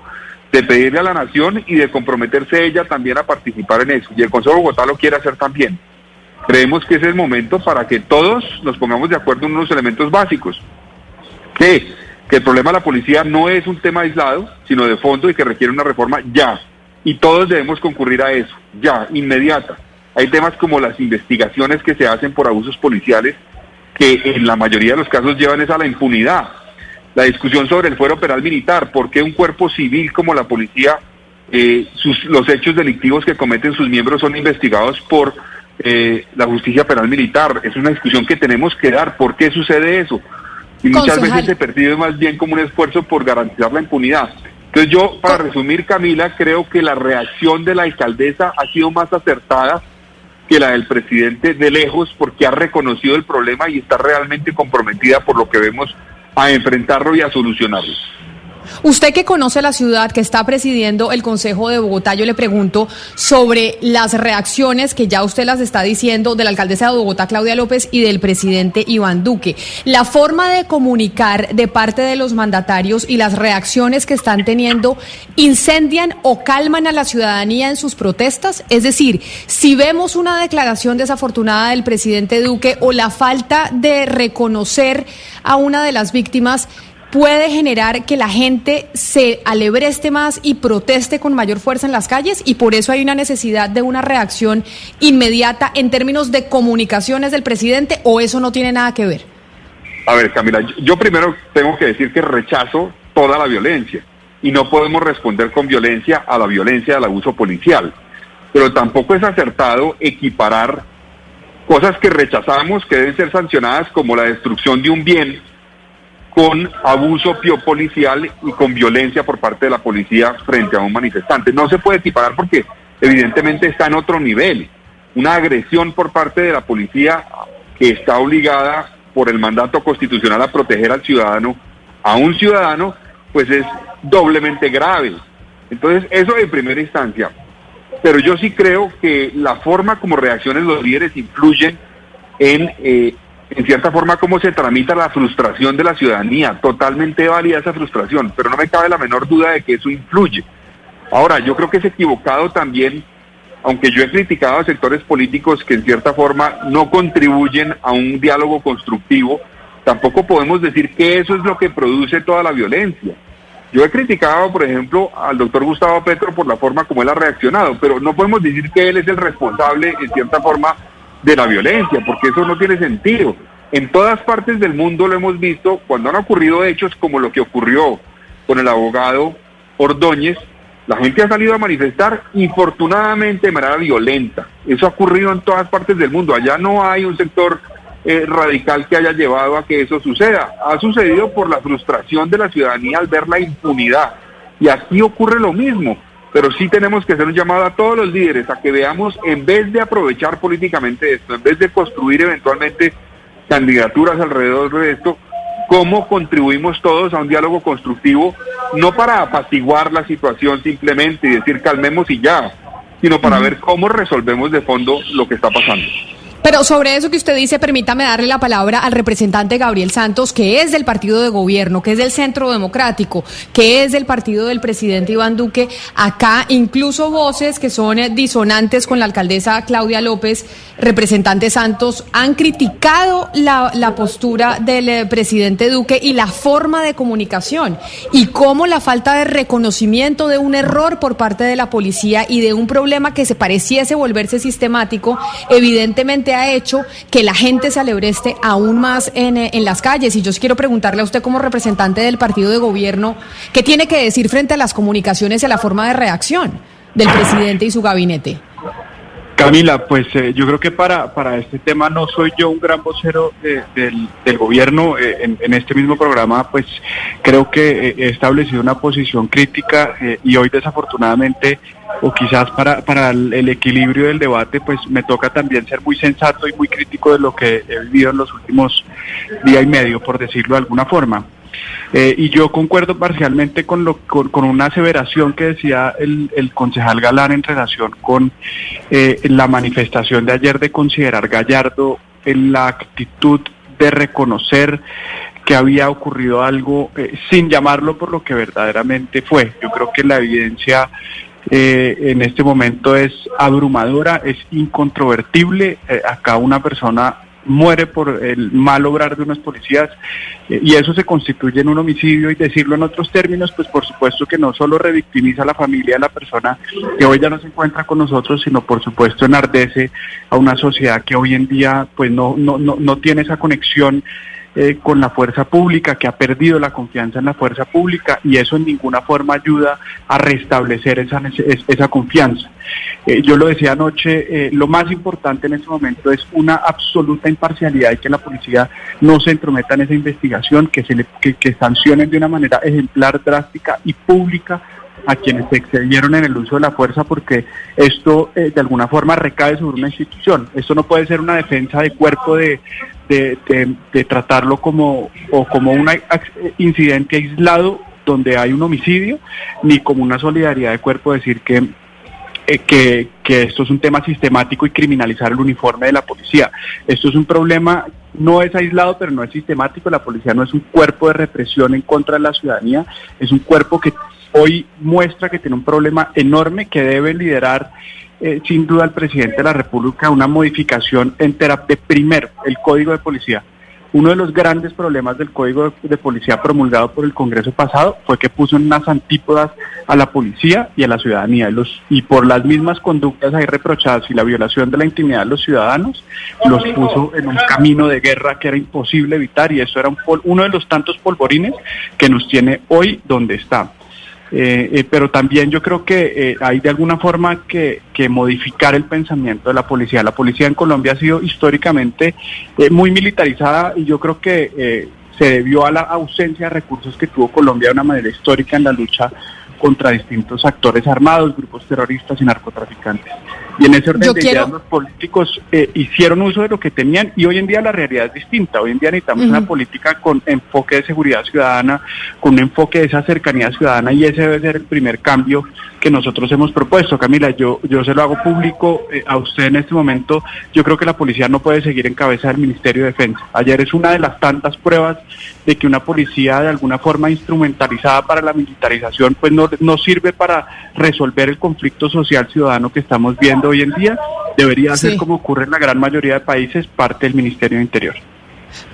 de pedirle a la nación y de comprometerse ella también a participar en eso. Y el Consejo de Bogotá lo quiere hacer también. Creemos que es el momento para que todos nos pongamos de acuerdo en unos elementos básicos. Que, que el problema de la policía no es un tema aislado, sino de fondo y que requiere una reforma ya. Y todos debemos concurrir a eso, ya, inmediata. Hay temas como las investigaciones que se hacen por abusos policiales que en la mayoría de los casos llevan esa a la impunidad la discusión sobre el fuero penal militar, por qué un cuerpo civil como la policía, eh, sus, los hechos delictivos que cometen sus miembros son investigados por eh, la justicia penal militar. Es una discusión que tenemos que dar. ¿Por qué sucede eso? Y muchas veces se percibe más bien como un esfuerzo por garantizar la impunidad. Entonces yo, para resumir, Camila, creo que la reacción de la alcaldesa ha sido más acertada que la del presidente de lejos porque ha reconocido el problema y está realmente comprometida por lo que vemos a enfrentarlo y a solucionarlo. Usted que conoce la ciudad, que está presidiendo el Consejo de Bogotá, yo le pregunto sobre las reacciones que ya usted las está diciendo de la alcaldesa de Bogotá, Claudia López, y del presidente Iván Duque. La forma de comunicar de parte de los mandatarios y las reacciones que están teniendo, ¿incendian o calman a la ciudadanía en sus protestas? Es decir, si vemos una declaración desafortunada del presidente Duque o la falta de reconocer a una de las víctimas, puede generar que la gente se alebreste más y proteste con mayor fuerza en las calles y por eso hay una necesidad de una reacción inmediata en términos de comunicaciones del presidente o eso no tiene nada que ver? A ver, Camila, yo primero tengo que decir que rechazo toda la violencia y no podemos responder con violencia a la violencia del abuso policial, pero tampoco es acertado equiparar cosas que rechazamos que deben ser sancionadas como la destrucción de un bien con abuso policial y con violencia por parte de la policía frente a un manifestante. No se puede equiparar porque evidentemente está en otro nivel. una agresión por parte de la policía que está obligada por el mandato constitucional a proteger al ciudadano, a un ciudadano, pues es doblemente grave. Entonces, eso en primera instancia. Pero yo sí creo que la forma como reaccionen los líderes influyen en, eh, en cierta forma, cómo se tramita la frustración de la ciudadanía. Totalmente válida esa frustración, pero no me cabe la menor duda de que eso influye. Ahora, yo creo que es equivocado también, aunque yo he criticado a sectores políticos que en cierta forma no contribuyen a un diálogo constructivo, tampoco podemos decir que eso es lo que produce toda la violencia. Yo he criticado, por ejemplo, al doctor Gustavo Petro por la forma como él ha reaccionado, pero no podemos decir que él es el responsable, en cierta forma, de la violencia, porque eso no tiene sentido. En todas partes del mundo lo hemos visto cuando han ocurrido hechos como lo que ocurrió con el abogado Ordóñez, la gente ha salido a manifestar infortunadamente de manera violenta. Eso ha ocurrido en todas partes del mundo. Allá no hay un sector eh, radical que haya llevado a que eso suceda. Ha sucedido por la frustración de la ciudadanía al ver la impunidad. Y aquí ocurre lo mismo. Pero sí tenemos que hacer un llamado a todos los líderes a que veamos, en vez de aprovechar políticamente esto, en vez de construir eventualmente candidaturas alrededor de esto, cómo contribuimos todos a un diálogo constructivo, no para apaciguar la situación simplemente y decir calmemos y ya, sino para ver cómo resolvemos de fondo lo que está pasando. Pero sobre eso que usted dice, permítame darle la palabra al representante Gabriel Santos, que es del partido de gobierno, que es del Centro Democrático, que es del partido del presidente Iván Duque. Acá incluso voces que son eh, disonantes con la alcaldesa Claudia López, representante Santos, han criticado la, postura del eh, presidente Duque y la forma de comunicación y cómo la falta de reconocimiento de un error por parte de la policía y de un problema que se pareciese volverse sistemático, evidentemente ha hecho que la gente se alebreste aún más en, eh, en las calles. Y yo quiero preguntarle a usted como representante del partido de gobierno, ¿qué tiene que decir frente a las comunicaciones y a la forma de reacción del presidente y su gabinete? Camila, pues eh, yo creo que para, para este tema no soy yo un gran vocero de- del, del gobierno. Eh, en, este mismo programa, pues creo que eh, he establecido una posición crítica y hoy desafortunadamente, o quizás para, para el, el equilibrio del debate, pues me toca también ser muy sensato y muy crítico de lo que he vivido en los últimos día y medio, por decirlo de alguna forma. Eh, y yo concuerdo parcialmente con, lo, con, con una aseveración que decía el, el concejal Galán en relación con eh, la manifestación de ayer de considerar Gallardo en la actitud de reconocer que había ocurrido algo eh, sin llamarlo por lo que verdaderamente fue. Yo creo que la evidencia eh, en este momento es abrumadora, es incontrovertible. Eh, acá una persona muere por el mal obrar de unos policías eh, y eso se constituye en un homicidio y decirlo en otros términos, pues por supuesto que no solo revictimiza a la familia de la persona que hoy ya no se encuentra con nosotros, sino por supuesto enardece a una sociedad que hoy en día pues no, no, no, no tiene esa conexión eh, con la fuerza pública, que ha perdido la confianza en la fuerza pública y eso en ninguna forma ayuda a restablecer esa, esa confianza. Eh, yo lo decía anoche, eh, lo más importante en este momento es una absoluta imparcialidad y que la policía no se entrometa en esa investigación, que, se le, que, que sancionen de una manera ejemplar, drástica y pública a quienes se excedieron en el uso de la fuerza porque esto eh, de alguna forma recae sobre una institución. Esto no puede ser una defensa de cuerpo de, de, tratarlo como, o como un incidente aislado donde hay un homicidio, ni como una solidaridad de cuerpo decir eh, que, que esto es un tema sistemático y criminalizar el uniforme de la policía. Esto es un problema, no es aislado, pero no es sistemático. La policía no es un cuerpo de represión en contra de la ciudadanía, es un cuerpo que hoy muestra que tiene un problema enorme que debe liderar eh, sin duda el presidente de la República una modificación entera de primero el código de policía. Uno de los grandes problemas del código de, de policía promulgado por el Congreso pasado fue que puso unas antípodas a la policía y a la ciudadanía. Y, los, y por las mismas conductas ahí reprochadas y la violación de la intimidad de los ciudadanos, los puso en un camino de guerra que era imposible evitar y eso era un pol- uno de los tantos polvorines que nos tiene hoy donde está. Eh, eh, pero también yo creo que eh, hay de alguna forma que, modificar el pensamiento de la policía. La policía en Colombia ha sido históricamente muy militarizada y yo creo que se debió a la ausencia de recursos que tuvo Colombia de una manera histórica en la lucha contra distintos actores armados, grupos terroristas y narcotraficantes. Y en ese orden de ideas los políticos eh, hicieron uso de lo que tenían y hoy en día la realidad es distinta. Hoy en día necesitamos una política con enfoque de seguridad ciudadana, con un enfoque de esa cercanía ciudadana y ese debe ser el primer cambio que nosotros hemos propuesto. Camila, yo, yo se lo hago público eh, a usted en este momento. Yo creo que la policía no puede seguir en cabeza del Ministerio de Defensa. Ayer es una de las tantas pruebas de que una policía de alguna forma instrumentalizada para la militarización pues no, no sirve para resolver el conflicto social ciudadano que estamos viendo hoy en día. Debería ser, como ocurre en la gran mayoría de países, parte del Ministerio de Interior.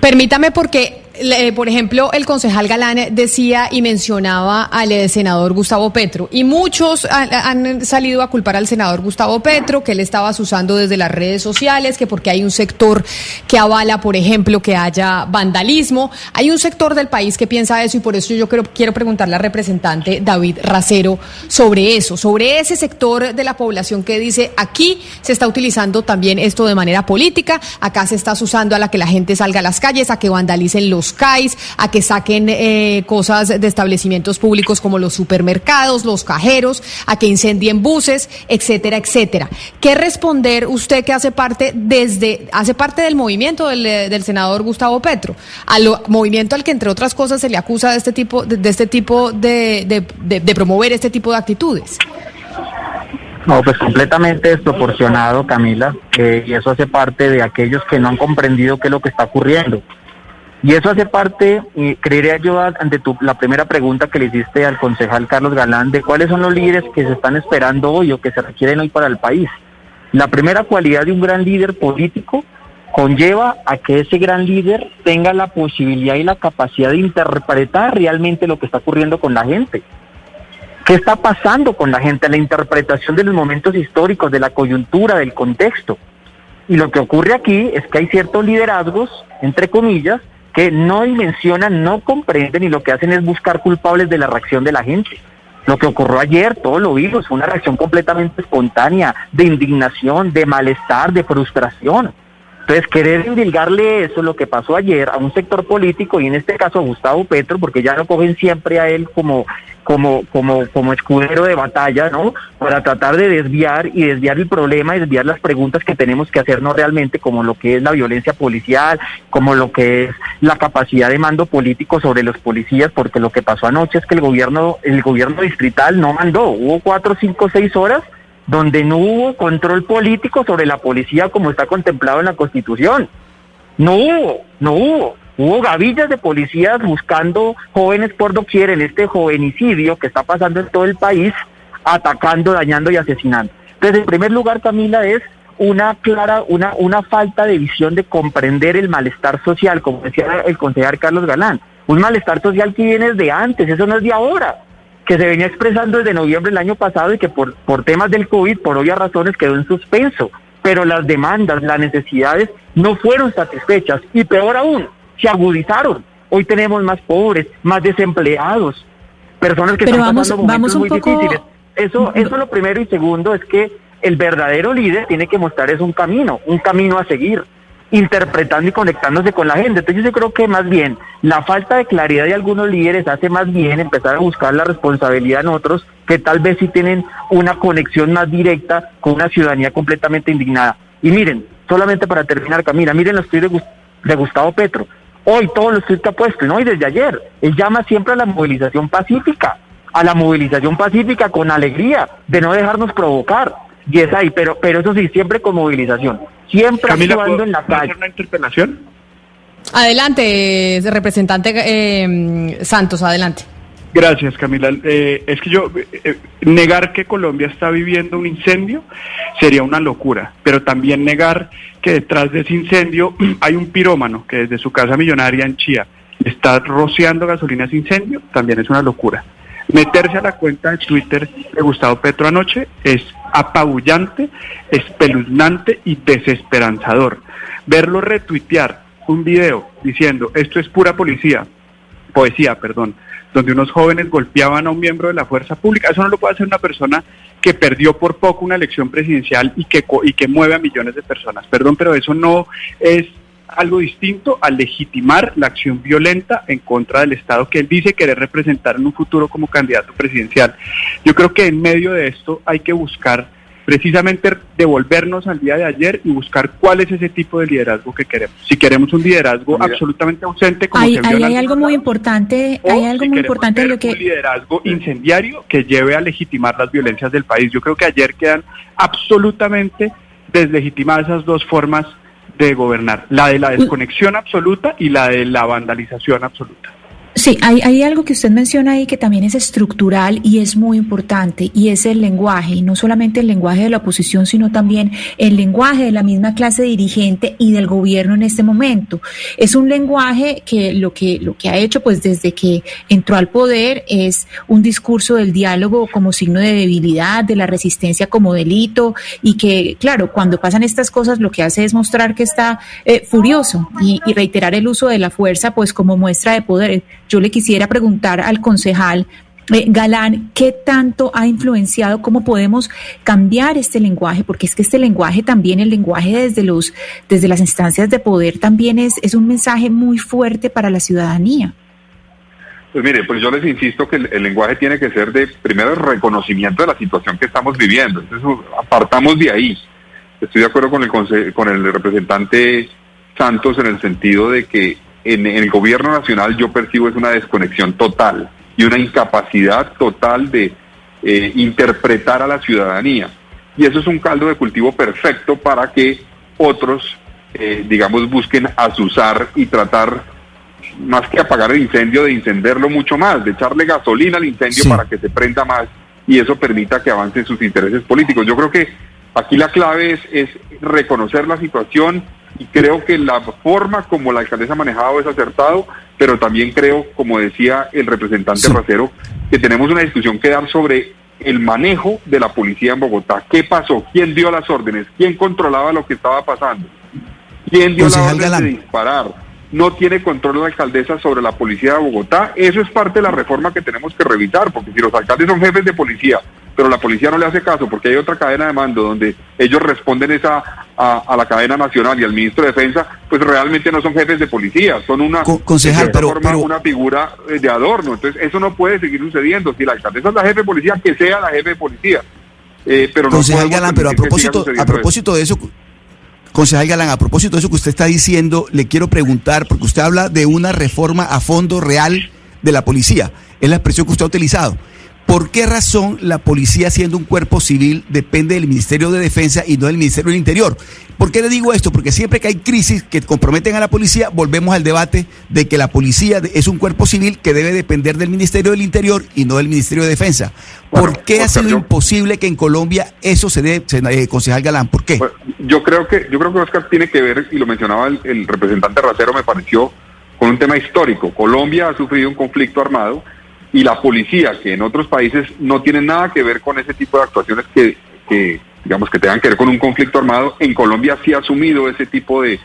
Permítame porque por ejemplo, el concejal Galán decía y mencionaba al eh, senador Gustavo Petro y muchos han, salido a culpar al senador Gustavo Petro que él estaba usando desde las redes sociales, que porque hay un sector que avala, por ejemplo, que haya vandalismo. Hay un sector del país que piensa eso y por eso yo quiero, quiero preguntarle al representante David Racero sobre eso, sobre ese sector de la población que dice aquí se está utilizando también esto de manera política, acá se está usando a la que la gente salga a las calles, a que vandalicen los CAIs, a que saquen eh, cosas de establecimientos públicos como los supermercados, los cajeros, a que incendien buses, etcétera, etcétera. ¿Qué responder usted que hace parte desde hace parte del movimiento del, eh, senador Gustavo Petro, al movimiento al que entre otras cosas se le acusa de este tipo de, este tipo de, de, promover este tipo de actitudes? No, pues completamente desproporcionado, Camila, eh, y eso hace parte de aquellos que no han comprendido qué es lo que está ocurriendo. Y eso hace parte, y creería yo, ante tu, la primera pregunta que le hiciste al concejal Carlos Galán, de cuáles son los líderes que se están esperando hoy o que se requieren hoy para el país. La primera cualidad de un gran líder político conlleva a que ese gran líder tenga la posibilidad y la capacidad de interpretar realmente lo que está ocurriendo con la gente. ¿Qué está pasando con la gente? La interpretación de los momentos históricos, de la coyuntura, del contexto. Y lo que ocurre aquí es que hay ciertos liderazgos, entre comillas, que no dimensionan, no comprenden y lo que hacen es buscar culpables de la reacción de la gente. Lo que ocurrió ayer, todo lo vimos, fue una reacción completamente espontánea, de indignación, de malestar, de frustración. Entonces, querer indilgarle eso, lo que pasó ayer, a un sector político, y en este caso a Gustavo Petro, porque ya lo cogen siempre a él como, como, como, como escudero de batalla, ¿no? Para tratar de desviar y desviar el problema y desviar las preguntas que tenemos que hacernos realmente, como lo que es la violencia policial, como lo que es la capacidad de mando político sobre los policías, porque lo que pasó anoche es que el gobierno, el gobierno distrital no mandó, hubo cuatro, cinco, seis horas donde no hubo control político sobre la policía como está contemplado en la Constitución. No hubo, no hubo. Hubo gavillas de policías buscando jóvenes por doquier en este jovenicidio que está pasando en todo el país, atacando, dañando y asesinando. Entonces, en primer lugar, Camila, es una clara, una, una falta de visión de comprender el malestar social, como decía el concejal Carlos Galán. Un malestar social que viene desde antes, eso no es de ahora que se venía expresando desde noviembre del año pasado y que por, por temas del COVID, por obvias razones, quedó en suspenso. Pero las demandas, las necesidades no fueron satisfechas y peor aún, se agudizaron. Hoy tenemos más pobres, más desempleados, personas que están pasando momentos muy difíciles. Eso, eso es lo primero y segundo es que el verdadero líder tiene que mostrar es un camino, un camino a seguir interpretando y conectándose con la gente. Entonces yo creo que más bien la falta de claridad de algunos líderes hace más bien empezar a buscar la responsabilidad en otros que tal vez sí tienen una conexión más directa con una ciudadanía completamente indignada. Y miren, solamente para terminar, Camila, miren los tweets de, Gustavo Petro. Hoy todos los tweets que ha puesto, ¿no? Y desde ayer, él llama siempre a la movilización pacífica, a la movilización pacífica con alegría, de no dejarnos provocar. Y es ahí, pero, pero eso sí, siempre con movilización siempre Camila, actuando en la calle. una interpelación? Adelante, representante eh, Santos, adelante. Gracias, Camila. Eh, es que yo, eh, negar que Colombia está viviendo un incendio sería una locura, pero también negar que detrás de ese incendio hay un pirómano que desde su casa millonaria en Chía está rociando gasolina a ese incendio, también es una locura. Meterse a la cuenta de Twitter de Gustavo Petro anoche es apabullante, espeluznante y desesperanzador. Verlo retuitear un video diciendo esto es pura policía, poesía, perdón, donde unos jóvenes golpeaban a un miembro de la fuerza pública, eso no lo puede hacer una persona que perdió por poco una elección presidencial y que, y que mueve a millones de personas. Perdón, pero eso no es algo distinto al legitimar la acción violenta en contra del Estado que él dice querer representar en un futuro como candidato presidencial. Yo creo que en medio de esto hay que buscar precisamente devolvernos al día de ayer y buscar cuál es ese tipo de liderazgo que queremos. Si queremos un liderazgo absolutamente ausente, como hay, se hay, hay algo muy importante, hay algo si muy importante lo que un liderazgo incendiario que lleve a legitimar las violencias del país. Yo creo que ayer quedan absolutamente deslegitimadas esas dos formas de gobernar, la de la desconexión absoluta y la de la vandalización absoluta. Sí, hay, hay algo que usted menciona ahí que también es estructural y es muy importante, y es el lenguaje, y no solamente el lenguaje de la oposición, sino también el lenguaje de la misma clase dirigente y del gobierno en este momento. Es un lenguaje que lo que, lo que ha hecho, pues desde que entró al poder, es un discurso del diálogo como signo de debilidad, de la resistencia como delito, y que, claro, cuando pasan estas cosas, lo que hace es mostrar que está eh, furioso y, y reiterar el uso de la fuerza, pues como muestra de poder. Yo le quisiera preguntar al concejal eh, Galán, ¿qué tanto ha influenciado? ¿Cómo podemos cambiar este lenguaje? Porque es que este lenguaje también, el lenguaje desde los, desde las instancias de poder, también es, es un mensaje muy fuerte para la ciudadanía. Pues mire, pues yo les insisto que el, lenguaje tiene que ser de, primero, el reconocimiento de la situación que estamos viviendo. Entonces, apartamos de ahí. Estoy de acuerdo con el, con el representante Santos en el sentido de que en, en el gobierno nacional yo percibo es una desconexión total y una incapacidad total de eh, interpretar a la ciudadanía. Y eso es un caldo de cultivo perfecto para que otros, eh, digamos, busquen azuzar y tratar, más que apagar el incendio, de incendiarlo mucho más, de echarle gasolina al incendio Sí. para que se prenda más y eso permita que avancen sus intereses políticos. Yo creo que aquí la clave es, es reconocer la situación y creo que la forma como la alcaldesa ha manejado es acertado, pero también creo, como decía el representante Racero, que tenemos una discusión que dar sobre el manejo de la policía en Bogotá. ¿Qué pasó? ¿Quién dio las órdenes? ¿Quién controlaba lo que estaba pasando? ¿Quién dio la Concejal orden de disparar? No tiene control la alcaldesa sobre la policía de Bogotá. Eso es parte de la reforma que tenemos que revisar, porque si los alcaldes son jefes de policía, pero la policía no le hace caso porque hay otra cadena de mando donde ellos responden esa a, a la cadena nacional y al ministro de Defensa, pues realmente no son jefes de policía, son una, concejal, pero- forma, pero- una figura eh, de adorno. Entonces eso no puede seguir sucediendo. Si la alcaldesa es la jefe de policía, que sea la jefe de policía. Eh, pero no Concejal podemos Galán, pero a propósito, a propósito de eso, concejal Galán, a propósito de eso que usted está diciendo, le quiero preguntar, porque usted habla de una reforma a fondo real de la policía, es la expresión que usted ha utilizado. ¿Por qué razón la policía, siendo un cuerpo civil, depende del Ministerio de Defensa y no del Ministerio del Interior? ¿Por qué le digo esto? Porque siempre que hay crisis que comprometen a la policía, volvemos al debate de que la policía es un cuerpo civil que debe depender del Ministerio del Interior y no del Ministerio de Defensa. ¿Por qué ha sido yo- imposible que en Colombia eso se dé, se- eh, concejal Galán? ¿Por qué? Yo creo que yo creo que Oscar tiene que ver y lo mencionaba el, el representante Racero me pareció con un tema histórico. Colombia ha sufrido un conflicto armado y la policía que en otros países no tiene nada que ver con ese tipo de actuaciones que, que, digamos que tengan que ver con un conflicto armado en Colombia sí ha asumido ese tipo de,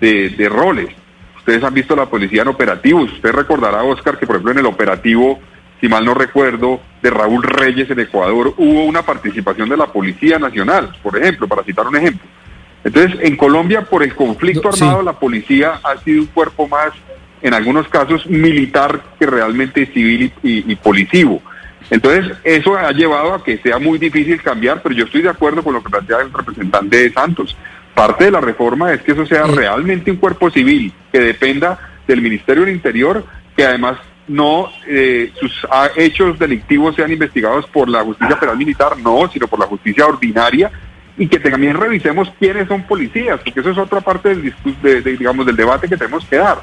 de, de roles. Ustedes han visto la policía en operativos. Usted recordará Oscar que por ejemplo en el operativo si mal no recuerdo, de Raúl Reyes en Ecuador, hubo una participación de la Policía Nacional, por ejemplo, para citar un ejemplo. Entonces, en Colombia, por el conflicto sí. armado, la policía ha sido un cuerpo más, en algunos casos, militar que realmente civil y, y, y policivo. Entonces, eso ha llevado a que sea muy difícil cambiar, pero yo estoy de acuerdo con lo que plantea el representante de Santos. Parte de la reforma es que eso sea realmente un cuerpo civil que dependa del Ministerio del Interior, que además no eh, sus hechos delictivos sean investigados por la justicia penal militar, no, sino por la justicia ordinaria y que también revisemos quiénes son policías, porque eso es otra parte del de- de, digamos del debate que tenemos que dar.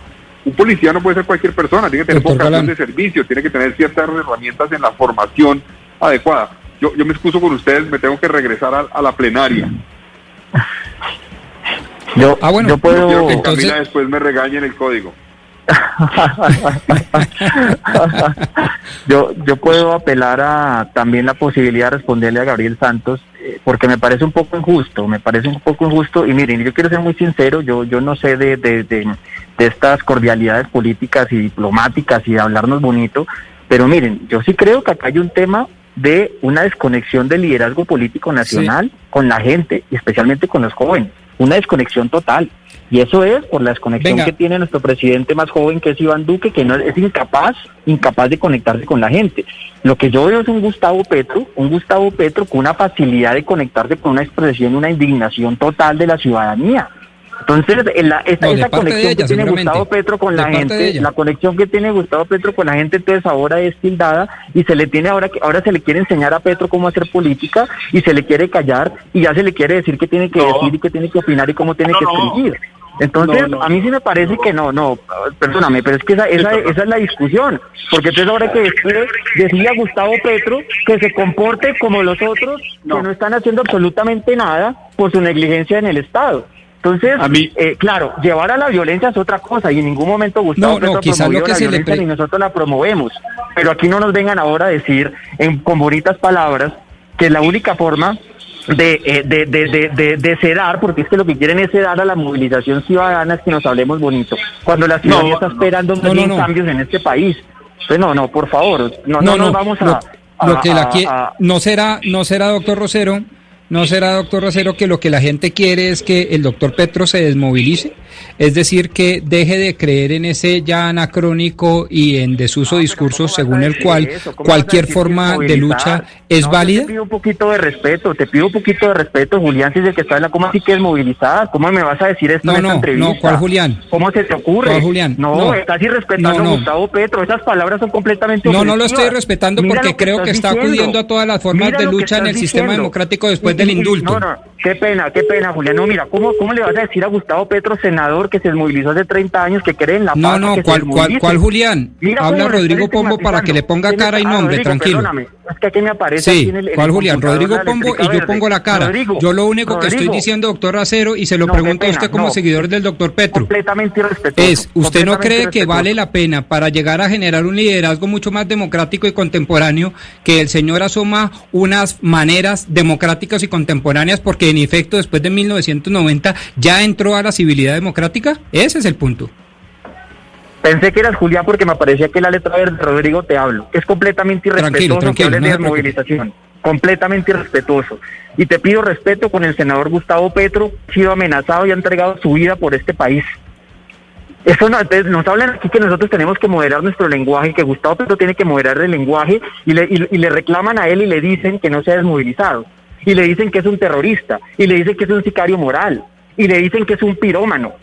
Un policía no puede ser cualquier persona, tiene que tener Doctor vocación Galán. de servicio, tiene que tener ciertas herramientas en la formación adecuada. Yo, yo me excuso con ustedes, me tengo que regresar a, a la plenaria. Yo, Ah, bueno, yo puedo... No quiero que entonces- Camila después me regañe en el código. yo, yo puedo apelar a también la posibilidad de responderle a Gabriel Santos, eh, porque me parece un poco injusto, me parece un poco injusto, y miren, yo quiero ser muy sincero, yo, yo no sé de, de, de, de estas cordialidades políticas y diplomáticas y de hablarnos bonito, pero miren, yo sí creo que acá hay un tema de una desconexión del liderazgo político nacional con la gente y especialmente con los jóvenes. una desconexión total. Y eso es por la desconexión Venga. que tiene nuestro presidente más joven, que es Iván Duque, que no es incapaz, incapaz de conectarse con la gente. Lo que yo veo es un Gustavo Petro, un Gustavo Petro con una facilidad de conectarse con una expresión, una indignación total de la ciudadanía. Entonces, en la- esa, No, esa conexión ella, que tiene. Gustavo Petro con De la gente, la conexión que tiene Gustavo Petro con la gente, entonces ahora es tildada y se le tiene ahora que ahora se le quiere enseñar a Petro cómo hacer política y se le quiere callar y ya se le quiere decir qué tiene que decir y qué tiene que opinar y cómo tiene que escribir. Entonces, No, no, a mí sí me parece que no, no, perdóname, pero es que esa, esa, esa es la discusión, porque entonces ahora que decide, decide a Gustavo Petro que se comporte como los otros que no están haciendo absolutamente nada por su negligencia en el Estado. Entonces, eh, claro, llevar a la violencia es otra cosa y en ningún momento Gustavo Petro que la se le violencia pre- ni nosotros la promovemos. Pero aquí no nos vengan ahora a decir en, con bonitas palabras que la única forma de, eh, de, de, de, de- sedar, porque es que lo que quieren es sedar a la movilización ciudadana, es que nos hablemos bonito. Cuando la ciudadanía está esperando No, no, no. cambios en este país. Entonces, no, no, por favor, no, no, nos vamos a... lo, que la no será, no será, doctor Rosero, no será, doctor Rosero, que lo que la gente quiere es que el doctor Petro se desmovilice, es decir, que deje de creer en ese ya anacrónico y en desuso discurso según el cual cualquier forma de lucha es No, válida. Te pido un poquito de respeto, te pido un poquito de respeto, Julián, si es el que está en la... ¿Cómo así que es movilizada? ¿Cómo me vas a decir esto No, en esta no, entrevista? no, ¿cuál Julián? ¿Cómo se te ocurre? ¿Cuál Julián? No, No. estás irrespetando No, no. a Gustavo Petro. Esas palabras son completamente No, no lo estoy respetando Mira porque que creo que está diciendo. acudiendo a todas las formas Mira de lucha en el estás sistema diciendo. democrático después Y- del y- indulto. No, no, qué pena, qué pena, Julián. No, mira, ¿cómo, ¿cómo le vas a decir a Gustavo Petro, senador, que se desmovilizó hace 30 años, que cree en la paz? No, no, ¿cuál, cuál, cuál Julián? Mira Habla Rodrigo Pombo para que le ponga cara y Ah, nombre, Rodrigo, tranquilo. perdóname. Es que aquí me aparece aquí Sí, en el- en ¿cuál el Julián? Rodrigo Pombo y yo pongo la cara. Rodrigo, yo lo único que estoy diciendo, doctor Racero, y se lo No, pregunto a usted como no. seguidor del doctor Petro. Completamente irrespetuoso. Es, ¿usted no cree que vale la pena para llegar a generar un liderazgo mucho más democrático y contemporáneo que el señor asoma unas maneras democráticas y contemporáneas porque en efecto después de 1990 ya entró a la civilidad democrática? Ese es el punto. Pensé que eras Julián porque me parecía que la letra verde, Rodrigo, te hablo. Es completamente Tranquilo, irrespetuoso tranquilo, que hables no de desmovilización. Completamente irrespetuoso. Y te pido respeto con el senador Gustavo Petro, ha sido amenazado y ha entregado su vida por este país. Eso no, entonces nos hablan aquí que nosotros tenemos que moderar nuestro lenguaje, que Gustavo Petro tiene que moderar el lenguaje y le, y- y le reclaman a él y le dicen que no se ha desmovilizado. Y le dicen que es un terrorista. Y le dicen que es un sicario moral. Y le dicen que es un pirómano.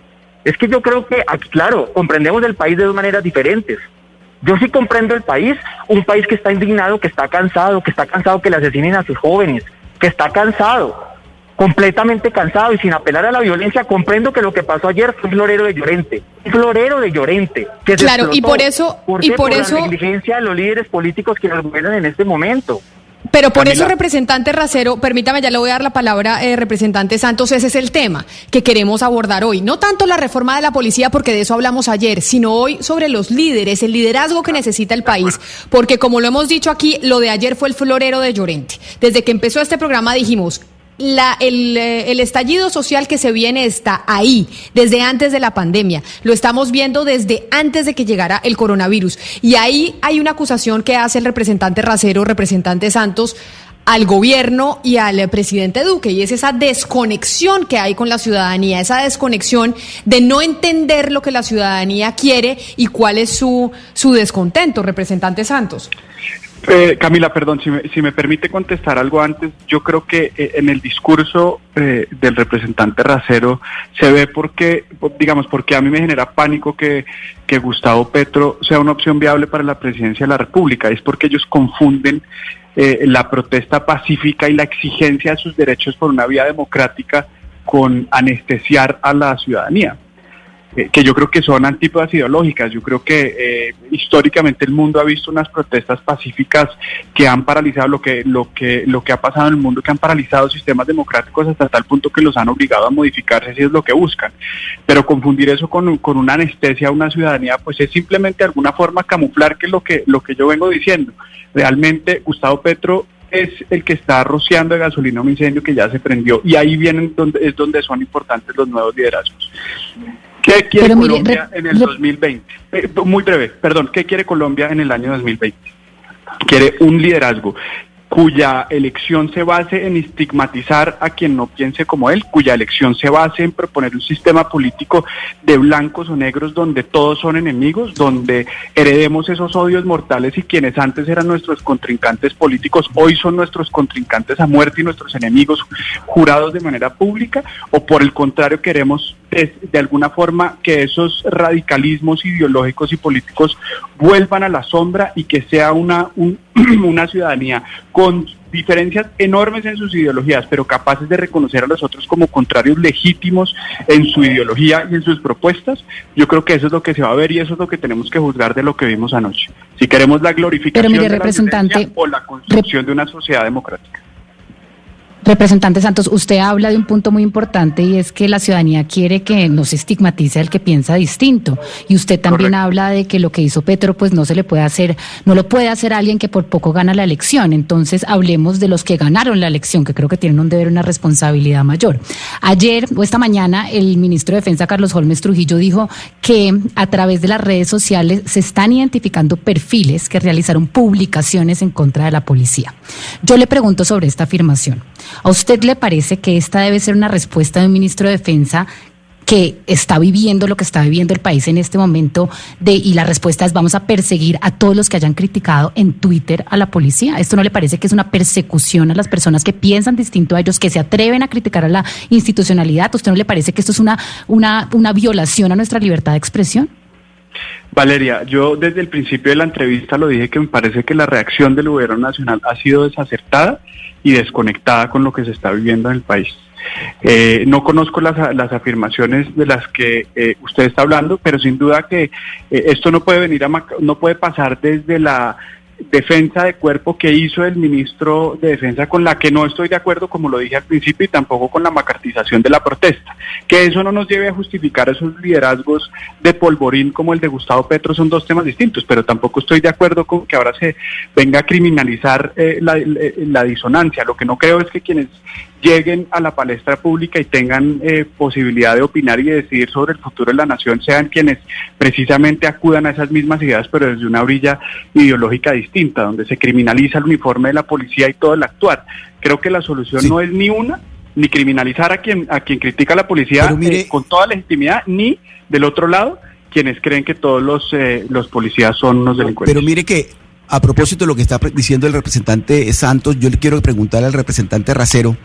Es que yo creo que, aquí, claro, comprendemos el país de dos maneras diferentes. Yo sí comprendo el país, un país que está indignado, que está cansado, que está cansado que le asesinen a sus jóvenes, que está cansado, completamente cansado y sin apelar a la violencia. Comprendo que lo que pasó ayer fue un florero de Llorente, un florero de Llorente. Que se Claro, y por eso- ¿Por y por la eso- negligencia de los líderes políticos que nos gobiernan en este momento. Pero por Camila. eso, representante Racero, permítame, ya le voy a dar la palabra, eh, representante Santos, ese es el tema que queremos abordar hoy. No tanto la reforma de la policía, porque de eso hablamos ayer, sino hoy sobre los líderes, el liderazgo que necesita el país. Porque como lo hemos dicho aquí, lo de ayer fue el florero de Llorente. Desde que empezó este programa dijimos, la, el, eh, el estallido social que se viene está ahí, desde antes de la pandemia. Lo estamos viendo desde antes de que llegara el coronavirus. Y ahí hay una acusación que hace el representante Racero, representante Santos, al gobierno y al eh, presidente Duque, y es esa desconexión que hay con la ciudadanía, esa desconexión de no entender lo que la ciudadanía quiere y cuál es su, su descontento, representante Santos. Eh, Camila, perdón, si me, si me permite contestar algo antes, yo creo que eh, en el discurso eh, del representante Racero se ve porque, digamos, porque a mí me genera pánico que, que Gustavo Petro sea una opción viable para la presidencia de la República, es porque ellos confunden eh, la protesta pacífica y la exigencia de sus derechos por una vía democrática con anestesiar a la ciudadanía que yo creo que son antípodas ideológicas. Yo creo que eh, históricamente el mundo ha visto unas protestas pacíficas que han paralizado lo que, lo que, lo que ha pasado en el mundo, que han paralizado sistemas democráticos hasta tal punto que los han obligado a modificarse si es lo que buscan. Pero confundir eso con, con una anestesia a una ciudadanía, pues es simplemente de alguna forma camuflar que es lo que, lo que yo vengo diciendo. Realmente Gustavo Petro es el que está rociando de gasolina un incendio que ya se prendió y ahí vienen donde es donde son importantes los nuevos liderazgos. ¿Qué quiere Pero Colombia en el re- 2020? Eh, muy breve, perdón, ¿qué quiere Colombia en el año 2020? Quiere un liderazgo cuya elección se base en estigmatizar a quien no piense como él, cuya elección se base en proponer un sistema político de blancos o negros donde todos son enemigos, donde heredemos esos odios mortales y quienes antes eran nuestros contrincantes políticos hoy son nuestros contrincantes a muerte y nuestros enemigos jurados de manera pública, o por el contrario queremos de, alguna forma que esos radicalismos ideológicos y políticos vuelvan a la sombra y que sea una, un, una ciudadanía con diferencias enormes en sus ideologías, pero capaces de reconocer a los otros como contrarios legítimos en su ideología y en sus propuestas, yo creo que eso es lo que se va a ver y eso es lo que tenemos que juzgar de lo que vimos anoche. Si queremos la glorificación mire, de la o la construcción de una sociedad democrática. Representante Santos, usted habla de un punto muy importante y es que la ciudadanía quiere que no se estigmatice al que piensa distinto. Y usted también habla de que lo que hizo Petro, pues no se le puede hacer, no lo puede hacer alguien que por poco gana la elección. Entonces hablemos de los que ganaron la elección, que creo que tienen un deber, una responsabilidad mayor. Ayer o esta mañana, el ministro de Defensa, Carlos Holmes Trujillo, dijo que a través de las redes sociales se están identificando perfiles que realizaron publicaciones en contra de la policía. Yo le pregunto sobre esta afirmación. ¿A usted le parece que esta debe ser una respuesta de un ministro de Defensa que está viviendo lo que está viviendo el país en este momento de y la respuesta es vamos a perseguir a todos los que hayan criticado en Twitter a la policía. ¿Esto no le parece que es una persecución a las personas que piensan distinto a ellos, que se atreven a criticar a la institucionalidad? ¿A usted no le parece que esto es una una una violación a nuestra libertad de expresión? Valeria, yo desde el principio de la entrevista lo dije que me parece que la reacción del gobierno nacional ha sido desacertada y desconectada con lo que se está viviendo en el país. Eh, no conozco las, las, afirmaciones de las que eh, usted está hablando, pero sin duda que eh, esto no puede venir a no puede pasar desde la defensa de cuerpo que hizo el ministro de Defensa, con la que no estoy de acuerdo, como lo dije al principio, y tampoco con la macartización de la protesta. Que eso no nos lleve a justificar esos liderazgos de polvorín como el de Gustavo Petro son dos temas distintos, pero tampoco estoy de acuerdo con que ahora se venga a criminalizar eh, la, la disonancia. Lo que no creo es que quienes lleguen a la palestra pública y tengan eh, posibilidad de opinar y de decidir sobre el futuro de la nación sean quienes precisamente acudan a esas mismas ideas, pero desde una orilla ideológica distinta, donde se criminaliza el uniforme de la policía y todo el actuar. Creo que la solución no es ni una, ni criminalizar a quien, a quien critica a la policía eh, con toda legitimidad, ni del otro lado quienes creen que todos los, eh, los policías son unos delincuentes. Pero mire que a propósito de lo que está diciendo el representante Santos, yo le quiero preguntar al representante Racero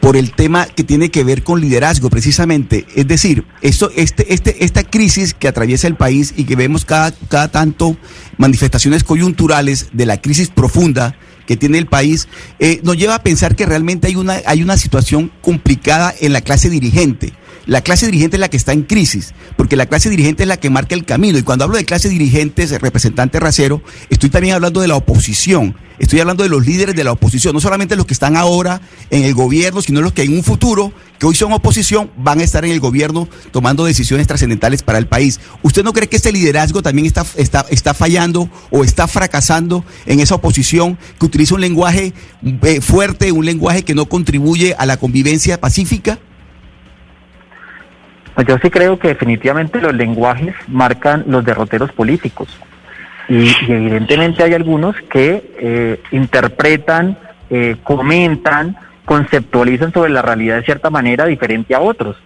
por el tema que tiene que ver con liderazgo, precisamente. Es decir, esto, este, este, esta crisis que atraviesa el país y que vemos cada, cada tanto manifestaciones coyunturales de la crisis profunda que tiene el país, eh, nos lleva a pensar que realmente hay una, hay una situación complicada en la clase dirigente. La clase dirigente es la que está en crisis, porque la clase dirigente es la que marca el camino. Y cuando hablo de clase dirigente, representante racero, estoy también hablando de la oposición. Estoy hablando de los líderes de la oposición, no solamente los que están ahora en el gobierno, sino los que en un futuro, que hoy son oposición, van a estar en el gobierno tomando decisiones trascendentales para el país. ¿Usted no cree que este liderazgo también está, está, está fallando o está fracasando en esa oposición que utiliza un lenguaje eh, fuerte, un lenguaje que no contribuye a la convivencia pacífica? Pues yo sí creo que definitivamente los lenguajes marcan los derroteros políticos. Y, y evidentemente hay algunos que eh, interpretan, eh, comentan, conceptualizan sobre la realidad de cierta manera diferente a otros.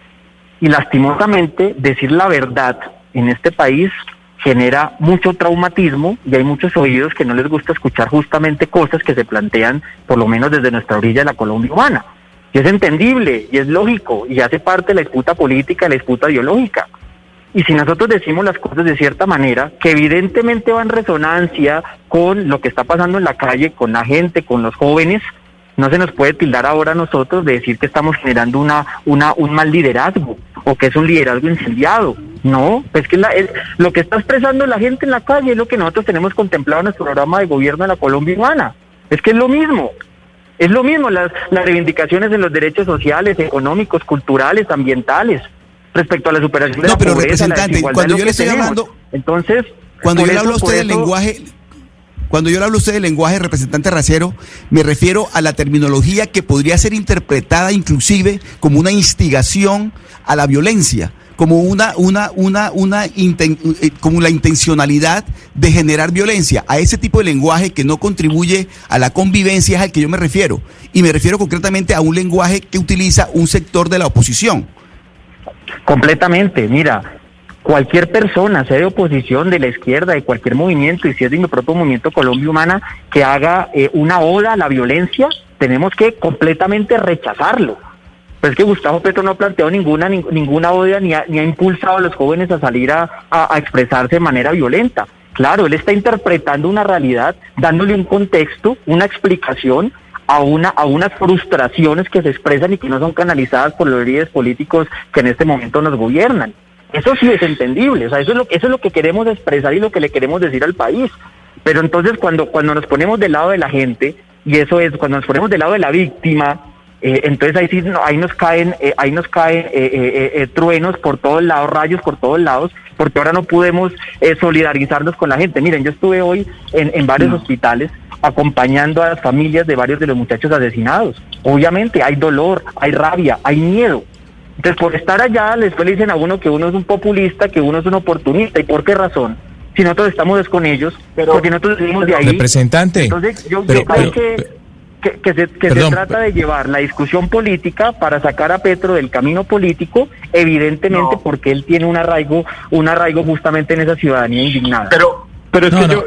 Y lastimosamente decir la verdad en este país genera mucho traumatismo y hay muchos oídos que no les gusta escuchar justamente cosas que se plantean por lo menos desde nuestra orilla de la Colombia humana. Y es entendible y es lógico y hace parte de la disputa política, de la disputa ideológica. Y si nosotros decimos las cosas de cierta manera, que evidentemente va en resonancia con lo que está pasando en la calle, con la gente, con los jóvenes, no se nos puede tildar ahora a nosotros de decir que estamos generando una, una, un mal liderazgo o que es un liderazgo incendiado. No, es que la, es, lo que está expresando la gente en la calle es lo que nosotros tenemos contemplado en nuestro programa de gobierno de la Colombia humana. Es que es lo mismo. Es lo mismo las, las reivindicaciones de los derechos sociales, económicos, culturales, ambientales, respecto a la superación de no, la pero pobreza, representante, cuando yo le estoy tenemos. hablando, Entonces, cuando yo le hablo a usted del lenguaje, cuando yo le hablo a usted del lenguaje representante racero, me refiero a la terminología que podría ser interpretada inclusive como una instigación a la violencia. Como una, una, una, una eh, como la intencionalidad de generar violencia. A ese tipo de lenguaje que no contribuye a la convivencia es al que yo me refiero. Y me refiero concretamente a un lenguaje que utiliza un sector de la oposición. Completamente, mira, cualquier persona, sea de oposición, de la izquierda, de cualquier movimiento, y si es de mi propio movimiento Colombia Humana, que haga eh, una oda a la violencia, tenemos que completamente rechazarlo. Pues es que Gustavo Petro no ha planteado ninguna ninguna odia ni ha, ni ha impulsado a los jóvenes a salir a, expresarse de manera violenta. Claro, él está interpretando una realidad, dándole un contexto, una explicación a, una, a unas frustraciones que se expresan y que no son canalizadas por los líderes políticos que en este momento nos gobiernan. Eso sí es entendible, o sea, eso es lo, eso es lo que queremos expresar y lo que le queremos decir al país. Pero entonces cuando, cuando nos ponemos del lado de la gente, y eso es cuando nos ponemos del lado de la víctima, eh, entonces ahí sí ahí nos caen eh, ahí nos caen eh, truenos por todos lados rayos por todos lados porque ahora no podemos solidarizarnos con la gente miren yo estuve hoy en, en varios hospitales acompañando a las familias de varios de los muchachos asesinados obviamente hay dolor hay rabia hay miedo entonces, por estar allá, después le dicen a uno que uno es un populista, que uno es un oportunista. ¿Y por qué razón? Si nosotros estamos con ellos, pero, porque nosotros vivimos de ahí. Representante. Entonces, yo, creo que, que, se, que se trata de llevar la discusión política para sacar a Petro del camino político, evidentemente porque él tiene un arraigo, un arraigo justamente en esa ciudadanía indignada. Pero pero es que yo,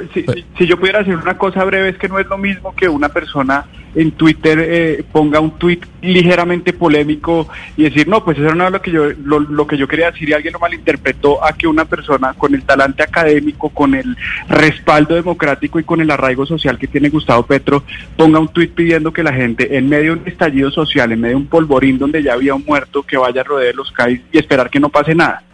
si, yo pudiera hacer una cosa breve, es que no es lo mismo que una persona en Twitter eh, ponga un tweet ligeramente polémico y decir, no, pues eso no es lo que yo, lo, que yo quería decir y alguien lo malinterpretó a que una persona con el talante académico, con el respaldo democrático y con el arraigo social que tiene Gustavo Petro, ponga un tweet pidiendo que la gente en medio de un estallido social, en medio de un polvorín donde ya había un muerto, que vaya a rodear los CAIs y esperar que no pase nada.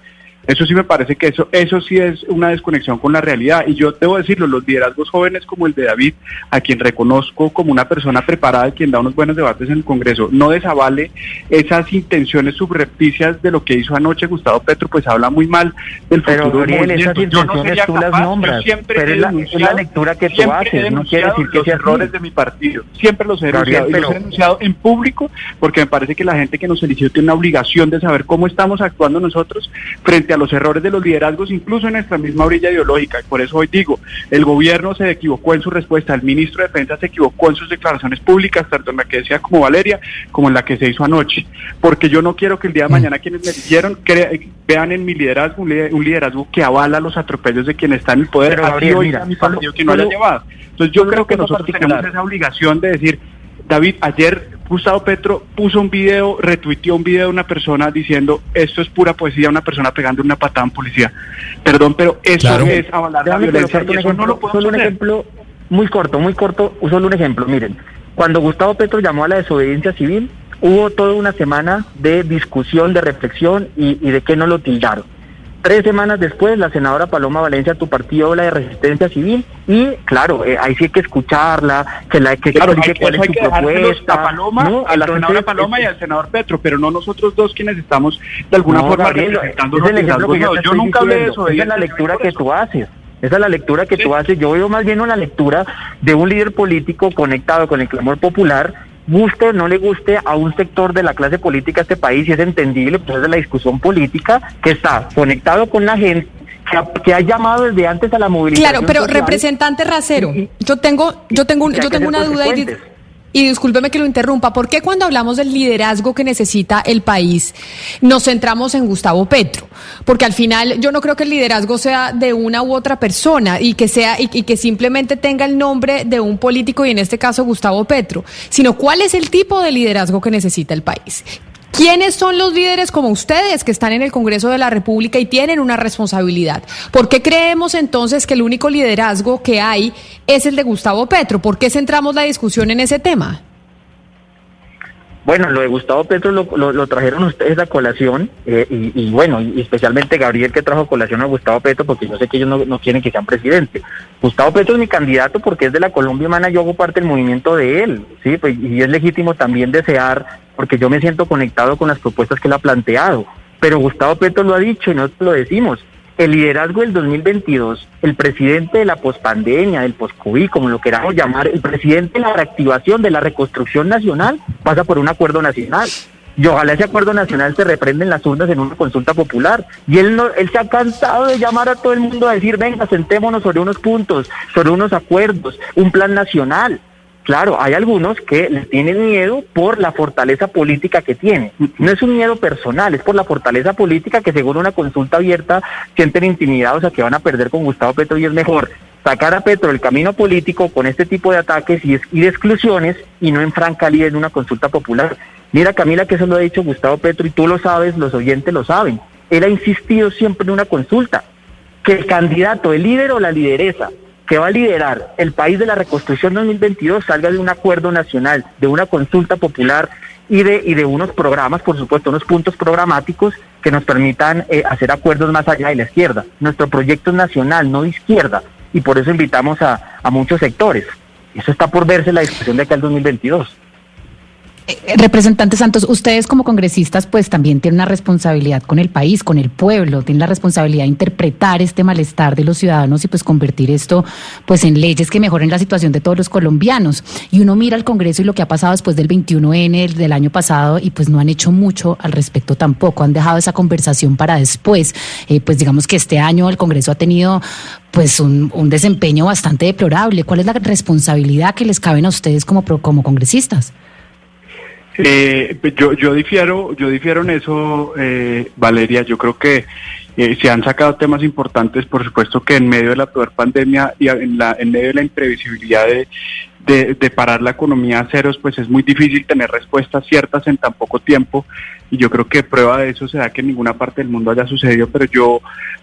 Eso sí me parece que eso, eso sí es una desconexión con la realidad. Y yo debo decirlo, los liderazgos jóvenes como el de David, a quien reconozco como una persona preparada y quien da unos buenos debates en el Congreso, no desavale esas intenciones subrepticias de lo que hizo anoche Gustavo Petro, pues habla muy mal del pero, futuro esas intenciones tú las nombras, pero es la, lectura que tú haces, no quiere decir que los errores de mi partido. Siempre los he denunciado, y los he denunciado en público porque me parece que la gente que nos eligió tiene una obligación de saber cómo estamos actuando nosotros frente a los errores de los liderazgos, incluso en nuestra misma orilla ideológica. Y por eso hoy digo, el gobierno se equivocó en su respuesta, el ministro de Defensa se equivocó en sus declaraciones públicas, tanto en la que decía como Valeria, como en la que se hizo anoche. Porque yo no quiero que el día de mm. mañana quienes me dijeron vean en mi liderazgo un liderazgo que avala los atropellos de quien está en el poder. Pero, hoy mi partido que no haya llevado. Entonces yo creo que nosotros tenemos esa obligación de decir, David, ayer Gustavo Petro puso un video, retuiteó un video de una persona diciendo esto es pura poesía, una persona pegando una patada en policía. Perdón, pero eso es avalar la violencia y eso no lo Solo un ejemplo muy corto, muy corto, solo un ejemplo. Miren, cuando Gustavo Petro llamó a la desobediencia civil, hubo toda una semana de discusión, de reflexión y, y de qué no lo tildaron. Tres semanas después, la senadora Paloma Valencia, tu partido habla de resistencia civil y, claro, eh, ahí sí hay que escucharla, que la que, claro, que cuál es su propuesta. A Paloma, a la senadora Paloma y al senador Petro, pero no nosotros dos quienes estamos de alguna forma representando es el ejemplo que yo, yo nunca hablé de eso. Esa es la lectura que tú haces. Esa es la lectura que tú haces. Yo veo más bien una lectura de un líder político conectado con el clamor popular guste o no le guste a un sector de la clase política de este país y es entendible, pues es de la discusión política que está conectado con la gente que ha, llamado desde antes a la movilización. Claro, pero representante Racero, yo tengo, yo tengo, yo tengo una duda y y discúlpeme que lo interrumpa, ¿por qué cuando hablamos del liderazgo que necesita el país nos centramos en Gustavo Petro? Porque al final yo no creo que el liderazgo sea de una u otra persona y que sea y, que simplemente tenga el nombre de un político y en este caso Gustavo Petro, sino cuál es el tipo de liderazgo que necesita el país. ¿Quiénes son los líderes como ustedes que están en el Congreso de la República y tienen una responsabilidad? ¿Por qué creemos entonces que el único liderazgo que hay es el de Gustavo Petro? ¿Por qué centramos la discusión en ese tema? Bueno, lo de Gustavo Petro lo, trajeron ustedes a colación eh, y, bueno, y especialmente Gabriel que trajo colación a Gustavo Petro porque yo sé que ellos no, no, quieren que sean presidente. Gustavo Petro es mi candidato porque es de la Colombia Humana, yo hago parte del movimiento de él, sí, pues, y es legítimo también desear porque yo me siento conectado con las propuestas que él ha planteado. Pero Gustavo Petro lo ha dicho y nosotros lo decimos. El liderazgo del 2022, el presidente de la pospandemia, del post-COVID, como lo queramos llamar, el presidente de la reactivación, de la reconstrucción nacional, pasa por un acuerdo nacional. y ojalá ese acuerdo nacional se reprenda en las urnas en una consulta popular. Y él, no, él se ha cansado de llamar a todo el mundo a decir, venga, sentémonos sobre unos puntos, sobre unos acuerdos, un plan nacional. Claro, hay algunos que le tienen miedo por la fortaleza política que tiene. No es un miedo personal, es por la fortaleza política que según una consulta abierta sienten intimidados a que van a perder con Gustavo Petro y es mejor sacar a Petro del camino político con este tipo de ataques y, de exclusiones y no en franca en una consulta popular. Mira Camila que eso lo ha dicho Gustavo Petro y tú lo sabes, los oyentes lo saben. Él ha insistido siempre en una consulta, que el candidato, el líder o la lideresa que va a liderar el país de la reconstrucción 2022 salga de un acuerdo nacional, de una consulta popular y de, y de unos programas, por supuesto, unos puntos programáticos que nos permitan eh, hacer acuerdos más allá de la izquierda. Nuestro proyecto es nacional, no de izquierda, y por eso invitamos a, a muchos sectores. Eso está por verse la discusión de acá al 2022. Eh, representante Santos, ustedes como congresistas pues también tienen una responsabilidad con el país, con el pueblo, tienen la responsabilidad de interpretar este malestar de los ciudadanos y pues convertir esto pues en leyes que mejoren la situación de todos los colombianos. Y uno mira al Congreso y lo que ha pasado después del 21N del año pasado y pues no han hecho mucho al respecto tampoco, han dejado esa conversación para después. Eh, pues digamos que este año el Congreso ha tenido pues un, un, desempeño bastante deplorable. ¿Cuál es la responsabilidad que les caben a ustedes como, como congresistas? Eh, pues yo, yo difiero, yo difiero en eso, eh, Valeria. Yo creo que eh, se han sacado temas importantes, por supuesto que en medio de la peor pandemia y en, la, en medio de la imprevisibilidad de, parar la economía a ceros, pues es muy difícil tener respuestas ciertas en tan poco tiempo. Y yo creo que prueba de eso se da que en ninguna parte del mundo haya sucedido, pero yo,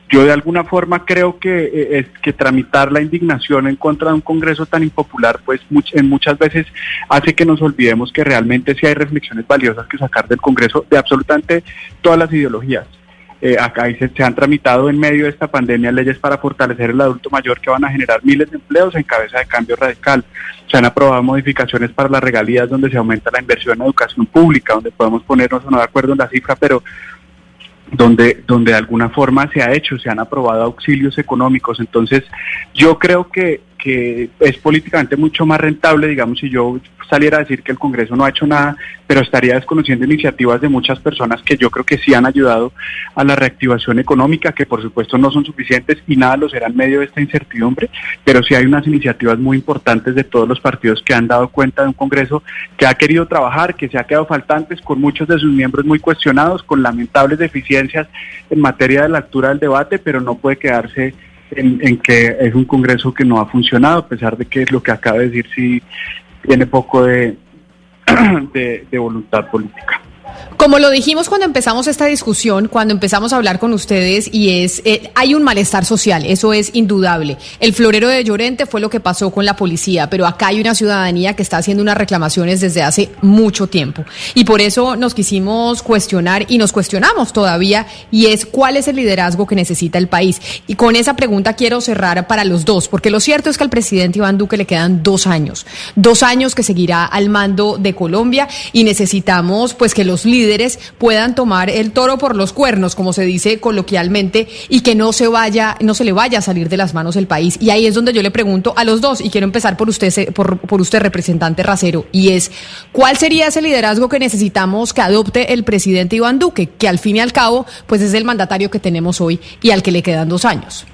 yo de alguna forma creo que eh, es que tramitar la indignación en contra de un Congreso tan impopular, pues en muchas veces hace que nos olvidemos que realmente sí hay reflexiones valiosas que sacar del Congreso de absolutamente todas las ideologías. Eh, acá se, se, han tramitado en medio de esta pandemia leyes para fortalecer el adulto mayor que van a generar miles de empleos en cabeza de cambio radical. Se han aprobado modificaciones para las regalías donde se aumenta la inversión en educación pública, donde podemos ponernos no de acuerdo en la cifra, pero donde, donde de alguna forma se ha hecho, se han aprobado auxilios económicos. Entonces, yo creo que, que es políticamente mucho más rentable, digamos, si yo saliera a decir que el Congreso no ha hecho nada, pero estaría desconociendo iniciativas de muchas personas que yo creo que sí han ayudado a la reactivación económica, que por supuesto no son suficientes y nada lo será en medio de esta incertidumbre, pero sí hay unas iniciativas muy importantes de todos los partidos que han dado cuenta de un Congreso que ha querido trabajar, que se ha quedado faltantes, con muchos de sus miembros muy cuestionados, con lamentables deficiencias en materia de la altura del debate, pero no puede quedarse en, que es un Congreso que no ha funcionado, a pesar de que es lo que acaba de decir sí tiene poco de, de voluntad política. Como lo dijimos cuando empezamos esta discusión, cuando empezamos a hablar con ustedes, y es, eh, hay un malestar social, eso es indudable. El florero de Llorente fue lo que pasó con la policía, pero acá hay una ciudadanía que está haciendo unas reclamaciones desde hace mucho tiempo. Y por eso nos quisimos cuestionar y nos cuestionamos todavía, y es cuál es el liderazgo que necesita el país. Y con esa pregunta quiero cerrar para los dos, porque lo cierto es que al presidente Iván Duque le quedan dos años, dos años que seguirá al mando de Colombia y necesitamos pues que los líderes puedan tomar el toro por los cuernos, como se dice coloquialmente, y que no se vaya, no se le vaya a salir de las manos el país. Y ahí es donde yo le pregunto a los dos, y quiero empezar por usted, por, por usted, representante Racero, y es, ¿cuál sería ese liderazgo que necesitamos que adopte el presidente Iván Duque, que al fin y al cabo, pues es el mandatario que tenemos hoy y al que le quedan dos años?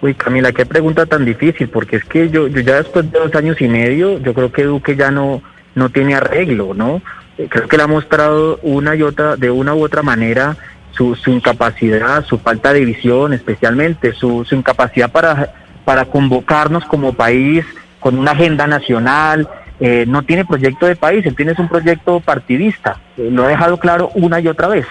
Uy, Camila, qué pregunta tan difícil, porque es que yo, yo ya después de dos años y medio, yo creo que Duque ya no, no tiene arreglo, ¿no? Creo que le ha mostrado una y otra, de una u otra manera, su, su incapacidad, su falta de visión, especialmente, su, su incapacidad para, para convocarnos como país con una agenda nacional. Eh, no tiene proyecto de país, él tiene un proyecto partidista. Eh, lo ha dejado claro una y otra vez.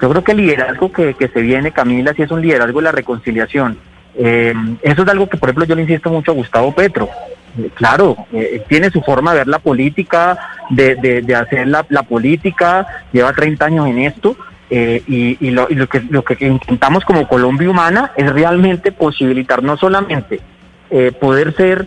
Yo creo que el liderazgo que, que se viene, Camila, sí es un liderazgo de la reconciliación. Eh, eso es algo que, por ejemplo, yo le insisto mucho a Gustavo Petro claro, eh, tiene su forma de ver la política, de, de, hacer la, política, lleva 30 años en esto. Eh, y, lo, que, lo que intentamos como Colombia Humana es realmente posibilitar no solamente eh, poder ser,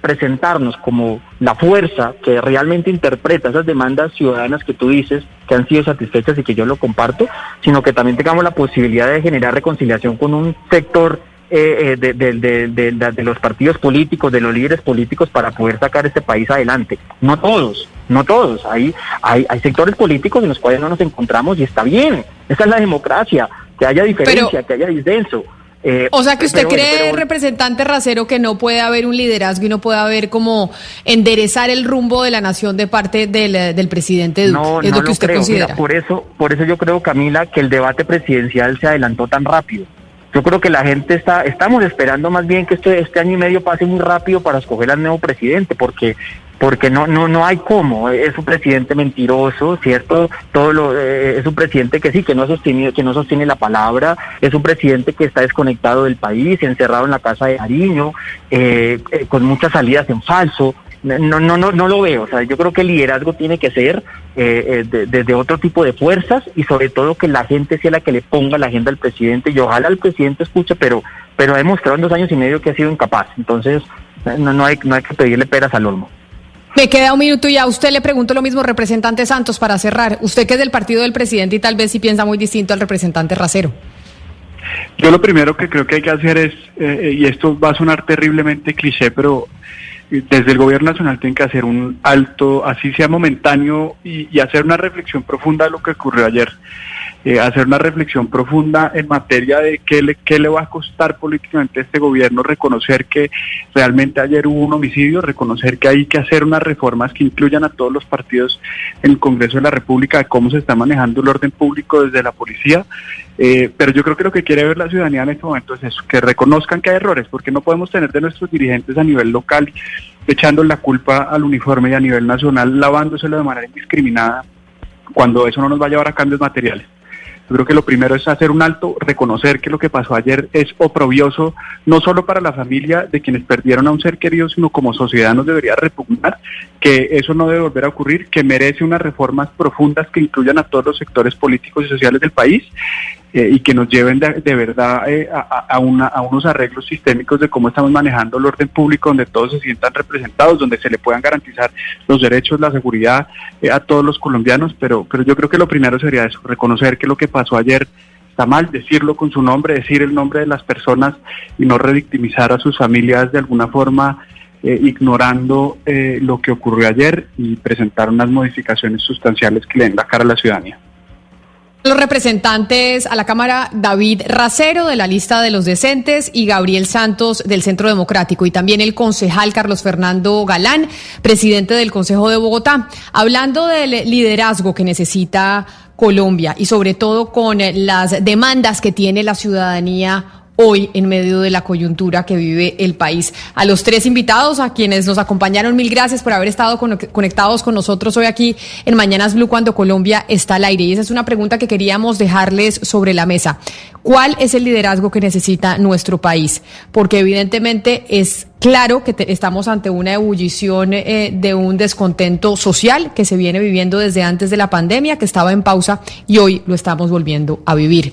presentarnos como la fuerza que realmente interpreta esas demandas ciudadanas que tú dices que han sido satisfechas y que yo lo comparto, sino que también tengamos la posibilidad de generar reconciliación con un sector eh, de, de, de, de, los partidos políticos, de los líderes políticos para poder sacar este país adelante. No todos, no todos. Hay, hay, hay sectores políticos en los cuales no nos encontramos y está bien. Esa es la democracia, que haya diferencia, que haya disenso. Eh, o sea que usted cree, representante Racero, que no puede haber un liderazgo y no puede haber como enderezar el rumbo de la nación de parte del, eh, del presidente Duque. No, es no lo que usted creo. considera. por eso, por eso yo creo, Camila, que el debate presidencial se adelantó tan rápido. Yo creo que la gente está, estamos esperando más bien que este, este año y medio pase muy rápido para escoger al nuevo presidente, porque porque no no no hay cómo. Es un presidente mentiroso cierto todo lo eh, es un presidente que sí que no sostiene que no sostiene la palabra. Es un presidente que está desconectado del país encerrado en la casa de Ariño eh, eh, con muchas salidas en falso no no no no lo veo o sea yo creo que el liderazgo tiene que ser desde otro tipo de fuerzas y sobre todo que la gente sea la que le ponga la agenda al presidente y ojalá el presidente escuche pero pero ha demostrado en dos años y medio que ha sido incapaz entonces no no hay no hay que pedirle peras al olmo me queda un minuto y a usted le pregunto lo mismo, representante Santos, para cerrar. Usted que es del partido del presidente y tal vez sí piensa muy distinto al representante Racero. Yo lo primero que creo que hay que hacer es, eh, y esto va a sonar terriblemente cliché, pero desde el gobierno nacional tienen que hacer un alto, así sea momentáneo, y, y hacer una reflexión profunda de lo que ocurrió ayer. Eh, hacer una reflexión profunda en materia de qué le, qué le va a costar políticamente a este gobierno, reconocer que realmente ayer hubo un homicidio, reconocer que hay que hacer unas reformas que incluyan a todos los partidos en el Congreso de la República, de cómo se está manejando el orden público desde la policía. Eh, pero yo creo que lo que quiere ver la ciudadanía en este momento es eso, que reconozcan que hay errores, porque no podemos tener de nuestros dirigentes a nivel local echando la culpa al uniforme y a nivel nacional lavándoselo de manera indiscriminada cuando eso no nos va a llevar a cambios materiales. Yo creo que lo primero es hacer un alto, reconocer que lo que pasó ayer es oprobioso, no solo para la familia de quienes perdieron a un ser querido, sino como sociedad nos debería repugnar que eso no debe volver a ocurrir, que merece unas reformas profundas que incluyan a todos los sectores políticos y sociales del país eh, y que nos lleven de, verdad eh, a, una, a unos arreglos sistémicos de cómo estamos manejando el orden público, donde todos se sientan representados, donde se le puedan garantizar los derechos, la seguridad eh, a todos los colombianos, pero, pero yo creo que lo primero sería eso, reconocer que lo que pasó ayer está mal, decirlo con su nombre, decir el nombre de las personas y no revictimizar a sus familias de alguna forma. ignorando lo que ocurrió ayer y presentar unas modificaciones sustanciales que le den la cara a la ciudadanía. Los representantes a la Cámara, David Racero de la lista de los decentes y Gabriel Santos del Centro Democrático y también el concejal Carlos Fernando Galán, presidente del Consejo de Bogotá, hablando del liderazgo que necesita Colombia y sobre todo con las demandas que tiene la ciudadanía hoy en medio de la coyuntura que vive el país. A los tres invitados, a quienes nos acompañaron, mil gracias por haber estado conectados con nosotros hoy aquí en Mañanas Blue cuando Colombia está al aire. Y esa es una pregunta que queríamos dejarles sobre la mesa. ¿Cuál es el liderazgo que necesita nuestro país? Porque evidentemente es claro que estamos ante una ebullición eh, de un descontento social que se viene viviendo desde antes de la pandemia, que estaba en pausa y hoy lo estamos volviendo a vivir.